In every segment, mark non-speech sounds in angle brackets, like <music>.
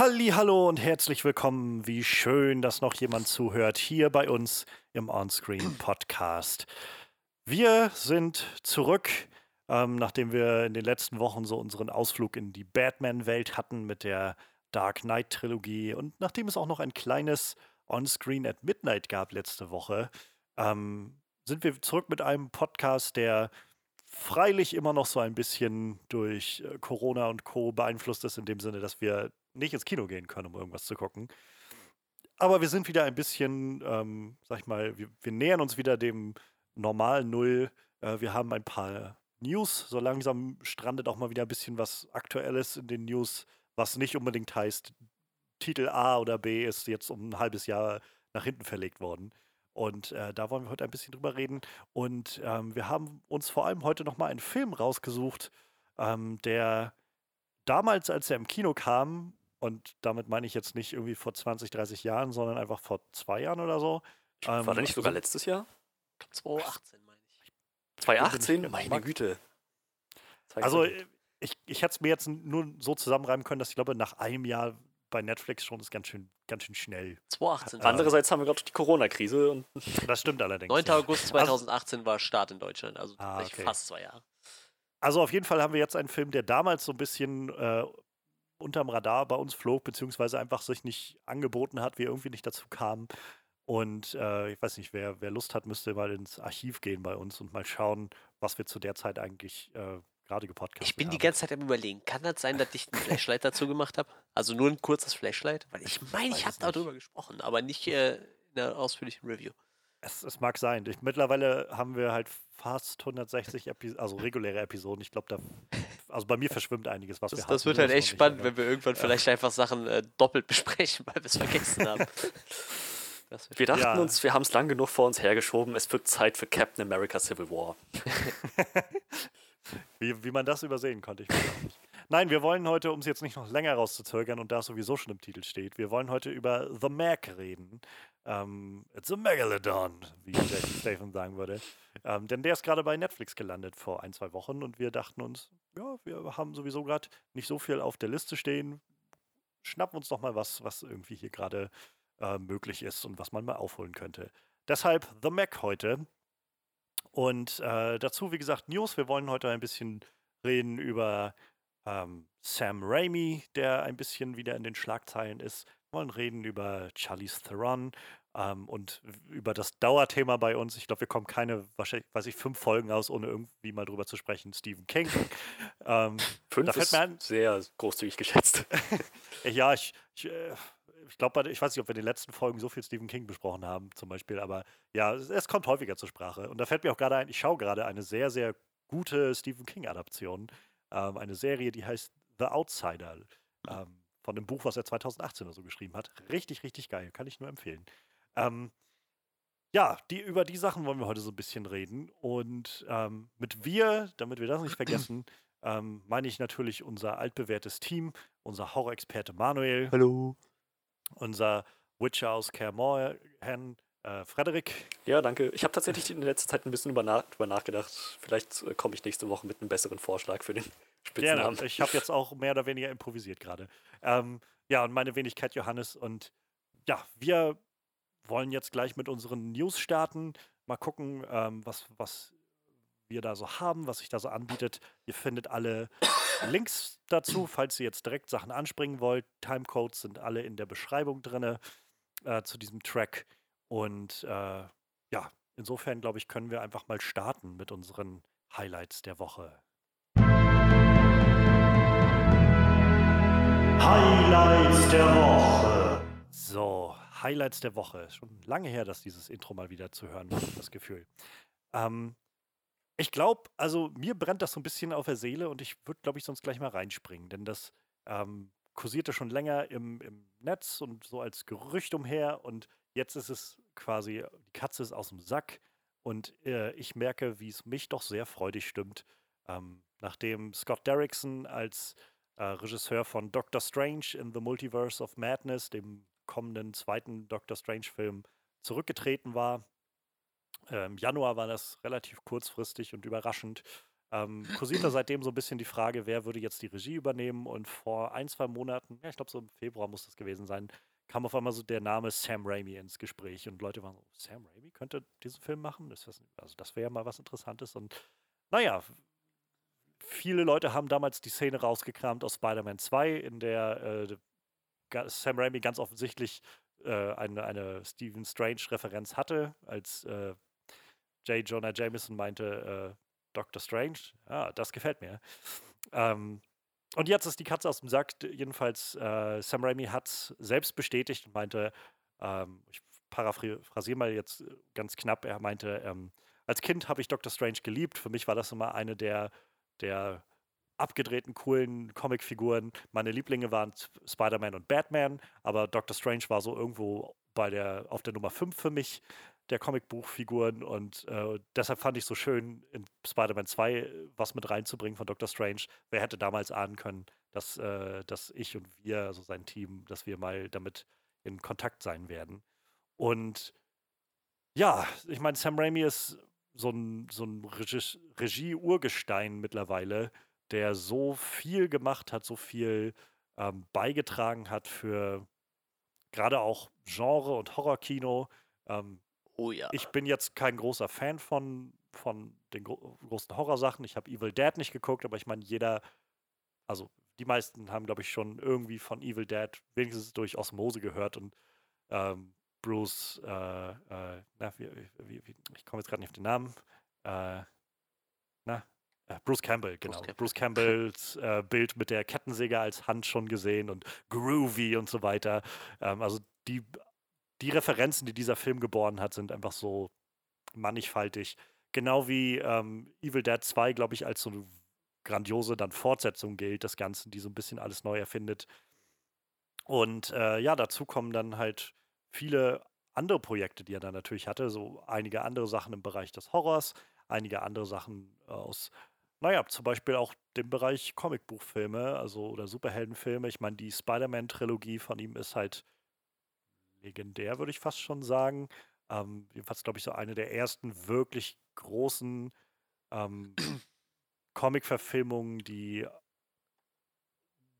Hallo und herzlich willkommen. Wie schön, dass noch jemand zuhört hier bei uns im Onscreen Podcast. Wir sind zurück, ähm, nachdem wir in den letzten Wochen so unseren Ausflug in die Batman-Welt hatten mit der Dark Knight-Trilogie und nachdem es auch noch ein kleines Onscreen at Midnight gab letzte Woche, ähm, sind wir zurück mit einem Podcast, der freilich immer noch so ein bisschen durch äh, Corona und Co. beeinflusst ist, in dem Sinne, dass wir nicht ins Kino gehen können, um irgendwas zu gucken. Aber wir sind wieder ein bisschen, ähm, sag ich mal, wir, wir nähern uns wieder dem normalen Null. Äh, wir haben ein paar News. So langsam strandet auch mal wieder ein bisschen was Aktuelles in den News, was nicht unbedingt heißt, Titel A oder B ist jetzt um ein halbes Jahr nach hinten verlegt worden. Und äh, da wollen wir heute ein bisschen drüber reden. Und ähm, wir haben uns vor allem heute nochmal einen Film rausgesucht, ähm, der damals, als er im Kino kam, und damit meine ich jetzt nicht irgendwie vor 20, 30 Jahren, sondern einfach vor zwei Jahren oder so. Ähm, War der nicht sogar letztes Jahr? 2018 meine ich. 2018? Meine Güte. Also ich, ich hätte es mir jetzt nur so zusammenreimen können, dass ich glaube, nach einem Jahr bei Netflix schon ist ganz schön, ganz schön schnell. 2018. Andererseits haben wir gerade die Corona-Krise. <laughs> Das stimmt allerdings. 9. August 2018 also, war Start in Deutschland, also ah, okay. fast zwei Jahre. Also auf jeden Fall haben wir jetzt einen Film, der damals so ein bisschen äh, unterm Radar bei uns flog, beziehungsweise einfach sich nicht angeboten hat, wir irgendwie nicht dazu kamen. Und äh, ich weiß nicht, wer, wer Lust hat, müsste mal ins Archiv gehen bei uns und mal schauen, was wir zu der Zeit eigentlich äh, gerade gepodcastet Ich bin haben. die ganze Zeit am überlegen, kann das sein, dass ich ein Flashlight dazu gemacht habe? Also nur ein kurzes Flashlight? Weil ich meine, ich habe darüber gesprochen, aber nicht äh, in einer ausführlichen Review. Es, es mag sein. Ich, mittlerweile haben wir halt fast 160 Epi also reguläre Episoden. Ich glaube, da also bei mir verschwimmt einiges, was das, wir haben. Das wird halt echt spannend, wenn wir irgendwann ja. vielleicht einfach Sachen äh, doppelt <laughs> besprechen, weil wir es vergessen haben. wir dachten ja. uns, wir haben es lang genug vor uns hergeschoben. Es wird Zeit für Captain America Civil War. <laughs> wie, wie man das übersehen konnte, ich weiß auch nicht. Nein, wir wollen heute, um es jetzt nicht noch länger rauszuzögern und da es sowieso schon im Titel steht, wir wollen heute über The Mac reden. Ähm, it's a Megalodon, wie Statham sagen würde. Ähm, denn der ist gerade bei Netflix gelandet vor ein, zwei Wochen und wir dachten uns, ja, wir haben sowieso gerade nicht so viel auf der Liste stehen. Schnappen uns doch mal was, was irgendwie hier gerade äh, möglich ist und was man mal aufholen könnte. Deshalb The Mac heute. Und äh, dazu, wie gesagt, News. Wir wollen heute ein bisschen reden über ähm, Sam Raimi, der ein bisschen wieder in den Schlagzeilen ist. Wir wollen reden über Charlize Theron ähm, und über das Dauerthema bei uns. Ich glaube, wir kommen keine, wahrscheinlich, weiß ich, fünf Folgen aus, ohne irgendwie mal drüber zu sprechen. Stephen King. ähm, fünf ist an, sehr großzügig geschätzt. <laughs> ja, ich, ich, äh, ich glaube, ich weiß nicht, ob wir in den letzten Folgen so viel Stephen King besprochen haben, zum Beispiel, aber ja, es, es kommt häufiger zur Sprache. Und da fällt mir auch gerade ein, ich schaue gerade eine sehr, sehr gute Stephen King-Adaption. Ähm, eine Serie, die heißt The Outsider. Ähm, von dem Buch, was er 2018 oder so geschrieben hat. Richtig, richtig geil. Kann ich nur empfehlen. Ähm, ja, die, über die Sachen wollen wir heute so ein bisschen reden. Und ähm, mit wir, damit wir das nicht vergessen, <clears throat> ähm, meine ich natürlich unser altbewährtes Team, unser Horror-Experte Manuel. Hallo. Unser Witcher aus Kermorhen, äh, Frederik. Ja, danke. Ich habe tatsächlich in letzter Zeit ein bisschen über, nach, über nachgedacht. Vielleicht äh, komme ich nächste Woche mit einem besseren Vorschlag für den Spitznamen. Ja, ich habe jetzt auch mehr oder weniger improvisiert gerade. Ähm, ja, und meine Wenigkeit Johannes. Und ja, wir wollen jetzt gleich mit unseren News starten. Mal gucken, ähm, was, was wir da so haben, was sich da so anbietet. Ihr findet alle Links dazu, falls ihr jetzt direkt Sachen anspringen wollt. Timecodes sind alle in der Beschreibung drin äh, zu diesem Track. Und äh, ja, insofern glaube ich, können wir einfach mal starten mit unseren Highlights der Woche. Highlights der Woche. So, Highlights der Woche. Schon lange her, dass dieses Intro mal wieder zu hören war, das Gefühl. Ähm, ich glaube, also mir brennt das so ein bisschen auf der Seele und ich würde, glaube ich, sonst gleich mal reinspringen, denn das ähm, kursierte schon länger im, im Netz und so als Gerücht umher und jetzt ist es quasi, die Katze ist aus dem Sack und äh, ich merke, wie es mich doch sehr freudig stimmt, ähm, nachdem Scott Derrickson als äh, Regisseur von Doctor Strange in the Multiverse of Madness, dem kommenden zweiten Doctor Strange-Film, zurückgetreten war. Im Januar war das relativ kurzfristig und überraschend. ähm, kursiert da <clears throat> seitdem so ein bisschen die Frage, wer würde jetzt die Regie übernehmen. Und vor ein, zwei Monaten, ja, ich glaube so im Februar muss das gewesen sein, kam auf einmal so der Name Sam Raimi ins Gespräch. Und Leute waren so, Sam Raimi könnte diesen Film machen? Das, also das wäre ja mal was Interessantes. Und naja, viele Leute haben damals die Szene rausgekramt aus Spider-Man 2, in der äh, Sam Raimi ganz offensichtlich äh, eine, eine Stephen Strange-Referenz hatte, als äh, J. Jonah Jameson meinte, äh, Doctor Strange, ja, das gefällt mir. Ähm, und jetzt ist die Katze aus dem Sack. Jedenfalls, äh, Sam Raimi hat es selbst bestätigt und meinte, ähm, ich paraphrasiere mal jetzt ganz knapp, er meinte, ähm, als Kind habe ich Doctor Strange geliebt. Für mich war das immer eine der, der abgedrehten, coolen Comicfiguren. Meine Lieblinge waren Spider-Man und Batman, aber Doctor Strange war so irgendwo bei der, auf der Nummer 5 für mich der Comicbuchfiguren und äh, deshalb fand ich so schön, in Spider-Man 2 äh, was mit reinzubringen von Doctor Strange. Wer hätte damals ahnen können, dass, äh, dass ich und wir, also sein Team, dass wir mal damit in Kontakt sein werden. Und ja, ich meine, Sam Raimi ist so ein, so ein Regie-Urgestein mittlerweile, der so viel gemacht hat, so viel ähm, beigetragen hat für gerade auch Genre- und Horrorkino. Ähm, Oh ja. ich bin jetzt kein großer Fan von, von den gro großen Horrorsachen. Ich habe Evil Dead nicht geguckt, aber ich meine, jeder, also die meisten haben, glaube ich, schon irgendwie von Evil Dead wenigstens durch Osmose gehört und ähm, Bruce, äh, äh, na, wie, wie, wie, ich komme jetzt gerade nicht auf den Namen, äh, na, äh, Bruce Campbell, genau. Campbell. Bruce Campbells äh, Bild mit der Kettensäge als Hand schon gesehen und Groovy und so weiter. Ähm, also die die Referenzen, die dieser Film geboren hat, sind einfach so mannigfaltig. Genau wie ähm, Evil Dead 2, glaube ich, als so eine grandiose dann Fortsetzung gilt, das Ganze, die so ein bisschen alles neu erfindet. Und äh, ja, dazu kommen dann halt viele andere Projekte, die er dann natürlich hatte. So einige andere Sachen im Bereich des Horrors, einige andere Sachen aus, naja, zum Beispiel auch dem Bereich Comicbuchfilme, also oder Superheldenfilme. Ich meine, die Spider-Man-Trilogie von ihm ist halt legendär, würde ich fast schon sagen. Ähm, jedenfalls, glaube ich, so eine der ersten wirklich großen ähm, <clears throat> Comic-Verfilmungen, die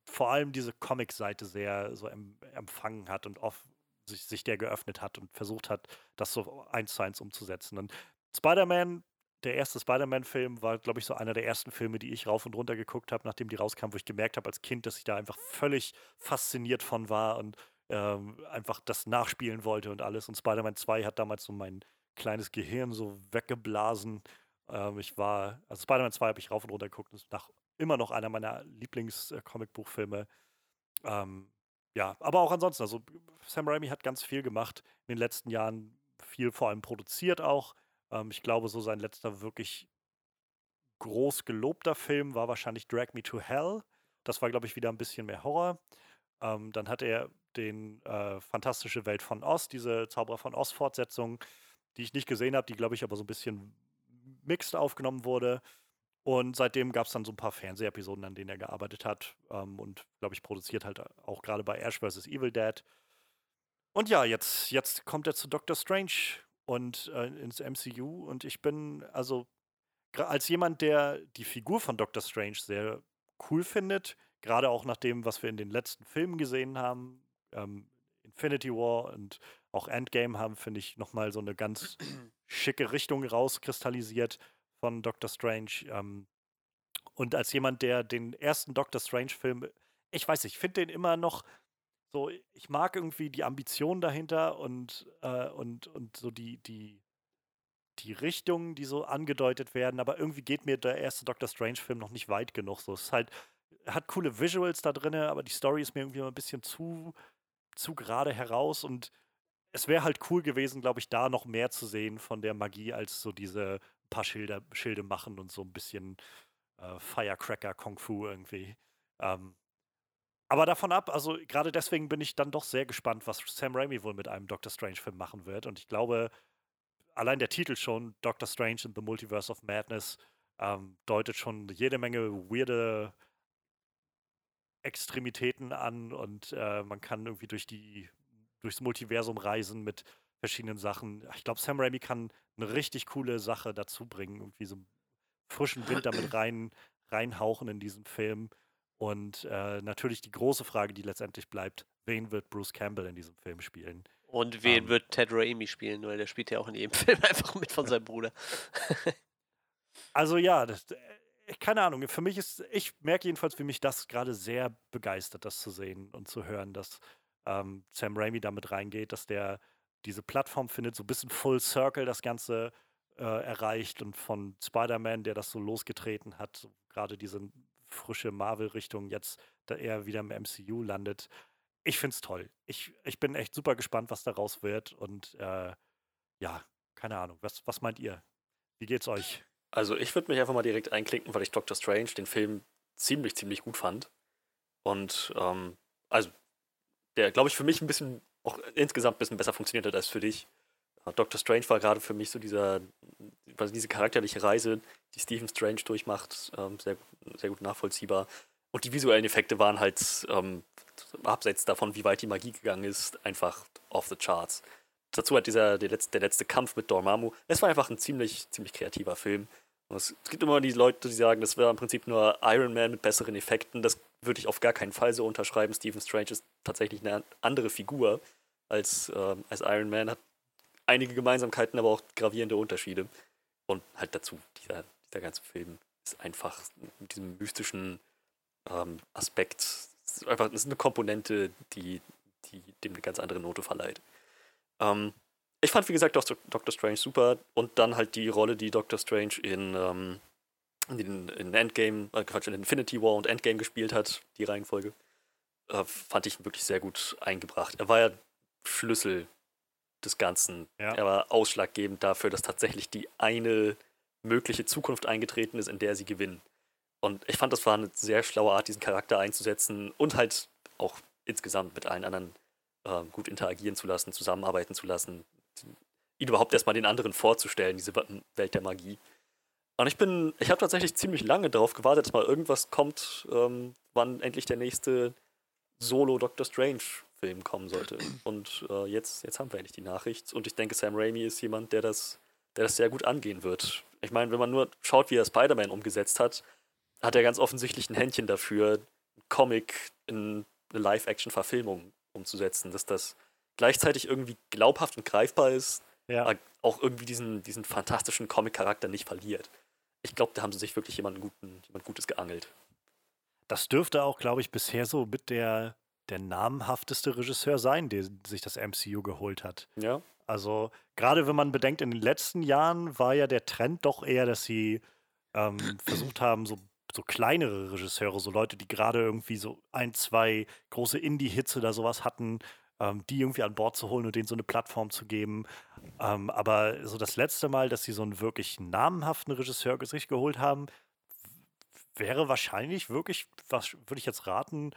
vor allem diese Comic-Seite sehr so em empfangen hat und oft sich, sich der geöffnet hat und versucht hat, das so eins zu eins umzusetzen. Und Spider-Man, der erste Spider-Man-Film, war, glaube ich, so einer der ersten Filme, die ich rauf und runter geguckt habe, nachdem die rauskam, wo ich gemerkt habe als Kind, dass ich da einfach völlig fasziniert von war und ähm, einfach das nachspielen wollte und alles. Und Spider-Man 2 hat damals so mein kleines Gehirn so weggeblasen. Ähm, ich war, also Spider-Man 2 habe ich rauf und runter geguckt, das ist nach, immer noch einer meiner Lieblings-Comicbuchfilme. Ähm, ja, aber auch ansonsten, also Sam Raimi hat ganz viel gemacht in den letzten Jahren, viel vor allem produziert auch. Ähm, ich glaube, so sein letzter wirklich groß gelobter Film war wahrscheinlich Drag Me to Hell. Das war, glaube ich, wieder ein bisschen mehr Horror. Ähm, dann hat er den äh, Fantastische Welt von Oz, diese Zauberer von Oz-Fortsetzung, die ich nicht gesehen habe, die, glaube ich, aber so ein bisschen mixed aufgenommen wurde. Und seitdem gab es dann so ein paar Fernsehepisoden, an denen er gearbeitet hat ähm, und, glaube ich, produziert halt auch gerade bei Ash vs. Evil Dead. Und ja, jetzt, jetzt kommt er zu Doctor Strange und äh, ins MCU und ich bin, also als jemand, der die Figur von Doctor Strange sehr cool findet, gerade auch nach dem, was wir in den letzten Filmen gesehen haben, ähm, Infinity War und auch Endgame haben, finde ich, nochmal so eine ganz <clears throat> schicke Richtung rauskristallisiert von Doctor Strange. Ähm, und als jemand, der den ersten Doctor Strange-Film, ich weiß nicht, ich finde den immer noch so, ich mag irgendwie die Ambition dahinter und, äh, und, und so die, die, die Richtungen, die so angedeutet werden, aber irgendwie geht mir der erste Doctor Strange-Film noch nicht weit genug. So, es ist halt, hat coole Visuals da drin, aber die Story ist mir irgendwie ein bisschen zu zu gerade heraus und es wäre halt cool gewesen, glaube ich, da noch mehr zu sehen von der Magie, als so diese paar Schilder, Schilde machen und so ein bisschen äh, Firecracker Kung Fu irgendwie. Ähm, aber davon ab, also gerade deswegen bin ich dann doch sehr gespannt, was Sam Raimi wohl mit einem Doctor Strange-Film machen wird. Und ich glaube, allein der Titel schon, Doctor Strange in the Multiverse of Madness, ähm, deutet schon jede Menge weirde Extremitäten an und äh, man kann irgendwie durch die, durchs Multiversum reisen mit verschiedenen Sachen. Ich glaube, Sam Raimi kann eine richtig coole Sache dazu bringen, irgendwie so frischen Wind damit <clears throat> rein, reinhauchen in diesen Film. Und äh, natürlich die große Frage, die letztendlich bleibt, wen wird Bruce Campbell in diesem Film spielen? Und wen Ähm. wird Ted Raimi spielen? Weil der spielt ja auch in jedem <laughs> Film einfach mit von seinem Bruder. <laughs> Also ja, das, äh, keine Ahnung. Für mich ist, ich merke jedenfalls, wie mich das gerade sehr begeistert, das zu sehen und zu hören, dass ähm, Sam Raimi damit reingeht, dass der diese Plattform findet, so ein bisschen Full Circle das Ganze äh, erreicht und von Spider-Man, der das so losgetreten hat, so gerade diese frische Marvel-Richtung jetzt da eher wieder im MCU landet. Ich finde es toll. Ich, ich bin echt super gespannt, was daraus wird und äh, ja, keine Ahnung. Was, was meint ihr? Wie geht's euch? Also ich würde mich einfach mal direkt einklinken, weil ich Doctor Strange den Film ziemlich, ziemlich gut fand. Und ähm, also der, glaube ich, für mich ein bisschen, auch insgesamt ein bisschen besser funktioniert hat als für dich. Doctor Strange war gerade für mich so dieser, also diese charakterliche Reise, die Stephen Strange durchmacht, ähm, sehr, sehr gut nachvollziehbar. Und die visuellen Effekte waren halt, ähm, abseits davon, wie weit die Magie gegangen ist, einfach off the charts. Dazu hat dieser, der letzte, der letzte Kampf mit Dormammu, es war einfach ein ziemlich, ziemlich kreativer Film. Es, gibt immer die Leute, die sagen, das wäre im Prinzip nur Iron Man mit besseren Effekten. Das würde ich auf gar keinen Fall so unterschreiben. Stephen Strange ist tatsächlich eine andere Figur als, ähm, als Iron Man, hat einige Gemeinsamkeiten, aber auch gravierende Unterschiede. Und halt dazu, dieser, dieser ganze Film ist einfach mit diesem mystischen ähm, Aspekt, ist einfach, ist eine Komponente, die, die dem eine ganz andere Note verleiht. Ähm, ich fand, wie gesagt, Doctor, Doctor Strange super und dann halt die Rolle, die Doctor Strange in, ähm, in, in Endgame, äh, Quatsch, in Infinity War und Endgame gespielt hat, die Reihenfolge, äh, fand ich wirklich sehr gut eingebracht. Er war ja Schlüssel des Ganzen. Ja. Er war ausschlaggebend dafür, dass tatsächlich die eine mögliche Zukunft eingetreten ist, in der sie gewinnen. Und ich fand, das war eine sehr schlaue Art, diesen Charakter einzusetzen und halt auch insgesamt mit allen anderen ähm, gut interagieren zu lassen, zusammenarbeiten zu lassen, ihn überhaupt erstmal den anderen vorzustellen, diese Welt der Magie. Und ich bin, ich habe tatsächlich ziemlich lange darauf gewartet, dass mal irgendwas kommt, ähm, wann endlich der nächste Solo-Doctor Strange-Film kommen sollte. Und äh, jetzt, jetzt haben wir endlich die Nachricht. Und ich denke, Sam Raimi ist jemand, der das, der das sehr gut angehen wird. Ich meine, wenn man nur schaut, wie er Spider-Man umgesetzt hat, hat er ganz offensichtlich ein Händchen dafür, einen Comic in eine Live-Action-Verfilmung umzusetzen, dass das gleichzeitig irgendwie glaubhaft und greifbar ist, Ja. auch irgendwie diesen, diesen fantastischen Comic-Charakter nicht verliert. Ich glaube, da haben sie sich wirklich jemanden guten, jemand Gutes geangelt. Das dürfte auch, glaube ich, bisher so mit der, der namhafteste Regisseur sein, der sich das MCU geholt hat. Ja, Also gerade wenn man bedenkt, in den letzten Jahren war ja der Trend doch eher, dass sie ähm, <clears throat> versucht haben, so, so kleinere Regisseure, so Leute, die gerade irgendwie so ein, zwei große Indie-Hits oder sowas hatten, ähm, die irgendwie an Bord zu holen und denen so eine Plattform zu geben. Ähm, aber so das letzte Mal, dass sie so einen wirklich namhaften Regisseur sich geholt haben, wäre wahrscheinlich wirklich, was würde ich jetzt raten,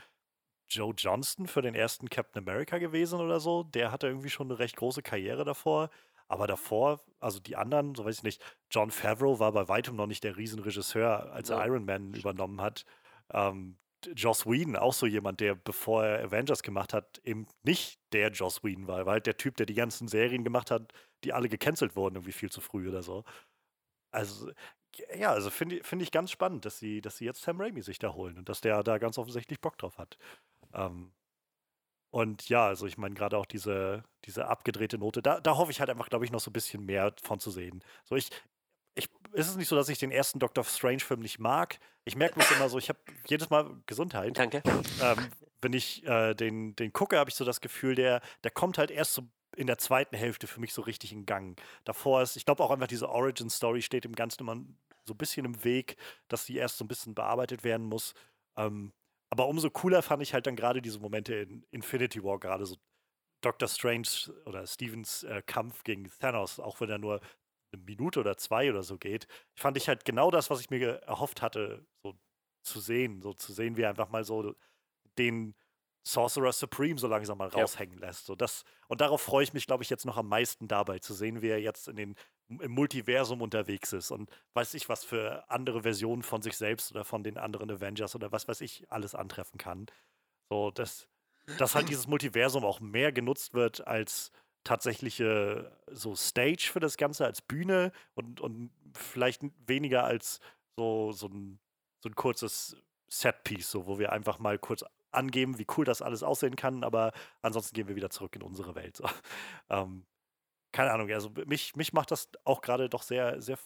Joe Johnston für den ersten Captain America gewesen oder so. Der hatte irgendwie schon eine recht große Karriere davor. Aber davor, also die anderen, so weiß ich nicht, John Favreau war bei weitem noch nicht der Riesenregisseur, als er Ja, Iron Man übernommen hat. Ähm, Joss Whedon, auch so jemand, der, bevor er Avengers gemacht hat, eben nicht der Joss Whedon war, weil halt der Typ, der die ganzen Serien gemacht hat, die alle gecancelt wurden, irgendwie viel zu früh oder so. Also, ja, also finde ich- finde ich ganz spannend, dass sie, dass sie jetzt Sam Raimi sich da holen und dass der da ganz offensichtlich Bock drauf hat. Ähm, und ja, also ich meine, gerade auch diese, diese abgedrehte Note, da, da hoffe ich halt einfach, glaube ich, noch so ein bisschen mehr von zu sehen. So, ich, ich, ist es nicht so, dass ich den ersten Doctor Strange-Film nicht mag? Ich merke mich immer so, ich habe jedes Mal Gesundheit Danke. ähm, wenn ich äh, den, den gucke, habe ich so das Gefühl, der, der kommt halt erst so in der zweiten Hälfte für mich so richtig in Gang. Davor ist, ich glaube auch einfach diese Origin-Story steht dem Ganzen immer so ein bisschen im Weg, dass die erst so ein bisschen bearbeitet werden muss. Ähm, aber umso cooler fand ich halt dann gerade diese Momente in Infinity War, gerade so Doctor Strange oder Stevens äh, Kampf gegen Thanos, auch wenn er nur eine Minute oder zwei oder so geht, fand ich halt genau das, was ich mir erhofft hatte, so zu sehen, so zu sehen, wie er einfach mal so den Sorcerer Supreme so langsam mal Ja. raushängen lässt. So das, und darauf freue ich mich, glaube ich, jetzt noch am meisten dabei, zu sehen, wie er jetzt in den, im Multiversum unterwegs ist und weiß ich, was für andere Versionen von sich selbst oder von den anderen Avengers oder was weiß ich alles antreffen kann. So, dass, dass halt dieses Multiversum auch mehr genutzt wird als tatsächliche so Stage für das Ganze, als Bühne und, und vielleicht weniger als so, so, ein, so ein kurzes Set-Piece, so, wo wir einfach mal kurz angeben, wie cool das alles aussehen kann, aber ansonsten gehen wir wieder zurück in unsere Welt. So. <laughs> Ähm, keine Ahnung, also mich, mich macht das auch gerade doch sehr, sehr,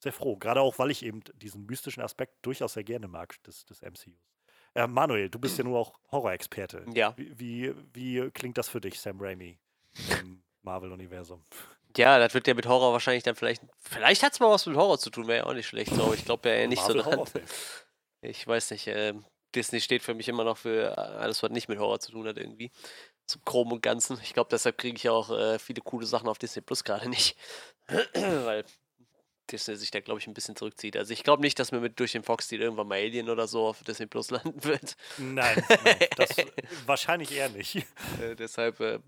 sehr froh. Gerade auch, weil ich eben diesen mystischen Aspekt durchaus sehr gerne mag des, des MCUs. Äh, Manuel, du bist ja <clears throat> nur auch Horror-Experte. Ja. Wie, wie, wie klingt das für dich, Sam Raimi, im Marvel-Universum? Ja, das wird ja mit Horror wahrscheinlich dann vielleicht. Vielleicht hat es mal was mit Horror zu tun, wäre ja auch nicht schlecht. Aber ich glaube ja nicht so. Marvel-Horrorfilm. <laughs> ich weiß nicht. Äh, Disney steht für mich immer noch für alles, was nicht mit Horror zu tun hat, irgendwie. Zum Chrom und Ganzen. Ich glaube, deshalb kriege ich auch äh, viele coole Sachen auf Disney Plus gerade nicht. <clears throat> Weil Disney sich da, glaube ich, ein bisschen zurückzieht. Also ich glaube nicht, dass mir mit durch den Fox-Deal irgendwann mal Alien oder so auf Disney Plus landen <laughs> wird. Nein, nein das <laughs> wahrscheinlich eher nicht. Äh, deshalb, äh,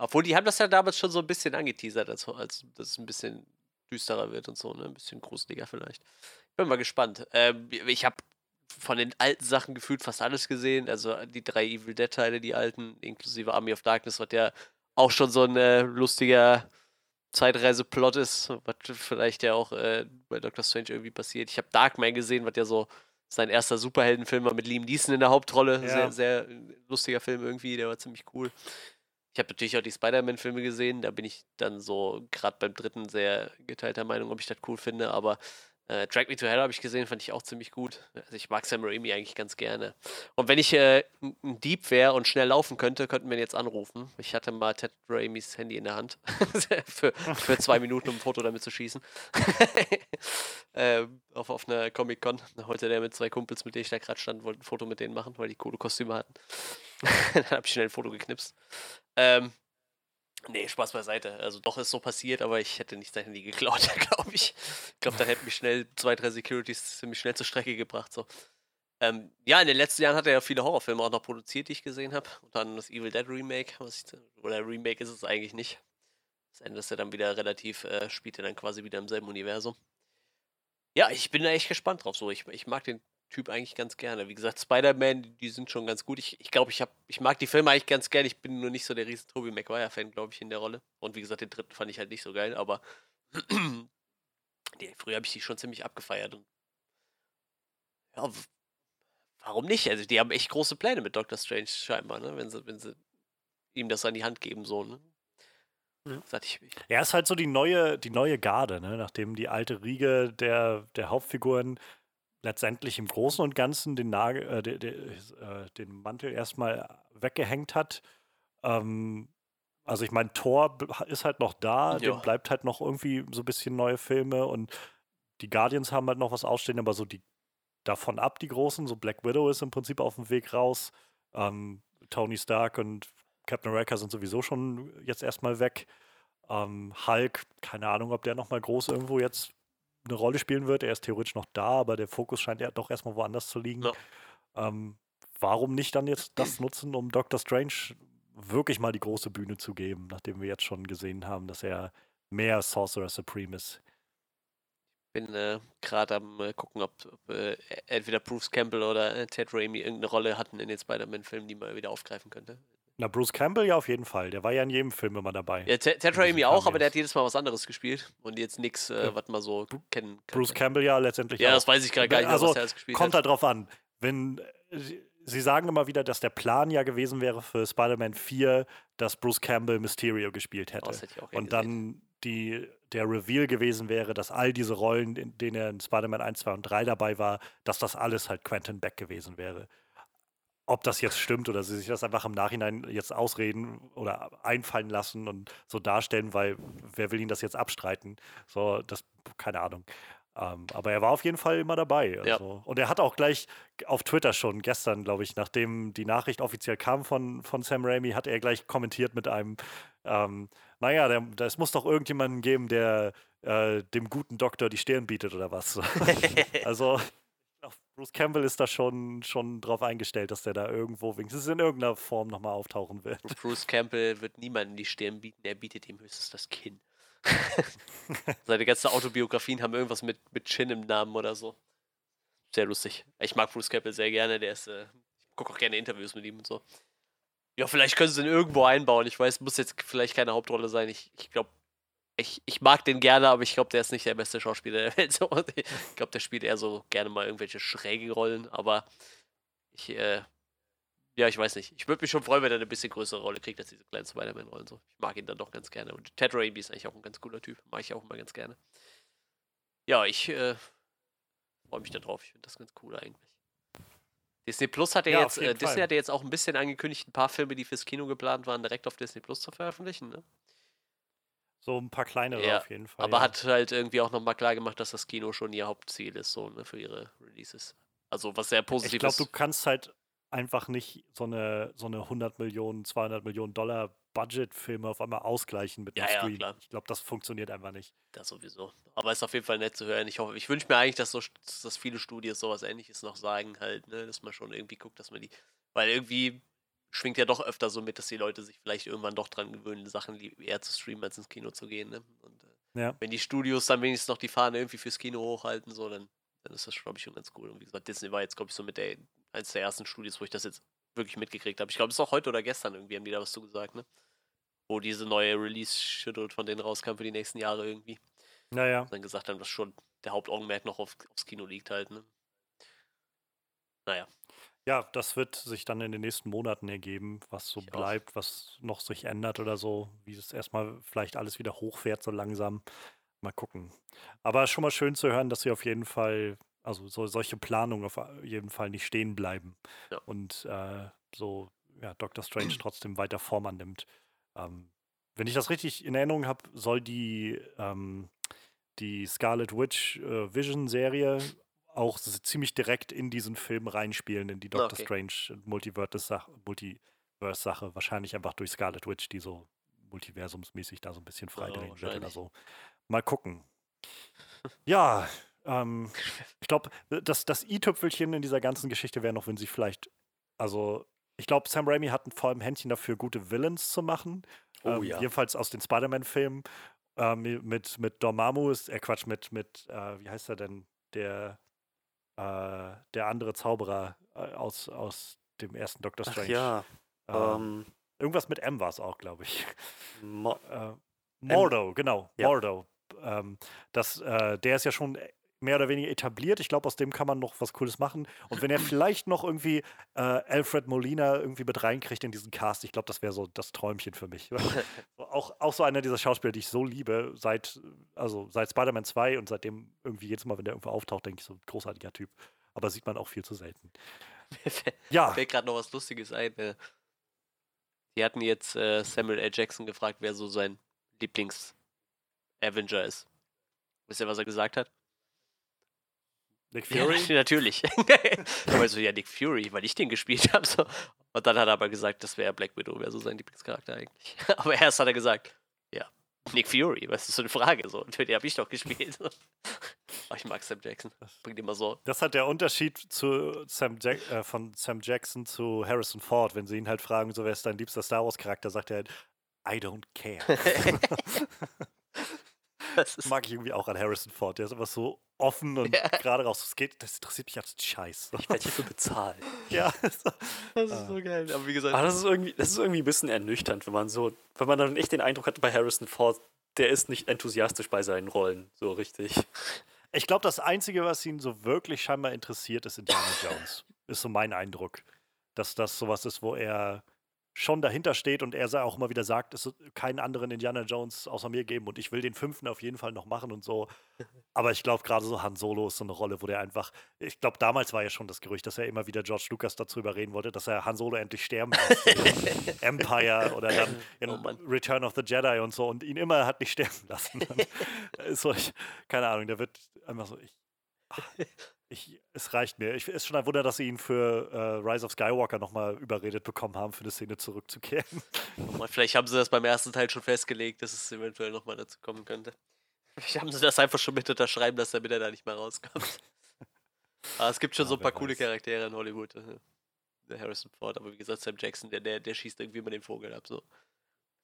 obwohl die haben das ja damals schon so ein bisschen angeteasert, als, als dass es ein bisschen düsterer wird und so, ne? Ein bisschen gruseliger vielleicht. Ich bin mal gespannt. Ähm, ich habe von den alten Sachen gefühlt fast alles gesehen. Also die drei Evil Dead-Teile, die alten, inklusive Army of Darkness, was ja auch schon so ein äh, lustiger Zeitreiseplot ist, was vielleicht ja auch äh, bei Doctor Strange irgendwie passiert. Ich habe Darkman gesehen, was ja so sein erster Superheldenfilm war mit Liam Neeson in der Hauptrolle. Ja. Sehr, sehr lustiger Film irgendwie, der war ziemlich cool. Habe natürlich auch die Spider-Man-Filme gesehen. Da bin ich dann so gerade beim dritten sehr geteilter Meinung, ob ich das cool finde. Aber äh, Drag Me to Hell habe ich gesehen, fand ich auch ziemlich gut. Also ich mag Sam Raimi eigentlich ganz gerne. Und wenn ich äh, ein Dieb wäre und schnell laufen könnte, könnten wir ihn jetzt anrufen. Ich hatte mal Ted Raimis Handy in der Hand <laughs> für, für zwei Minuten, um ein Foto damit zu schießen. <laughs> ähm, auf, auf einer Comic-Con. Wollte der mit zwei Kumpels, mit denen ich da gerade stand, wollte ein Foto mit denen machen, weil die coole Kostüme hatten. <laughs> Dann habe ich schnell ein Foto geknipst. Ähm, nee, Spaß beiseite. Also doch ist so passiert, aber ich hätte nicht sein Handy geklaut, <laughs> glaube ich. Ich glaube, dann hätten mich schnell zwei, drei Securities ziemlich schnell zur Strecke gebracht. So. Ähm, ja, in den letzten Jahren hat er ja viele Horrorfilme auch noch produziert, die ich gesehen habe. Und dann das Evil Dead Remake, ich, oder Remake ist es eigentlich nicht. Das Ende ist ja dann wieder relativ, äh, spielt ja dann quasi wieder im selben Universum. Ja, ich bin da echt gespannt drauf. So, ich, ich mag den Typ eigentlich ganz gerne. Wie gesagt, Spider-Man, die, die sind schon ganz gut. Ich glaube, ich, glaub, ich, hab- ich mag die Filme eigentlich ganz gerne. Ich bin nur nicht so der riesen Tobey Maguire-Fan, glaube ich, in der Rolle. Und wie gesagt, den dritten fand ich halt nicht so geil, aber <clears throat> die, früher habe ich die schon ziemlich abgefeiert. Und ja, warum nicht? Also, die haben echt große Pläne mit Doctor Strange, scheinbar, ne? Wenn sie, wenn sie ihm das an die Hand geben, so, ne? Ja. Ich Er ist halt so die neue, die neue Garde, ne? nachdem die alte Riege der, der Hauptfiguren letztendlich im Großen und Ganzen den, Nagel, äh, de, de, äh, den Mantel erstmal weggehängt hat. Ähm, also ich meine, Thor ist halt noch da, Ja. dem bleibt halt noch irgendwie so ein bisschen neue Filme und die Guardians haben halt noch was ausstehen, aber so die davon ab, die großen, so Black Widow ist im Prinzip auf dem Weg raus. Ähm, Tony Stark und Captain America sind sowieso schon jetzt erstmal weg. Ähm, Hulk, keine Ahnung, ob der nochmal groß irgendwo jetzt eine Rolle spielen wird. Er ist theoretisch noch da, aber der Fokus scheint ja doch erstmal woanders zu liegen. Ja. Ähm, warum nicht dann jetzt das <clears throat> nutzen, um Doctor Strange wirklich mal die große Bühne zu geben, nachdem wir jetzt schon gesehen haben, dass er mehr Sorcerer Supreme ist. bin äh, gerade am äh, gucken, ob, ob äh, entweder Bruce Campbell oder äh, Ted Raimi irgendeine Rolle hatten in den Spider-Man-Filmen, die man wieder aufgreifen könnte. Na, Bruce Campbell ja auf jeden Fall. Der war ja in jedem Film immer dabei. Ja, Ted, Raimi auch, aber der hat jedes Mal was anderes gespielt und jetzt nichts, äh, Ja. was man so kennen kann. Bruce Campbell ja letztendlich Ja, auch. das weiß ich gerade gar nicht Also, was er alles gespielt Kommt hat. halt drauf an. Wenn äh, Sie- sagen immer wieder, dass der Plan ja gewesen wäre für Spider-Man 4, dass Bruce Campbell Mysterio gespielt hätte. Das hätte ich auch Und dann die, der Reveal gewesen wäre, dass all diese Rollen, in denen er in Spider-Man 1, 2 und 3 dabei war, dass das alles halt Quentin Beck gewesen wäre. Ob das jetzt stimmt oder sie sich das einfach im Nachhinein jetzt ausreden oder einfallen lassen und so darstellen, weil wer will ihnen das jetzt abstreiten? So, das, keine Ahnung. Ähm, aber er war auf jeden Fall immer dabei. Ja. Also. Und er hat auch gleich auf Twitter schon gestern, glaube ich, nachdem die Nachricht offiziell kam von, von Sam Raimi, hat er gleich kommentiert mit einem, ähm, naja, der, es muss doch irgendjemanden geben, der äh, dem guten Doktor die Stirn bietet oder was. <laughs> also Bruce Campbell ist da schon, schon drauf eingestellt, dass der da irgendwo wenigstens in irgendeiner Form nochmal auftauchen wird. Bruce Campbell wird niemandem die Stirn bieten, er bietet ihm höchstens das Kinn. <laughs> Seine ganzen Autobiografien haben irgendwas mit, mit Chin im Namen oder so. Sehr lustig. Ich mag Bruce Campbell sehr gerne, der ist, äh, ich gucke auch gerne Interviews mit ihm und so. Ja, vielleicht können sie ihn irgendwo einbauen. Ich weiß, muss jetzt vielleicht keine Hauptrolle sein. Ich, ich glaube, ich, ich mag den gerne, aber ich glaube, der ist nicht der beste Schauspieler der Welt. <laughs> Ich glaube, der spielt eher so gerne mal irgendwelche schrägen Rollen, aber ich, äh, ja, ich weiß nicht. Ich würde mich schon freuen, wenn er eine bisschen größere Rolle kriegt als diese kleinen Spider-Man-Rollen. So. Ich mag ihn dann doch ganz gerne. Und Ted Raimi ist eigentlich auch ein ganz cooler Typ. Mag ich auch immer ganz gerne. Ja, ich äh, freue mich da drauf. Ich finde das ganz cool eigentlich. Disney Plus hat ja, Ja, jetzt, äh, Disney hat ja jetzt auch ein bisschen angekündigt, ein paar Filme, die fürs Kino geplant waren, direkt auf Disney Plus zu veröffentlichen. Ne? So ein paar kleinere Ja, auf jeden Fall. Aber ja. hat halt irgendwie auch nochmal klar gemacht, dass das Kino schon ihr Hauptziel ist, so ne, für ihre Releases. Also was sehr positiv Ich glaube, ist. du kannst halt einfach nicht so eine, so eine 100 Millionen, 200 Millionen Dollar Budget-Filme auf einmal ausgleichen mit Ja, einem ja, Screen. klar. Ich glaube, das funktioniert einfach nicht. Das sowieso. Aber ist auf jeden Fall nett zu hören. Ich hoffe, ich wünsche mir eigentlich, dass, so, dass viele Studios sowas ähnliches noch sagen, halt, ne, dass man schon irgendwie guckt, dass man die. Weil irgendwie schwingt ja doch öfter so mit, dass die Leute sich vielleicht irgendwann doch dran gewöhnen, Sachen eher zu streamen, als ins Kino zu gehen. Ne? Und äh, Ja. wenn die Studios dann wenigstens noch die Fahne irgendwie fürs Kino hochhalten, so, dann, dann ist das, glaube ich, schon ganz cool. Und wie gesagt, Disney war jetzt, glaube ich, so mit der eins der ersten Studios, wo ich das jetzt wirklich mitgekriegt habe. Ich glaube, es ist auch heute oder gestern irgendwie, haben die da was zu gesagt, ne? Wo diese neue Release-Schedule von denen rauskam für die nächsten Jahre irgendwie Naja, dann gesagt haben, dass schon der Hauptaugenmerk noch auf, aufs Kino liegt halt, ne? Naja, ja, das wird sich dann in den nächsten Monaten ergeben, was so Ich auch. bleibt, was noch sich ändert oder so, wie es erstmal vielleicht alles wieder hochfährt so langsam. Mal gucken. Aber schon mal schön zu hören, dass sie auf jeden Fall, also so, solche Planungen auf jeden Fall nicht stehen bleiben. Ja. Und äh, so, ja, Doctor Strange trotzdem weiter Form annimmt. Ähm, wenn ich das richtig in Erinnerung habe, soll die, ähm, die Scarlet Witch äh, Vision-Serie auch ziemlich direkt in diesen Film reinspielen, in die Ah, Doctor okay. Strange Multiverse-Sache, Multiverse-Sache, wahrscheinlich einfach durch Scarlet Witch, die so multiversumsmäßig da so ein bisschen freidrehen wird oder so. Mal gucken. Ja, ähm, ich glaube, das, das i-Tüpfelchen in dieser ganzen Geschichte wäre noch, wenn sie vielleicht, also ich glaube, Sam Raimi hat ein vor allem Händchen dafür, gute Villains zu machen. Oh ähm, ja. Jedenfalls aus den Spider-Man-Filmen. Ähm, mit, mit Dormammu ist, äh Quatsch, mit, mit äh, wie heißt er denn? Der, äh, der andere Zauberer äh, aus, aus dem ersten Doctor Ach Strange. ja. Ähm, Ähm, irgendwas mit M war es auch, glaube ich. Mo <laughs> Äh, Mordo, genau, Ja. Mordo. Ähm, das, äh, der ist ja schon mehr oder weniger etabliert. Ich glaube, aus dem kann man noch was Cooles machen. Und wenn er vielleicht noch irgendwie äh, Alfred Molina irgendwie mit reinkriegt in diesen Cast, ich glaube, das wäre so das Träumchen für mich. <laughs> Auch, auch so einer dieser Schauspieler, die ich so liebe, seit, also seit Spider-Man 2 und seitdem irgendwie jedes Mal, wenn der irgendwo auftaucht, denke ich, so ein großartiger Typ. Aber sieht man auch viel zu selten. <laughs> Ja, fällt gerade noch was Lustiges ein. Äh, die hatten jetzt äh, Samuel L. Jackson gefragt, wer so sein Lieblings-Avenger ist. Wisst ihr, was er gesagt hat? Nick Ja, Fury. <laughs> natürlich. <laughs> aber so, ja, Nick Fury, weil ich den gespielt habe. So. Und dann hat er aber gesagt, das wäre Black Widow, wäre so sein Lieblingscharakter eigentlich. <laughs> aber erst hat er gesagt, ja, Nick Fury, was ist so eine Frage? So, und den habe ich doch gespielt. Aber ich mag Sam Jackson. Bringt immer so. Das hat der Unterschied zu Sam Jack äh, von Sam Jackson zu Harrison Ford. Wenn sie ihn halt fragen, so wer ist dein liebster Star Wars Charakter, sagt er halt, I don't care. <laughs> Das ist, Mag ich irgendwie auch an Harrison Ford. Der ist immer so offen und Ja. gerade raus. Das, geht, das interessiert mich als Scheiß. ich werde hierfür bezahlt. <laughs> ja, das Ah. ist so geil. Aber wie gesagt, Aber das ist irgendwie, das ist irgendwie ein bisschen ernüchternd, wenn man so, wenn man dann echt den Eindruck hat bei Harrison Ford, der ist nicht enthusiastisch bei seinen Rollen, so richtig. Ich glaube, das Einzige, was ihn so wirklich scheinbar interessiert, ist Indiana Jones. Ist so mein Eindruck. Dass das sowas ist, wo er schon dahinter steht und er auch immer wieder sagt, es wird keinen anderen Indiana Jones außer mir geben und ich will den fünften auf jeden Fall noch machen und so. <laughs> Aber ich glaube, gerade so Han Solo ist so eine Rolle, wo der einfach, ich glaube, damals war ja schon das Gerücht, dass er immer wieder George Lucas dazu überreden wollte, dass er Han Solo endlich sterben lässt. <laughs> Empire oder dann <laughs> Oh. Return of the Jedi und so und ihn immer hat nicht sterben lassen. Dann ist so, ich, keine Ahnung, der wird einfach so, ich, ich, es reicht mir. Ich ist schon ein Wunder, dass sie ihn für äh, Rise of Skywalker nochmal überredet bekommen haben, für eine Szene zurückzukehren. nochmal, vielleicht haben sie das beim ersten Teil schon festgelegt, dass es eventuell nochmal dazu kommen könnte. Vielleicht haben sie das einfach schon mit unterschreiben, dass der bitte da nicht mehr rauskommt. Aber es gibt schon Ja, so ein paar coole. Charaktere in Hollywood. äh, Der Harrison Ford, aber wie gesagt, Sam Jackson, der, der, der schießt irgendwie immer den Vogel ab. So.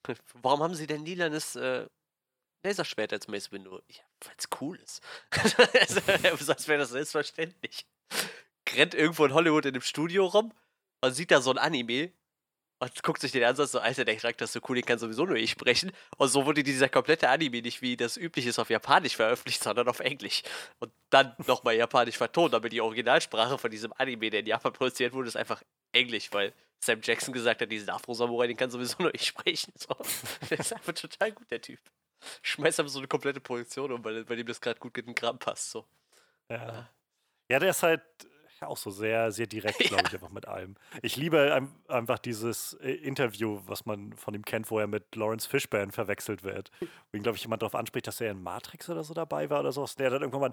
<laughs> Warum haben sie denn lilanes äh, Laserschwert als Mace Window? Ja, weil es cool ist. <laughs> also, Sonst wäre das selbstverständlich. Rennt irgendwo in Hollywood in einem Studio rum und sieht da so ein Anime und guckt sich den Ansatz so, Alter, der Charakter ist so cool, den kann sowieso nur ich sprechen. Und so wurde dieser komplette Anime nicht wie das üblich ist auf Japanisch veröffentlicht, sondern auf Englisch. Und dann nochmal Japanisch vertont, aber die Originalsprache von diesem Anime, der in Japan produziert wurde, ist einfach Englisch, weil Sam Jackson gesagt hat, diesen Afro-Samurai, den kann sowieso nur ich sprechen. So. <laughs> Der ist einfach total gut, der Typ. Schmeißt einfach so eine komplette Produktion um, weil, weil ihm das gerade gut in den Kram passt. So. Ja. ja, der ist halt auch so sehr, sehr direkt, <laughs> glaube ich, einfach mit allem. Ich liebe ein, einfach dieses äh, Interview, was man von ihm kennt, wo er mit Lawrence Fishburne verwechselt wird. Wo ihn, glaube ich, jemand darauf anspricht, dass er in Matrix oder so dabei war oder so. Der dann irgendwann mal,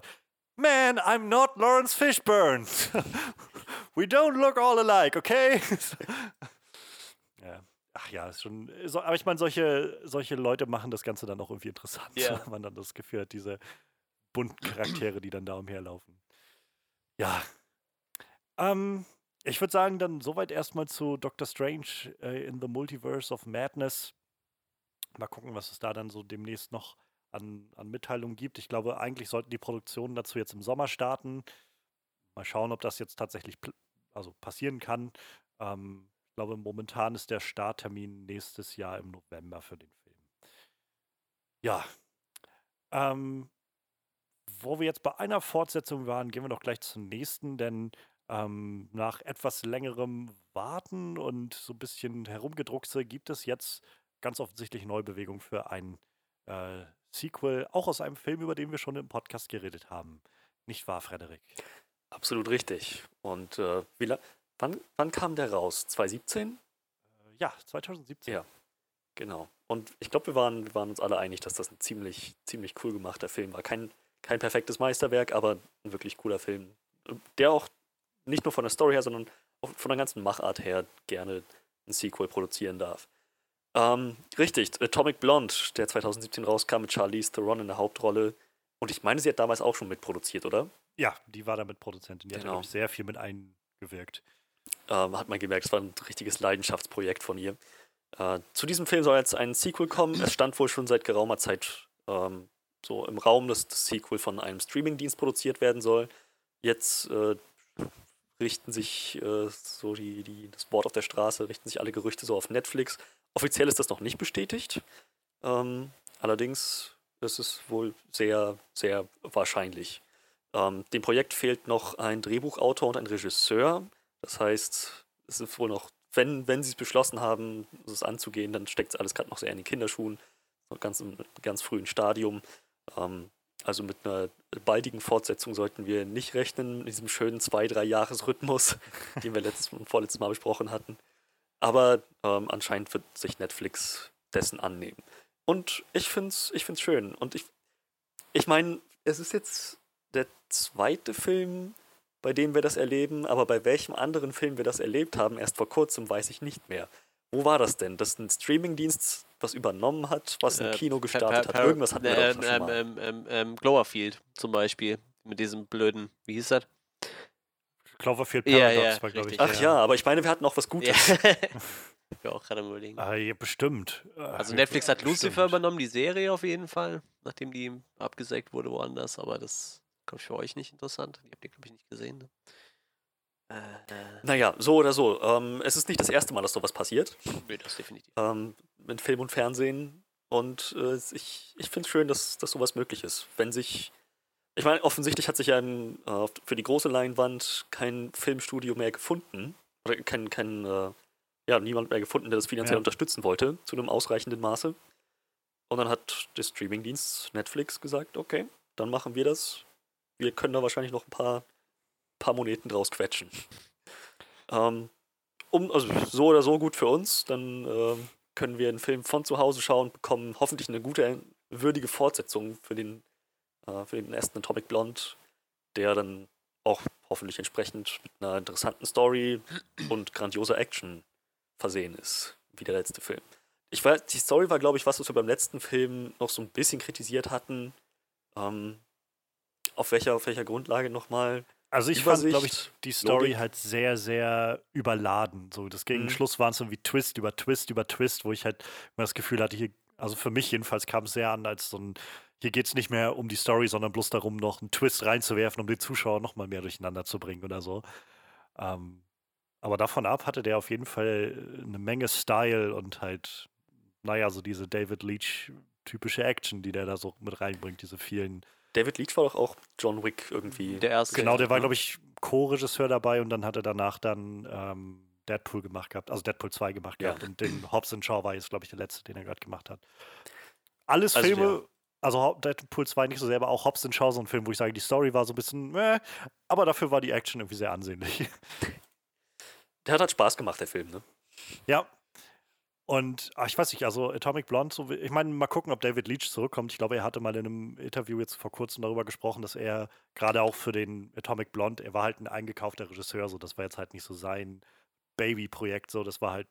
Man, I'm not Lawrence Fishburne. <laughs> We don't look all alike, okay? <laughs> ja. Ach ja, ist schon. So, aber ich meine, solche, solche Leute machen das Ganze dann auch irgendwie interessant, Ja. <laughs> wenn man dann das Gefühl hat, diese bunten Charaktere, die dann da umherlaufen. Ja. Ähm, ich würde sagen, dann soweit erstmal zu Doctor Strange äh, in the Multiverse of Madness. Mal gucken, was es da dann so demnächst noch an, an Mitteilungen gibt. Ich glaube, eigentlich sollten die Produktionen dazu jetzt im Sommer starten. Mal schauen, ob das jetzt tatsächlich also passieren kann. Ähm, ich glaube, momentan ist der Starttermin nächstes Jahr im November für den Film. Ja. Ähm, wo wir jetzt bei einer Fortsetzung waren, gehen wir doch gleich zur nächsten, denn ähm, nach etwas längerem Warten und so ein bisschen herumgedruckse gibt es jetzt ganz offensichtlich Neubewegung für ein äh, Sequel, auch aus einem Film, über den wir schon im Podcast geredet haben. Nicht wahr, Frederik? Absolut richtig. Und äh, wie la- wann, wann kam der raus? 2017? Äh, ja, 2017. Ja. Genau. Und ich glaube, wir waren, wir waren uns alle einig, dass das ein ziemlich, ziemlich cool gemachter Film war. Kein, kein perfektes Meisterwerk, aber ein wirklich cooler Film. Der auch nicht nur von der Story her, sondern auch von der ganzen Machart her gerne ein Sequel produzieren darf. Ähm, richtig, Atomic Blonde, der 2017 rauskam mit Charlize Theron in der Hauptrolle. Und ich meine, sie hat damals auch schon mitproduziert, oder? Ja, die war damit Produzentin. Die hat, Genau. glaube ich, sehr viel mit eingewirkt. Ähm, hat man gemerkt, es war ein richtiges Leidenschaftsprojekt von ihr. Äh, zu diesem Film soll jetzt ein Sequel kommen. Es stand wohl schon seit geraumer Zeit ähm, so im Raum, dass das Sequel von einem Streamingdienst produziert werden soll. Jetzt äh, richten sich äh, so die, die, das Wort auf der Straße, richten sich alle Gerüchte so auf Netflix. Offiziell ist das noch nicht bestätigt. Ähm, allerdings ist es wohl sehr, sehr wahrscheinlich. Ähm, dem Projekt fehlt noch ein Drehbuchautor und ein Regisseur. Das heißt, es ist wohl noch, wenn, wenn sie es beschlossen haben, es anzugehen, dann steckt es alles gerade noch sehr in den Kinderschuhen, noch ganz im ganz frühen Stadium. Ähm, also mit einer baldigen Fortsetzung sollten wir nicht rechnen, in diesem schönen zwei, drei Jahres-Rhythmus, <laughs> den wir letztes und vorletztes Mal besprochen hatten. Aber ähm, anscheinend wird sich Netflix dessen annehmen. Und ich finde es ich find's schön. Und ich, ich meine, es ist jetzt der zweite Film, bei dem wir das erleben, aber bei welchem anderen Film wir das erlebt haben, erst vor kurzem, weiß ich nicht mehr. Wo war das denn? Dass ein Streamingdienst was übernommen hat, was ein Äh, Kino gestartet hat? Irgendwas hatten wir ähm, doch schon ähm, mal. ähm, ähm, ähm, Glowerfield zum Beispiel. Mit diesem blöden, wie hieß das? Cloverfield Ja, Paradox ja, war, glaube ich. richtig. Ach ja, aber ich meine, wir hatten auch was Gutes. Ja. <laughs> ich auch gerade überlegen. Ah, ja, bestimmt. Äh, Also Netflix hat Lucifer bestimmt. übernommen, die Serie auf jeden Fall, nachdem die abgesägt wurde woanders, aber das glaube ich für euch nicht interessant. Die habt ihr, glaube ich, nicht gesehen. Ne? Äh, äh, Naja, so oder so. Ähm, es ist nicht das erste Mal, dass sowas passiert. nee, das definitiv. ähm, mit Film und Fernsehen. Und äh, ich, ich finde es schön, dass, dass sowas möglich ist. Wenn sich. Ich meine, offensichtlich hat sich ja ein, äh, für die große Leinwand kein Filmstudio mehr gefunden. Oder kein, kein äh, ja, niemand mehr gefunden, der das finanziell Ja. unterstützen wollte, zu einem ausreichenden Maße. Und dann hat der Streamingdienst Netflix gesagt, okay, dann machen wir das. Wir können da wahrscheinlich noch ein paar, paar Moneten draus quetschen. Ähm, um, also so oder so gut für uns, dann ähm, können wir einen Film von zu Hause schauen, bekommen hoffentlich eine gute, würdige Fortsetzung für den, äh, für den ersten Atomic Blonde, der dann auch hoffentlich entsprechend mit einer interessanten Story und grandioser Action versehen ist, wie der letzte Film. Ich weiß, die Story war, glaube ich, was, was wir beim letzten Film noch so ein bisschen kritisiert hatten. Ähm, auf welcher, auf welcher Grundlage nochmal? Also ich fand, Übersicht, glaube ich, die Story Logik. halt sehr, sehr überladen. So, das gegen Mhm. Schluss waren es so wie Twist über Twist über Twist, wo ich halt immer das Gefühl hatte, hier, also für mich jedenfalls kam es sehr an als so ein, hier geht es nicht mehr um die Story, sondern bloß darum, noch einen Twist reinzuwerfen, um den Zuschauer noch mal mehr durcheinander zu bringen oder so. Ähm, aber davon ab hatte der auf jeden Fall eine Menge Style und halt, naja, so diese David Leach typische Action, die der da so mit reinbringt, diese vielen. David Leach war doch auch John Wick irgendwie. Der erste. Genau, der war, glaube ich, Co-Regisseur dabei und dann hat er danach dann ähm, Deadpool gemacht gehabt, also Deadpool 2 gemacht Ja. gehabt und den <clears throat> Hobbs Shaw war jetzt, glaube ich, der letzte, den er gerade gemacht hat. Alles Also, Filme, also Hau- Deadpool 2 nicht so sehr, aber auch Hobbs Shaw so ein Film, wo ich sage, die Story war so ein bisschen, äh, aber dafür war die Action irgendwie sehr ansehnlich. Der hat halt Spaß gemacht, der Film, ne? Ja. Und ach, ich weiß nicht, also Atomic Blonde, so, ich meine, mal gucken, ob David Leach zurückkommt. Ich glaube, er hatte mal in einem Interview jetzt vor kurzem darüber gesprochen, dass er gerade auch für den Atomic Blonde, er war halt ein eingekaufter Regisseur, so das war jetzt halt nicht so sein Baby-Projekt, so das war halt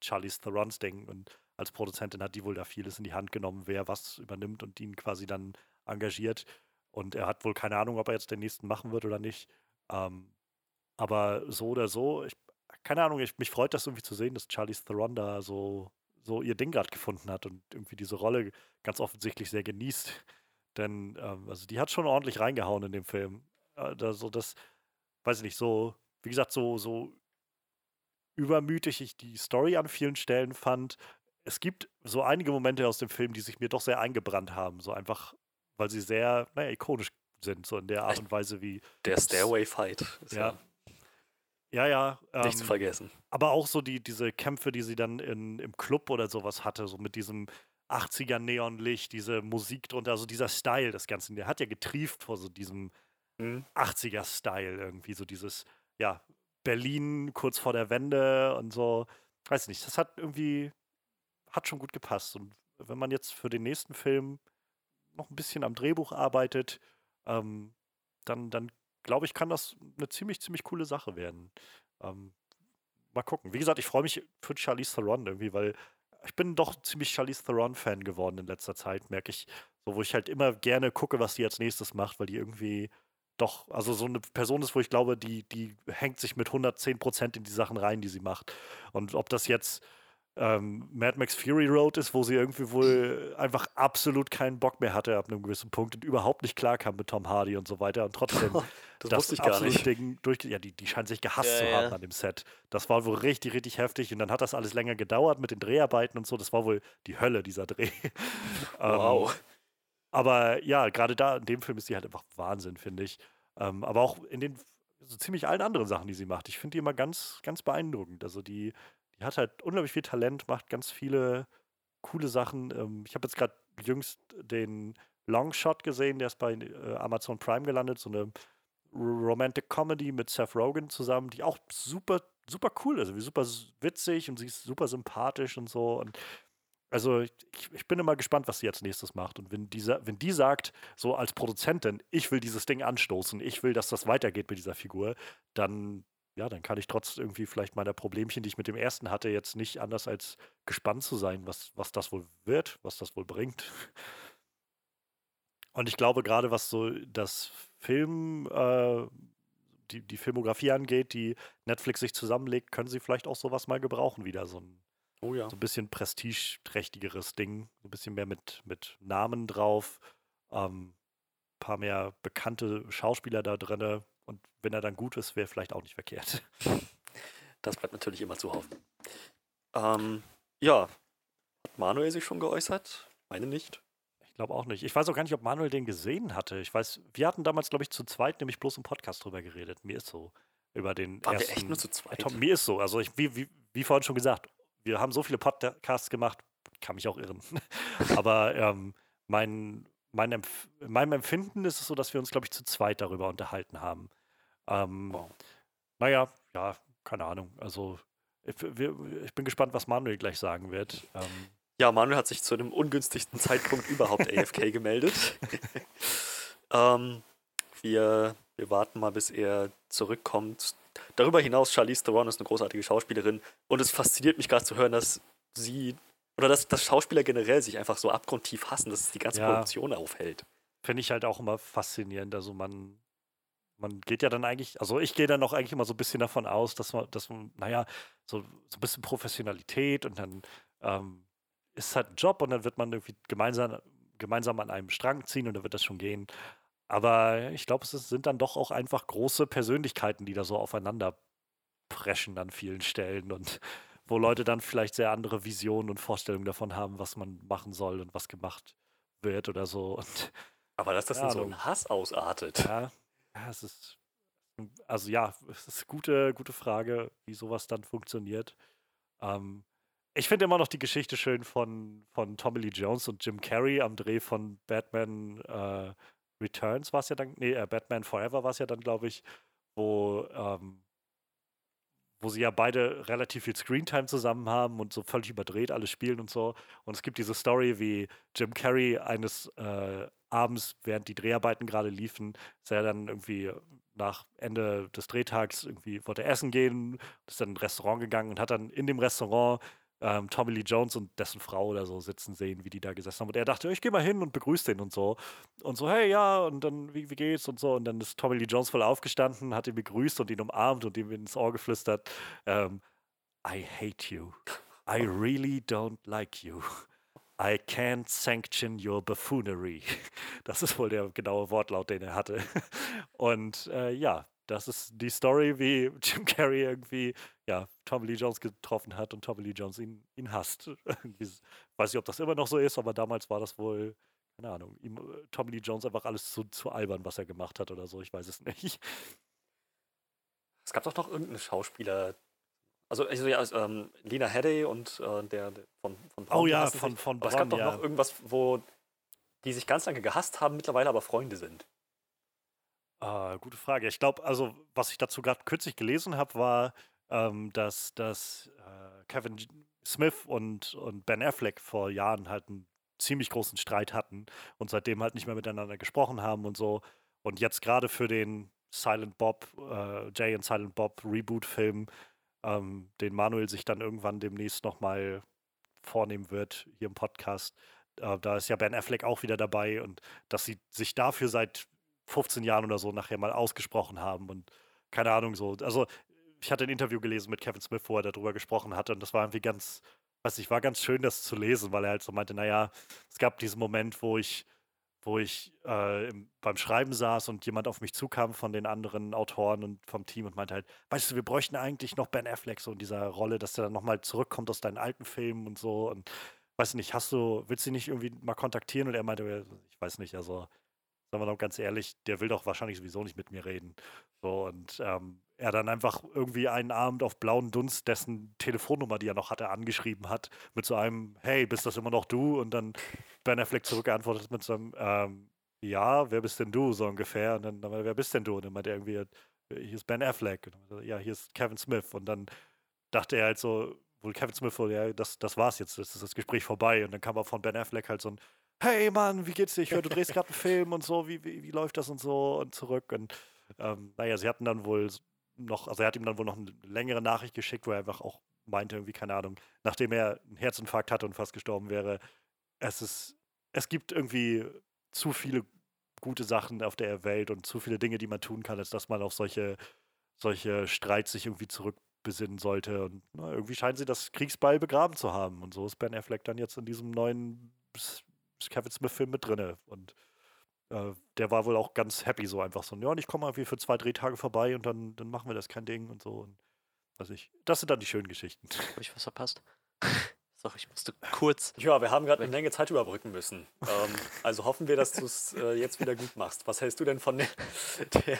Charlize Therons Ding und als Produzentin hat die wohl da vieles in die Hand genommen, wer was übernimmt und ihn quasi dann engagiert. Und er hat wohl keine Ahnung, ob er jetzt den nächsten machen wird oder nicht. Ähm, aber so oder so, ich, keine Ahnung, ich, mich freut das irgendwie zu sehen, dass Charlize Theron da so, so ihr Ding gerade gefunden hat und irgendwie diese Rolle ganz offensichtlich sehr genießt. Denn, ähm, also die hat schon ordentlich reingehauen in dem Film. Äh, da, so das, weiß ich nicht, so, wie gesagt, so, so übermütig ich die Story an vielen Stellen fand. Es gibt so einige Momente aus dem Film, die sich mir doch sehr eingebrannt haben. So einfach, weil sie sehr, naja, ikonisch sind, so in der Art und Weise, wie. Der Stairway Fight. Ist Ja. Ja, ja. Nicht zu ähm, vergessen. aber auch so die, diese Kämpfe, die sie dann in, im Club oder sowas hatte, so mit diesem 80er Neonlicht, diese Musik drunter, also dieser Style des Ganzen, der hat ja getrieft vor so diesem Mhm. 80er-Style irgendwie, so dieses, ja, Berlin kurz vor der Wende und so, weiß nicht, das hat irgendwie, hat schon gut gepasst. Und wenn man jetzt für den nächsten Film noch ein bisschen am Drehbuch arbeitet, ähm, dann, dann glaube ich, kann das eine ziemlich, ziemlich coole Sache werden. Ähm, mal gucken. Wie gesagt, ich freue mich für Charlize Theron irgendwie, weil ich bin doch ziemlich Charlize Theron-Fan geworden in letzter Zeit, merke ich. So, wo ich halt immer gerne gucke, was die als nächstes macht, weil die irgendwie doch, also so eine Person ist, wo ich glaube, die, die hängt sich mit 110 Prozent in die Sachen rein, die sie macht. Und ob das jetzt ähm, Mad Max Fury Road ist, wo sie irgendwie wohl einfach absolut keinen Bock mehr hatte ab einem gewissen Punkt und überhaupt nicht klarkam mit Tom Hardy und so weiter und trotzdem <laughs> Das, wusste ich gar nicht. Ding durch, ja, die, die scheint sich gehasst Ja, zu haben ja. an dem Set. Das war wohl richtig, richtig heftig und dann hat das alles länger gedauert mit den Dreharbeiten und so. Das war wohl die Hölle, dieser Dreh. <laughs> Ähm, Wow. aber ja, gerade da, in dem Film ist sie halt einfach Wahnsinn, finde ich. Ähm, aber auch in den so ziemlich allen anderen Sachen, die sie macht. Ich finde die immer ganz, ganz beeindruckend. Also die, die hat halt unglaublich viel Talent, macht ganz viele coole Sachen. Ähm, ich habe jetzt gerade jüngst den Longshot gesehen, der ist bei äh, Amazon Prime gelandet, so eine Romantic Comedy mit Seth Rogen zusammen, die auch super, super cool ist, wie super witzig und sie ist super sympathisch und so. Und also ich, ich bin immer gespannt, was sie als nächstes macht. Und wenn, dieser, wenn die sagt, so als Produzentin, ich will dieses Ding anstoßen, ich will, dass das weitergeht mit dieser Figur, dann, ja, dann kann ich trotz irgendwie vielleicht meiner Problemchen, die ich mit dem ersten hatte, jetzt nicht anders als gespannt zu sein, was, was das wohl wird, was das wohl bringt. Und ich glaube, gerade was so das Film, äh, die, die Filmografie angeht, die Netflix sich zusammenlegt, können sie vielleicht auch sowas mal gebrauchen wieder. So ein, Oh ja. so ein bisschen prestigeträchtigeres Ding, so ein bisschen mehr mit, mit Namen drauf, ähm, paar mehr bekannte Schauspieler da drin. Und wenn er dann gut ist, wäre vielleicht auch nicht verkehrt. <laughs> Das bleibt natürlich immer zu hoffen. Ähm, ja. Hat Manuel sich schon geäußert? Meine nicht. Ich glaube auch nicht. Ich weiß auch gar nicht, ob Manuel den gesehen hatte. Ich weiß, wir hatten damals, glaube ich, zu zweit nämlich bloß im Podcast drüber geredet. Mir ist so. Über den Waren wir ersten echt nur zu zweit? Tom, mir ist so. Also, ich, wie, wie, wie vorhin schon gesagt, wir haben so viele Podcasts gemacht, kann mich auch irren. <laughs> Aber ähm, mein, mein Empf in meinem Empfinden ist es so, dass wir uns, glaube ich, zu zweit darüber unterhalten haben. Ähm, Wow. Naja, ja, keine Ahnung. Also, ich, wir, ich bin gespannt, was Manuel gleich sagen wird. Ähm, Ja, Manuel hat sich zu einem ungünstigsten Zeitpunkt überhaupt AFK <laughs> gemeldet. <laughs> ähm, wir, wir warten mal, bis er zurückkommt. Darüber hinaus, Charlize Theron ist eine großartige Schauspielerin und es fasziniert mich gerade zu hören, dass sie oder dass, dass Schauspieler generell sich einfach so abgrundtief hassen, dass es die ganze Ja. Produktion aufhält. finde ich halt auch immer faszinierend. Also man, man geht ja dann eigentlich, also ich gehe dann auch eigentlich immer so ein bisschen davon aus, dass man, dass man, naja, so, so ein bisschen Professionalität und dann ähm, ist es halt ein Job und dann wird man irgendwie gemeinsam, gemeinsam an einem Strang ziehen und dann wird das schon gehen. Aber ich glaube, es sind dann doch auch einfach große Persönlichkeiten, die da so aufeinander dreschen an vielen Stellen und wo Leute dann vielleicht sehr andere Visionen und Vorstellungen davon haben, was man machen soll und was gemacht wird oder so. Und, <laughs> Aber dass das Ja, in so einen Hass ausartet. ja, ja, es ist, also ja, es ist eine gute, gute Frage, wie sowas dann funktioniert. Ähm, ich finde immer noch die Geschichte schön von, von Tommy Lee Jones und Jim Carrey am Dreh von Batman äh, Returns war es ja dann, nee, äh, Batman Forever war es ja dann, glaube ich, wo, ähm, wo sie ja beide relativ viel Screentime zusammen haben und so völlig überdreht alles spielen und so. Und es gibt diese Story, wie Jim Carrey eines äh, Abends, während die Dreharbeiten gerade liefen, ist er dann irgendwie nach Ende des Drehtags irgendwie wollte essen gehen, ist dann in ein Restaurant gegangen und hat dann in dem Restaurant ähm, Tommy Lee Jones und dessen Frau oder so sitzen sehen, wie die da gesessen haben. Und er dachte, ich gehe mal hin und begrüße den und so. Und so, hey, ja, und dann, wie, wie geht's und so. Und dann ist Tommy Lee Jones voll aufgestanden, hat ihn begrüßt und ihn umarmt und ihm ins Ohr geflüstert, ähm, I hate you. I really don't like you. I can't sanction your buffoonery. Das ist wohl der genaue Wortlaut, den er hatte. Und äh, ja, das ist die Story, wie Jim <laughs> Carrey irgendwie ja, Tommy Lee Jones getroffen hat und Tommy Lee Jones ihn, ihn hasst. <laughs> Weiß nicht, ob das immer noch so ist, aber damals war das wohl, keine Ahnung, ihm, äh, Tommy Lee Jones einfach alles zu, zu albern, was er gemacht hat oder so. Ich weiß es <laughs> nicht. Es gab doch noch irgendeinen Schauspieler. Also, also ja, also, ähm, Lena Headey und äh, der, der von, von Braun, Oh ja, von, von Aber es gab Braun, doch ja. noch irgendwas, wo die sich ganz lange gehasst haben, mittlerweile aber Freunde sind. Ah, gute Frage. Ich glaube, also, was ich dazu gerade kürzlich gelesen habe, war, ähm, dass, dass äh, Kevin Smith und, und Ben Affleck vor Jahren halt einen ziemlich großen Streit hatten und seitdem halt nicht mehr miteinander gesprochen haben und so. Und jetzt gerade für den Silent Bob, äh, Jay und Silent Bob Reboot-Film, ähm, den Manuel sich dann irgendwann demnächst nochmal vornehmen wird hier im Podcast, äh, da ist ja Ben Affleck auch wieder dabei und dass sie sich dafür seit 15 Jahren oder so nachher mal ausgesprochen haben und keine Ahnung so. Also ich hatte ein Interview gelesen mit Kevin Smith, wo er darüber gesprochen hatte und das war irgendwie ganz, weiß nicht, war ganz schön, das zu lesen, weil er halt so meinte, naja, es gab diesen Moment, wo ich, wo ich äh, im, beim Schreiben saß und jemand auf mich zukam von den anderen Autoren und vom Team und meinte halt, weißt du, wir bräuchten eigentlich noch Ben Affleck so in dieser Rolle, dass der dann nochmal zurückkommt aus deinen alten Filmen und so und weiß nicht, hast du, willst du nicht irgendwie mal kontaktieren? Und er meinte, ich weiß nicht, also sagen wir doch ganz ehrlich, der will doch wahrscheinlich sowieso nicht mit mir reden. So, und ähm, er dann einfach irgendwie einen Abend auf blauen Dunst dessen Telefonnummer, die er noch hatte, angeschrieben hat, mit so einem, hey, bist das immer noch du? Und dann Ben Affleck zurückgeantwortet mit so einem, ähm, ja, wer bist denn du, so ungefähr? Und dann, dann er, wer bist denn du? Und dann meinte er irgendwie, äh, hier ist Ben Affleck. Dann ja, hier ist Kevin Smith. Und dann dachte er halt so, wohl Kevin Smith, ja, das, das war's jetzt, das ist das Gespräch vorbei. Und dann kam aber von Ben Affleck halt so ein, hey Mann, wie geht's dir? Ich höre, du drehst gerade einen <laughs> Film und so, wie, wie, wie läuft das und so und zurück. Und ähm, naja, sie hatten dann wohl noch, also er hat ihm dann wohl noch eine längere Nachricht geschickt, wo er einfach auch meinte, irgendwie, keine Ahnung, nachdem er einen Herzinfarkt hatte und fast gestorben wäre, es ist, es gibt irgendwie zu viele gute Sachen auf der Welt und zu viele Dinge, die man tun kann, als dass man auf solche, solche Streits sich irgendwie zurückbesinnen sollte. Und na, irgendwie scheinen sie das Kriegsbeil begraben zu haben. Und so ist Ben Affleck dann jetzt in diesem neuen Kevin Smith-Film mit drinne. Und äh, der war wohl auch ganz happy, so einfach so, ja, und ich komme mal wie für zwei Drehtage vorbei und dann, dann machen wir das kein Ding und so. Und weiß ich. Das sind dann die schönen Geschichten. Habe ich was verpasst? <laughs> Sorry, ich musste kurz. Ja, wir haben gerade eine Menge Zeit überbrücken müssen. ähm, also hoffen wir, dass du es äh, jetzt wieder gut machst. Was hältst du denn von der, der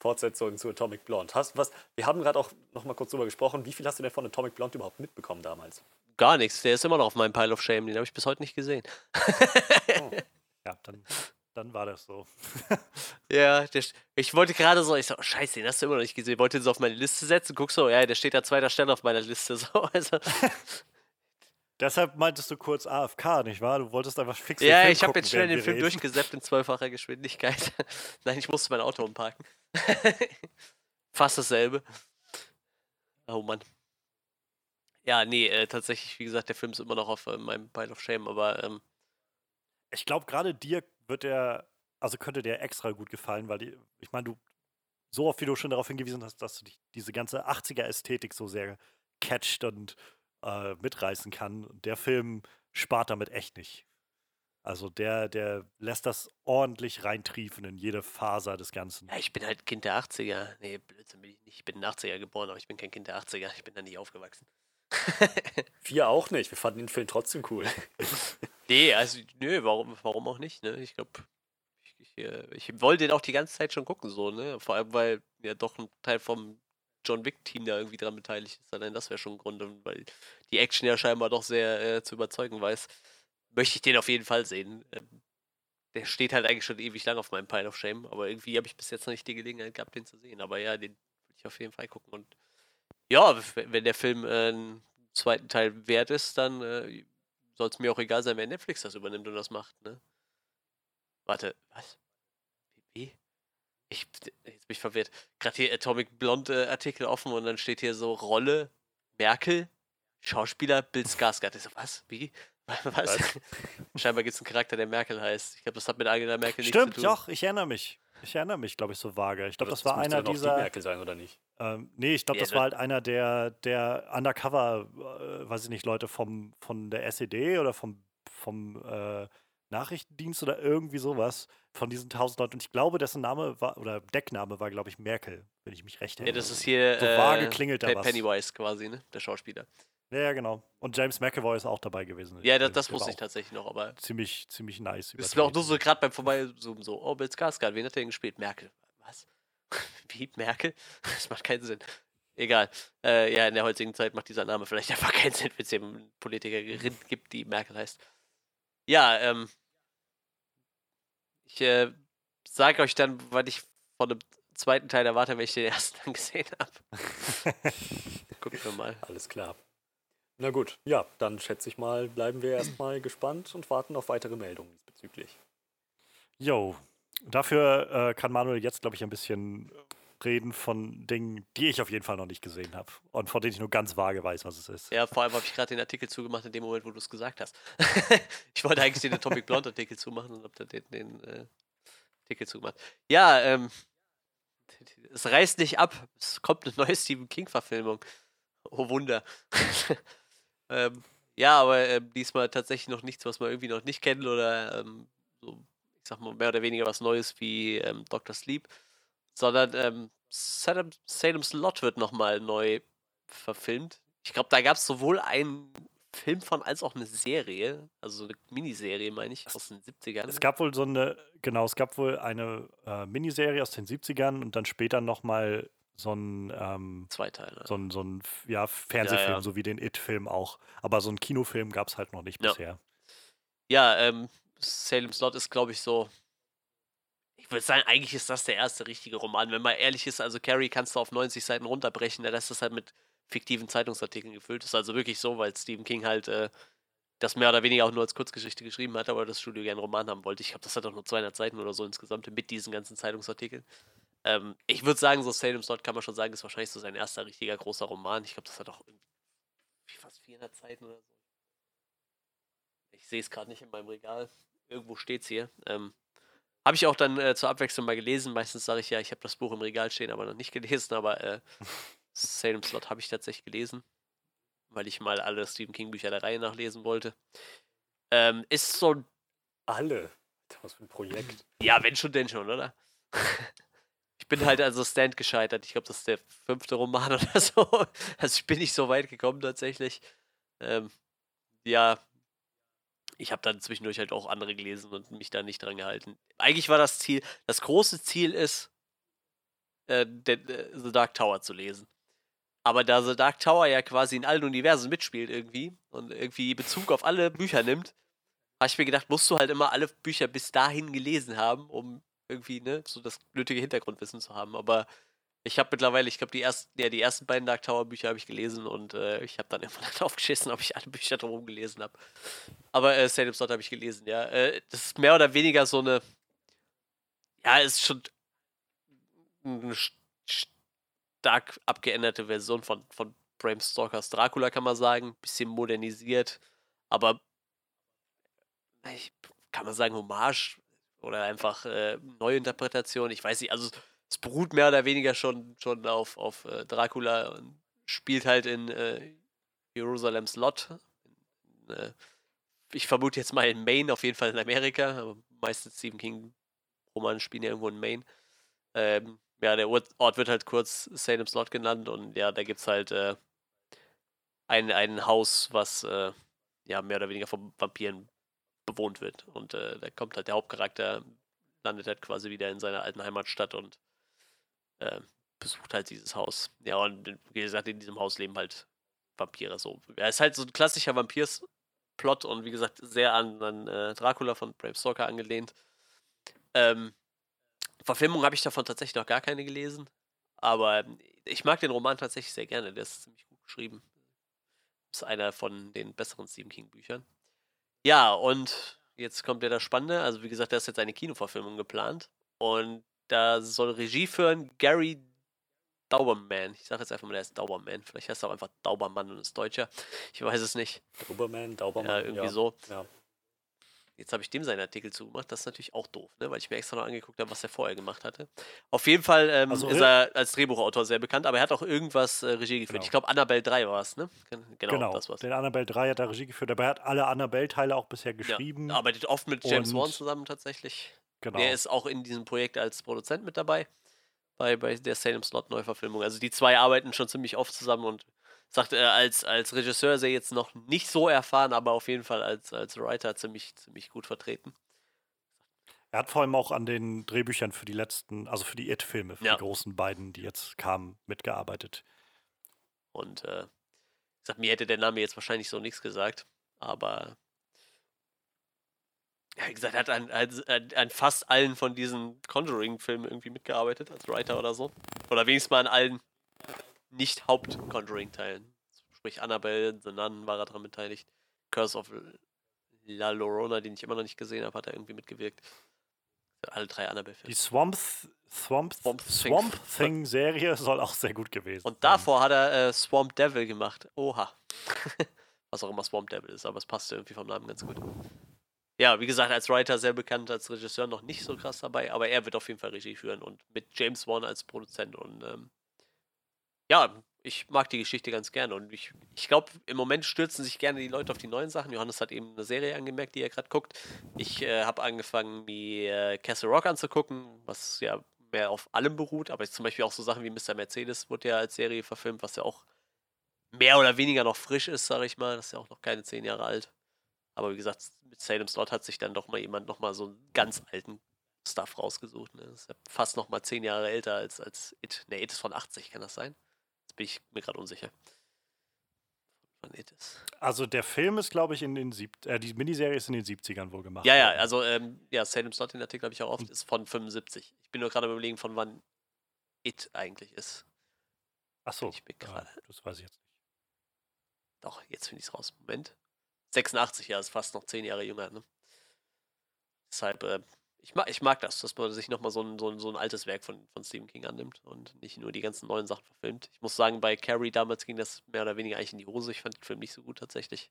Fortsetzung zu Atomic Blonde? Hast, was, wir haben gerade auch noch mal kurz drüber gesprochen. Wie viel hast du denn von Atomic Blonde überhaupt mitbekommen damals? Gar nichts. Der ist immer noch auf meinem Pile of Shame. Den habe ich bis heute nicht gesehen. Ja, dann, dann war das so. <laughs> Ja, der, ich wollte gerade so, ich so, oh, scheiße, den hast du immer noch nicht gesehen. Wollte ihn so auf meine Liste setzen. Guck so, ja, der steht an zweiter Stelle auf meiner Liste. So, <laughs> also, Deshalb meintest du kurz AFK, nicht wahr? Du wolltest einfach fix ja, Film ich habe jetzt schnell den Film durchgesäppt in zwölffacher Geschwindigkeit. <laughs> Nein, ich musste mein Auto umparken. <laughs> Fast dasselbe. Oh Mann. Ja, nee, äh, tatsächlich, wie gesagt, der Film ist immer noch auf äh, meinem Pile of Shame, aber ähm, Ich glaube, gerade dir wird der, also könnte der extra gut gefallen, weil die, ich meine, du, so oft wie du schon darauf hingewiesen hast, dass du dich diese ganze 80er-Ästhetik so sehr catcht und äh, mitreißen kann. Der Film spart damit echt nicht. Also der, der lässt das ordentlich reintriefen in jede Faser des Ganzen. Ja, ich bin halt Kind der 80er. Nee, Blödsinn bin ich nicht. Ich bin in den 80er geboren, aber ich bin kein Kind der 80er. Ich bin da nie aufgewachsen. <laughs> Wir auch nicht. Wir fanden den Film trotzdem cool. <laughs> nee, also, nö, warum, warum auch nicht, ne? Ich glaube, ich, ich, äh, ich wollte den auch die ganze Zeit schon gucken, so, ne? Vor allem, weil ja doch ein Teil vom John Wick-Team da irgendwie dran beteiligt ist. Allein das wäre schon ein Grund, weil die Action ja scheinbar doch sehr äh, zu überzeugen weiß. Möchte ich den auf jeden Fall sehen. Ähm, der steht halt eigentlich schon ewig lang auf meinem Pile of Shame, aber irgendwie habe ich bis jetzt noch nicht die Gelegenheit gehabt, den zu sehen. Aber ja, den würde ich auf jeden Fall gucken. Und ja, wenn der Film äh, einen zweiten Teil wert ist, dann äh, soll es mir auch egal sein, wer Netflix das übernimmt und das macht, ne? Warte, was? Ich, jetzt bin ich verwirrt. Gerade hier Atomic Blonde Artikel offen und dann steht hier so Rolle, Merkel, Schauspieler, Bill Skarsgård. Ich so, was? Wie? <laughs> Was? was? <laughs> Scheinbar gibt es einen Charakter, der Merkel heißt. Ich glaube, das hat mit Angela Merkel Stimmt, nichts zu tun. doch, ich erinnere mich. Ich erinnere mich, glaube ich, so vage. Ich glaube, das, das war einer auch dieser. Die Merkel sein, oder nicht? Ähm, nee, ich glaube, Ja, das ne? war halt einer der, der Undercover, äh, weiß ich nicht, Leute vom, von der SED oder vom, vom äh, Nachrichtendienst oder irgendwie sowas von diesen tausend Leuten. Und ich glaube, dessen Name war, oder Deckname war, glaube ich, Merkel, wenn ich mich recht Ja, erinnere. das ist hier So äh, vage klingelt da Pe- was. Pennywise quasi, ne? Der Schauspieler. Ja, ja, genau. Und James McAvoy ist auch dabei gewesen. Ja, das, das wusste ich tatsächlich noch, aber Ziemlich, ziemlich nice. es war auch nur so gerade beim Vorbeizoomen so, oh, Bill Skarsgård, wen hat der denn gespielt? Merkel. Was? <laughs> Wie? Merkel? <laughs> Das macht keinen Sinn. Egal. Äh, ja, in der heutigen Zeit macht dieser Name vielleicht <laughs> einfach keinen Sinn, wenn es eben Politikerin gibt, die Merkel heißt. Ja, ähm. Ich äh, sage euch dann, was ich von dem zweiten Teil erwarte, wenn ich den ersten dann gesehen habe. <laughs> Gucken wir mal. Alles klar. Na gut, ja, dann schätze ich mal, bleiben wir erstmal gespannt und warten auf weitere Meldungen diesbezüglich. Jo, dafür äh, kann Manuel jetzt, glaube ich, ein bisschen reden von Dingen, die ich auf jeden Fall noch nicht gesehen habe und von denen ich nur ganz vage weiß, was es ist. Ja, vor allem habe ich gerade den Artikel zugemacht in dem Moment, wo du es gesagt hast. <laughs> ich wollte eigentlich den Atomic Blonde Artikel zumachen und habe dann den, den äh, Artikel zugemacht. Ja, ähm, es reißt nicht ab. Es kommt eine neue Stephen King-Verfilmung. Oh Wunder. <laughs> ähm, ja, aber ähm, diesmal tatsächlich noch nichts, was man irgendwie noch nicht kennt oder ähm, so, ich sag mal, mehr oder weniger was Neues wie ähm, Dr. Sleep, sondern ähm, Salem, Salem's Lot wird nochmal neu verfilmt. Ich glaube, da gab es sowohl einen Film von als auch eine Serie, also so eine Miniserie, meine ich, aus den 70ern. Es gab wohl so eine, genau, es gab wohl eine äh, Miniserie aus den 70ern und dann später nochmal so ein, ähm, zwei Teile. so ein, so ein ja, Fernsehfilm, ja. so wie den It-Film auch. Aber so einen Kinofilm gab es halt noch nicht Ja. bisher. Ja, ähm, Salem's Lot ist, glaube ich, so. Würde sagen, eigentlich ist das der erste richtige Roman. Wenn man ehrlich ist, also Carrie kannst du auf 90 Seiten runterbrechen, der Rest ist halt mit fiktiven Zeitungsartikeln gefüllt. ist also wirklich so, weil Stephen King halt äh, das mehr oder weniger auch nur als Kurzgeschichte geschrieben hat, aber das Studio gerne einen Roman haben wollte. Ich glaube, das hat auch nur 200 Seiten oder so insgesamt mit diesen ganzen Zeitungsartikeln. Ähm, ich würde sagen, so Salem's Lot kann man schon sagen, ist wahrscheinlich so sein erster richtiger großer Roman. Ich glaube, das hat auch irgendwie fast 400 Seiten oder so. Ich sehe es gerade nicht in meinem Regal. Irgendwo steht es hier. Ähm, habe ich auch dann äh, zur Abwechslung mal gelesen. Meistens sage ich ja, ich habe das Buch im Regal stehen, aber noch nicht gelesen. Aber äh, Salem Slot habe ich tatsächlich gelesen, weil ich mal alle Stephen King Bücher der Reihe nachlesen wollte. Ähm, ist so Alle. Was für ein Projekt. ja, wenn schon, denn schon, oder? <laughs> ich bin halt also Stand gescheitert. Ich glaube, das ist der fünfte Roman <laughs> oder so. Also ich bin nicht so weit gekommen tatsächlich. Ähm, ja, ich habe dann zwischendurch halt auch andere gelesen und mich da nicht dran gehalten. Eigentlich war das Ziel, das große Ziel ist, äh, The Dark Tower zu lesen. Aber da The Dark Tower ja quasi in allen Universen mitspielt irgendwie und irgendwie Bezug auf alle Bücher nimmt, habe ich mir gedacht, musst du halt immer alle Bücher bis dahin gelesen haben, um irgendwie, ne, so das nötige Hintergrundwissen zu haben. Aber ich habe mittlerweile, ich glaube, die ersten, ja, die ersten beiden Dark Tower Bücher habe ich gelesen und äh, ich habe dann <laughs> immer drauf geschissen, ob ich alle Bücher drumherum gelesen habe. Aber äh, Salem's Lot habe ich gelesen, ja. Äh, das ist mehr oder weniger so eine, ja, ist schon eine st- stark abgeänderte Version von, von Bram Stokers Dracula, kann man sagen. Bisschen modernisiert, aber ich, kann man sagen, Hommage oder einfach äh, Neuinterpretation. Ich weiß nicht, also es beruht mehr oder weniger schon, schon auf, auf äh, Dracula und spielt halt in äh, Jerusalem's Lot. In, äh, ich vermute jetzt mal in Maine, auf jeden Fall in Amerika, aber meistens Stephen King-Romanen spielen ja irgendwo in Maine. Ähm, ja, der Ort wird halt kurz Salem's Lot genannt und ja, da gibt es halt äh, ein, ein Haus, was äh, ja mehr oder weniger von Vampiren bewohnt wird. Und äh, da kommt halt der Hauptcharakter, landet halt quasi wieder in seiner alten Heimatstadt und äh, besucht halt dieses Haus. Ja, und wie gesagt, in diesem Haus leben halt Vampire so. Er ist halt so ein klassischer Vampirs-Plot und wie gesagt, sehr an, an äh, Dracula von Bram Stoker angelehnt. Ähm, Verfilmung habe ich davon tatsächlich noch gar keine gelesen. Aber ich mag den Roman tatsächlich sehr gerne. Der ist ziemlich gut geschrieben. Ist einer von den besseren Stephen King-Büchern. Ja, und jetzt kommt ja das Spannende. Also, wie gesagt, da ist jetzt eine Kinoverfilmung geplant. Und da soll Regie führen Gary Dauberman. Ich sage jetzt einfach mal, der ist Dauberman. Vielleicht heißt er auch einfach Daubermann und ist Deutscher. Ich weiß es nicht. Dauberman, Daubermann. Ja, irgendwie ja. so. Ja. Jetzt habe ich dem seinen Artikel zugemacht. Das ist natürlich auch doof, ne? weil ich mir extra noch angeguckt habe, was er vorher gemacht hatte. Auf jeden Fall ähm, also, ist er als Drehbuchautor sehr bekannt, aber er hat auch irgendwas äh, Regie geführt. Genau. Ich glaube, Annabelle 3 war es, ne? Genau, genau, das war's. Den Annabelle 3 hat er Regie geführt, aber er hat alle Annabelle-Teile auch bisher geschrieben. Ja, arbeitet oft mit James Wan zusammen tatsächlich. Genau. Der ist auch in diesem Projekt als Produzent mit dabei, bei, bei der Salem Slot Neuverfilmung. Also die zwei arbeiten schon ziemlich oft zusammen und sagt er, als, als Regisseur ist er jetzt noch nicht so erfahren, aber auf jeden Fall als, als Writer ziemlich, ziemlich gut vertreten. Er hat vor allem auch an den Drehbüchern für die letzten, also für die It-Filme, für ja. die großen beiden, die jetzt kamen, mitgearbeitet. Und äh, ich sag, mir hätte der Name jetzt wahrscheinlich so nichts gesagt, aber ja, wie gesagt, er hat an, an, an fast allen von diesen Conjuring-Filmen irgendwie mitgearbeitet, als Writer oder so. Oder wenigstens mal an allen nicht Haupt-Conjuring-Teilen. Sprich, Annabelle, The Nun war er daran beteiligt. Curse of La Llorona, den ich immer noch nicht gesehen habe, hat er irgendwie mitgewirkt. Alle drei Annabelle-Filme. Die Swamp, Swamp, Swamp, Swamp Thing-Serie soll auch sehr gut gewesen Und davor hat er äh, Swamp Devil gemacht. Oha. <laughs> Was auch immer Swamp Devil ist, aber es passt irgendwie vom Namen ganz gut. Ja, wie gesagt, als Writer sehr bekannt, als Regisseur noch nicht so krass dabei, aber er wird auf jeden Fall Regie führen und mit James Wan als Produzent und ähm, ja, ich mag die Geschichte ganz gerne und ich, ich glaube, im Moment stürzen sich gerne die Leute auf die neuen Sachen. Johannes hat eben eine Serie angemerkt, die er gerade guckt. Ich äh, habe angefangen, mir äh, Castle Rock anzugucken, was ja mehr auf allem beruht, aber zum Beispiel auch so Sachen wie Mr. Mercedes wurde ja als Serie verfilmt, was ja auch mehr oder weniger noch frisch ist, sage ich mal. Das ist ja auch noch keine zehn Jahre alt. Aber wie gesagt, mit Salem Slot hat sich dann doch mal jemand noch mal so einen ganz alten Stuff rausgesucht. Ne? Das ist ja fast noch mal zehn Jahre älter als, als It. Ne, It ist von 80, kann das sein? bin ich mir gerade unsicher. Wann it ist. Also der Film ist, glaube ich, in den sieb äh, die Miniserie ist in den 70ern wohl gemacht. Ja, ja, also ähm, ja, Salem Slot, den Artikel habe ich auch oft, ist von 75. Ich bin nur gerade überlegen, von wann It eigentlich ist. Ach so. Ich bin ja, das weiß ich jetzt nicht. Doch, jetzt finde ich es raus. Moment. 86, ja, ist fast noch 10 Jahre jünger, ne? Deshalb, äh, ich mag, ich mag das, dass man sich nochmal so ein, so, ein, so ein altes Werk von, von Stephen King annimmt und nicht nur die ganzen neuen Sachen verfilmt. Ich muss sagen, bei Carrie damals ging das mehr oder weniger eigentlich in die Hose. Ich fand den Film nicht so gut tatsächlich.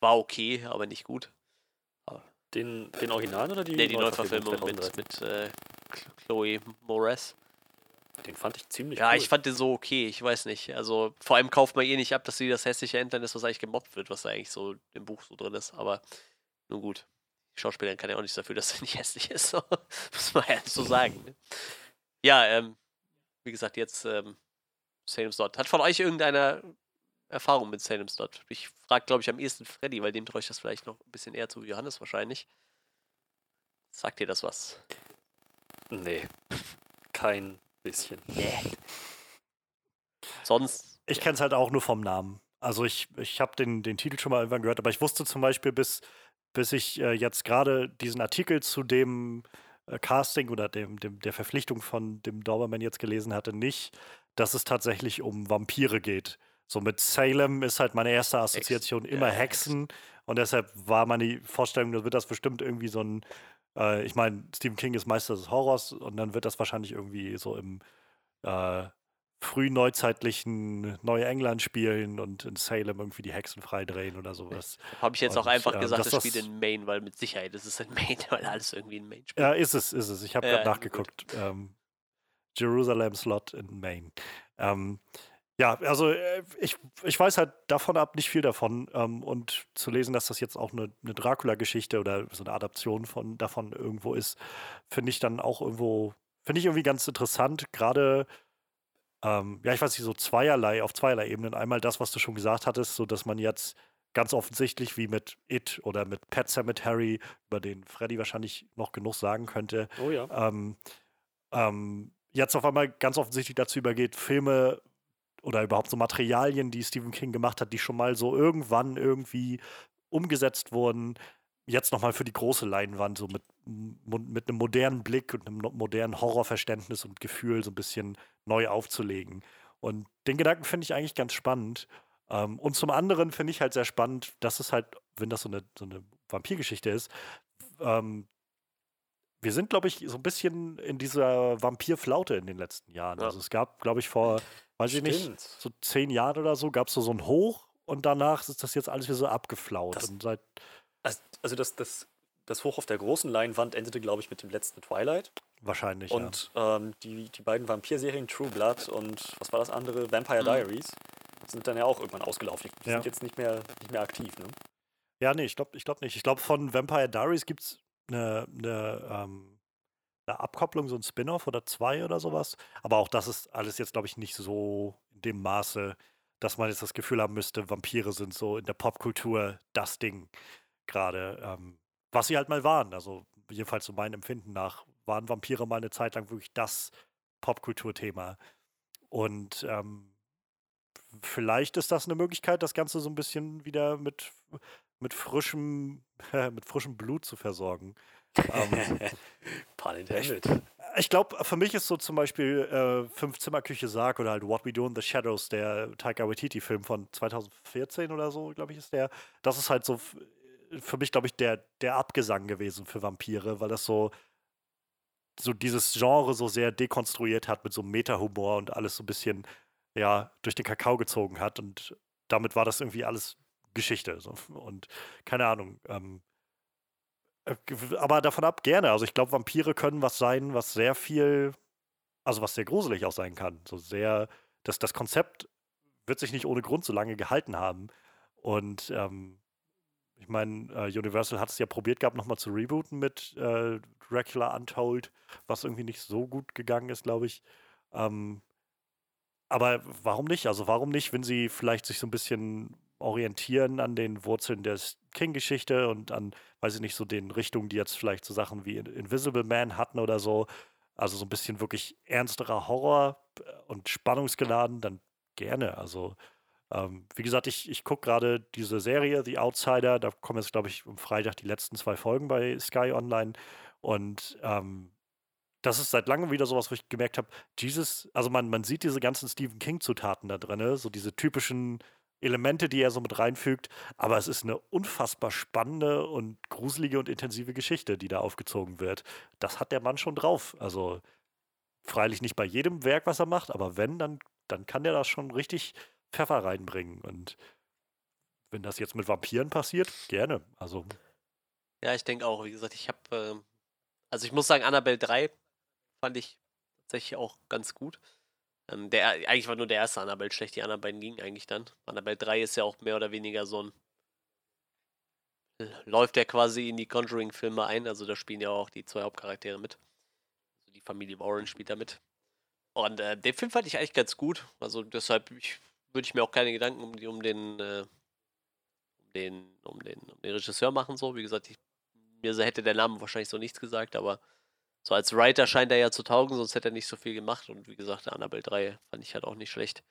War okay, aber nicht gut. Aber den, den Original oder die, nee, die Neuverfilmung mit, mit äh, Chloe Moretz? Den fand ich ziemlich Ja, cool. ich fand den so okay, ich weiß nicht. Also vor allem kauft man eh nicht ab, dass sie das hässliche Entlein ist, was eigentlich gemobbt wird, was da eigentlich so im Buch so drin ist. Aber nun gut. Schauspielerin kann ja auch nichts dafür, dass er <laughs> nicht hässlich ist. <laughs> Muss man ja so sagen. Ne? Ja, ähm, wie gesagt, jetzt ähm, Salem Slot. Hat von euch irgendeiner Erfahrung mit Salem Slot? Ich frage, glaube ich, am ehesten Freddy, weil dem traue ich das vielleicht noch ein bisschen eher zu Johannes wahrscheinlich. Sagt dir das was? Nee. Kein bisschen. Nee. Sonst. Ich kenne es halt auch nur vom Namen. Also ich, ich habe den, den Titel schon mal irgendwann gehört, aber ich wusste zum Beispiel bis bis ich äh, jetzt gerade diesen Artikel zu dem äh, Casting oder dem, dem, der Verpflichtung von dem Doberman jetzt gelesen hatte, nicht, dass es tatsächlich um Vampire geht. So mit Salem ist halt meine erste Assoziation Hex. immer ja, Hexen. Und deshalb war meine Vorstellung, da wird das bestimmt irgendwie so ein, äh, ich meine, Stephen King ist Meister des Horrors und dann wird das wahrscheinlich irgendwie so im äh, frühneuzeitlichen Neuengland spielen und in Salem irgendwie die Hexen freidrehen oder sowas. Habe ich jetzt und, auch einfach äh, gesagt, das, spielt in Maine, weil mit Sicherheit ist es in <laughs> Maine, weil alles irgendwie in Maine spielt. Ja, ist es, ist es. Ich habe gerade nachgeguckt. Ähm, Jerusalem Slot in Maine. Ähm, Ja, also äh, ich, ich weiß halt davon ab nicht viel davon. Ähm, und zu lesen, dass das jetzt auch eine, eine Dracula-Geschichte oder so eine Adaption von davon irgendwo ist, finde ich dann auch irgendwo, finde ich irgendwie ganz interessant. Gerade, ähm, ja, ich weiß nicht, so zweierlei, auf zweierlei Ebenen. Einmal das, was du schon gesagt hattest, so dass man jetzt ganz offensichtlich wie mit It oder mit Pet Cemetery, über den Freddy wahrscheinlich noch genug sagen könnte, Oh ja. ähm, ähm, jetzt auf einmal ganz offensichtlich dazu übergeht, Filme oder überhaupt so Materialien, die Stephen King gemacht hat, die schon mal so irgendwann irgendwie umgesetzt wurden, jetzt nochmal für die große Leinwand, so mit, mit einem modernen Blick und einem modernen Horrorverständnis und Gefühl so ein bisschen neu aufzulegen. Und den Gedanken finde ich eigentlich ganz spannend. Ähm, und zum anderen finde ich halt sehr spannend, dass es halt, wenn das so eine, so eine Vampirgeschichte ist, ähm, wir sind, glaube ich, so ein bisschen in dieser Vampirflaute in den letzten Jahren. Ja. Also es gab, glaube ich, vor, weiß ich nicht, Stimmt. so zehn Jahren oder so, gab es so, so ein Hoch und danach ist das jetzt alles wieder so abgeflaut. Das- seit, Also, also das, das, das Hoch auf der großen Leinwand endete, glaube ich, mit dem letzten Twilight. wahrscheinlich, Und ähm, die, die beiden Vampir-Serien True Blood und was war das andere? Vampire Mhm. Diaries sind dann ja auch irgendwann ausgelaufen. Die Ja. sind jetzt nicht mehr, nicht mehr aktiv, ne? ja. Ja, nee, ich glaube ich glaub nicht. Ich glaube, von Vampire Diaries gibt es eine, eine, ähm, eine Abkopplung, so ein Spin-off oder zwei oder sowas. Aber auch das ist alles jetzt, glaube ich, nicht so in dem Maße, dass man jetzt das Gefühl haben müsste, Vampire sind so in der Popkultur das Ding gerade. Ähm, was sie halt mal waren. Also jedenfalls so mein Empfinden nach, waren Vampire mal eine Zeit lang wirklich das Popkulturthema. Und ähm, vielleicht ist das eine Möglichkeit, das Ganze so ein bisschen wieder mit, mit frischem, <laughs> mit frischem Blut zu versorgen. Ähm, <laughs> Pun intended. ich glaube, für mich ist so zum Beispiel äh, Fünf-Zimmer-Küche Sarg oder halt What We Do in the Shadows, der Taika Waititi-Film von 2014 oder so, glaube ich, ist der. Das ist halt so für mich, glaube ich, der, der Abgesang gewesen für Vampire, weil das so, so dieses Genre so sehr dekonstruiert hat mit so Meta-Humor und alles so ein bisschen, ja, durch den Kakao gezogen hat. Und damit war das irgendwie alles Geschichte. So. Und keine Ahnung. Ähm, äh, aber davon ab gerne. Also ich glaube, Vampire können was sein, was sehr viel, also was sehr gruselig auch sein kann. So sehr, das, das Konzept wird sich nicht ohne Grund so lange gehalten haben. Und ähm, ich meine, äh, Universal hat es ja probiert gehabt, nochmal zu rebooten mit äh, Dracula Untold, was irgendwie nicht so gut gegangen ist, glaube ich. Ähm, aber warum nicht? Also warum nicht, wenn sie vielleicht sich so ein bisschen orientieren an den Wurzeln der King-Geschichte und an, weiß ich nicht, so den Richtungen, die jetzt vielleicht so Sachen wie In- Invisible Man hatten oder so. Also so ein bisschen wirklich ernsterer Horror äh, und spannungsgeladen, dann gerne. Also ähm, wie gesagt, ich, ich gucke gerade diese Serie, The Outsider. Da kommen jetzt, glaube ich, am Freitag die letzten zwei Folgen bei Sky Online. Und ähm, das ist seit langem wieder sowas, wo ich gemerkt habe, Jesus, also man, man sieht diese ganzen Stephen King-Zutaten da drin, so diese typischen Elemente, die er so mit reinfügt, aber es ist eine unfassbar spannende und gruselige und intensive Geschichte, die da aufgezogen wird. Das hat der Mann schon drauf. Also freilich nicht bei jedem Werk, was er macht, aber wenn, dann, dann kann der da schon richtig Pfeffer reinbringen. Und wenn das jetzt mit Vampiren passiert, gerne. Also, Ja, ich denke auch, wie gesagt, ich habe, ähm, also ich muss sagen, Annabelle 3 fand ich tatsächlich auch ganz gut. Ähm, der, eigentlich war nur der erste Annabelle schlecht, die anderen beiden gingen eigentlich dann. Annabelle 3 ist ja auch mehr oder weniger so ein, läuft ja quasi in die Conjuring-Filme ein, also da spielen ja auch die zwei Hauptcharaktere mit. Also die Familie Warren spielt da mit. Und äh, den Film fand ich eigentlich ganz gut, also deshalb würde ich mir auch keine Gedanken um, um den, äh, um den, um den, um den Regisseur machen, so. Wie gesagt, ich, mir hätte der Name wahrscheinlich so nichts gesagt, aber so als Writer scheint er ja zu taugen, sonst hätte er nicht so viel gemacht. Und wie gesagt, der Annabelle 3 fand ich halt auch nicht schlecht.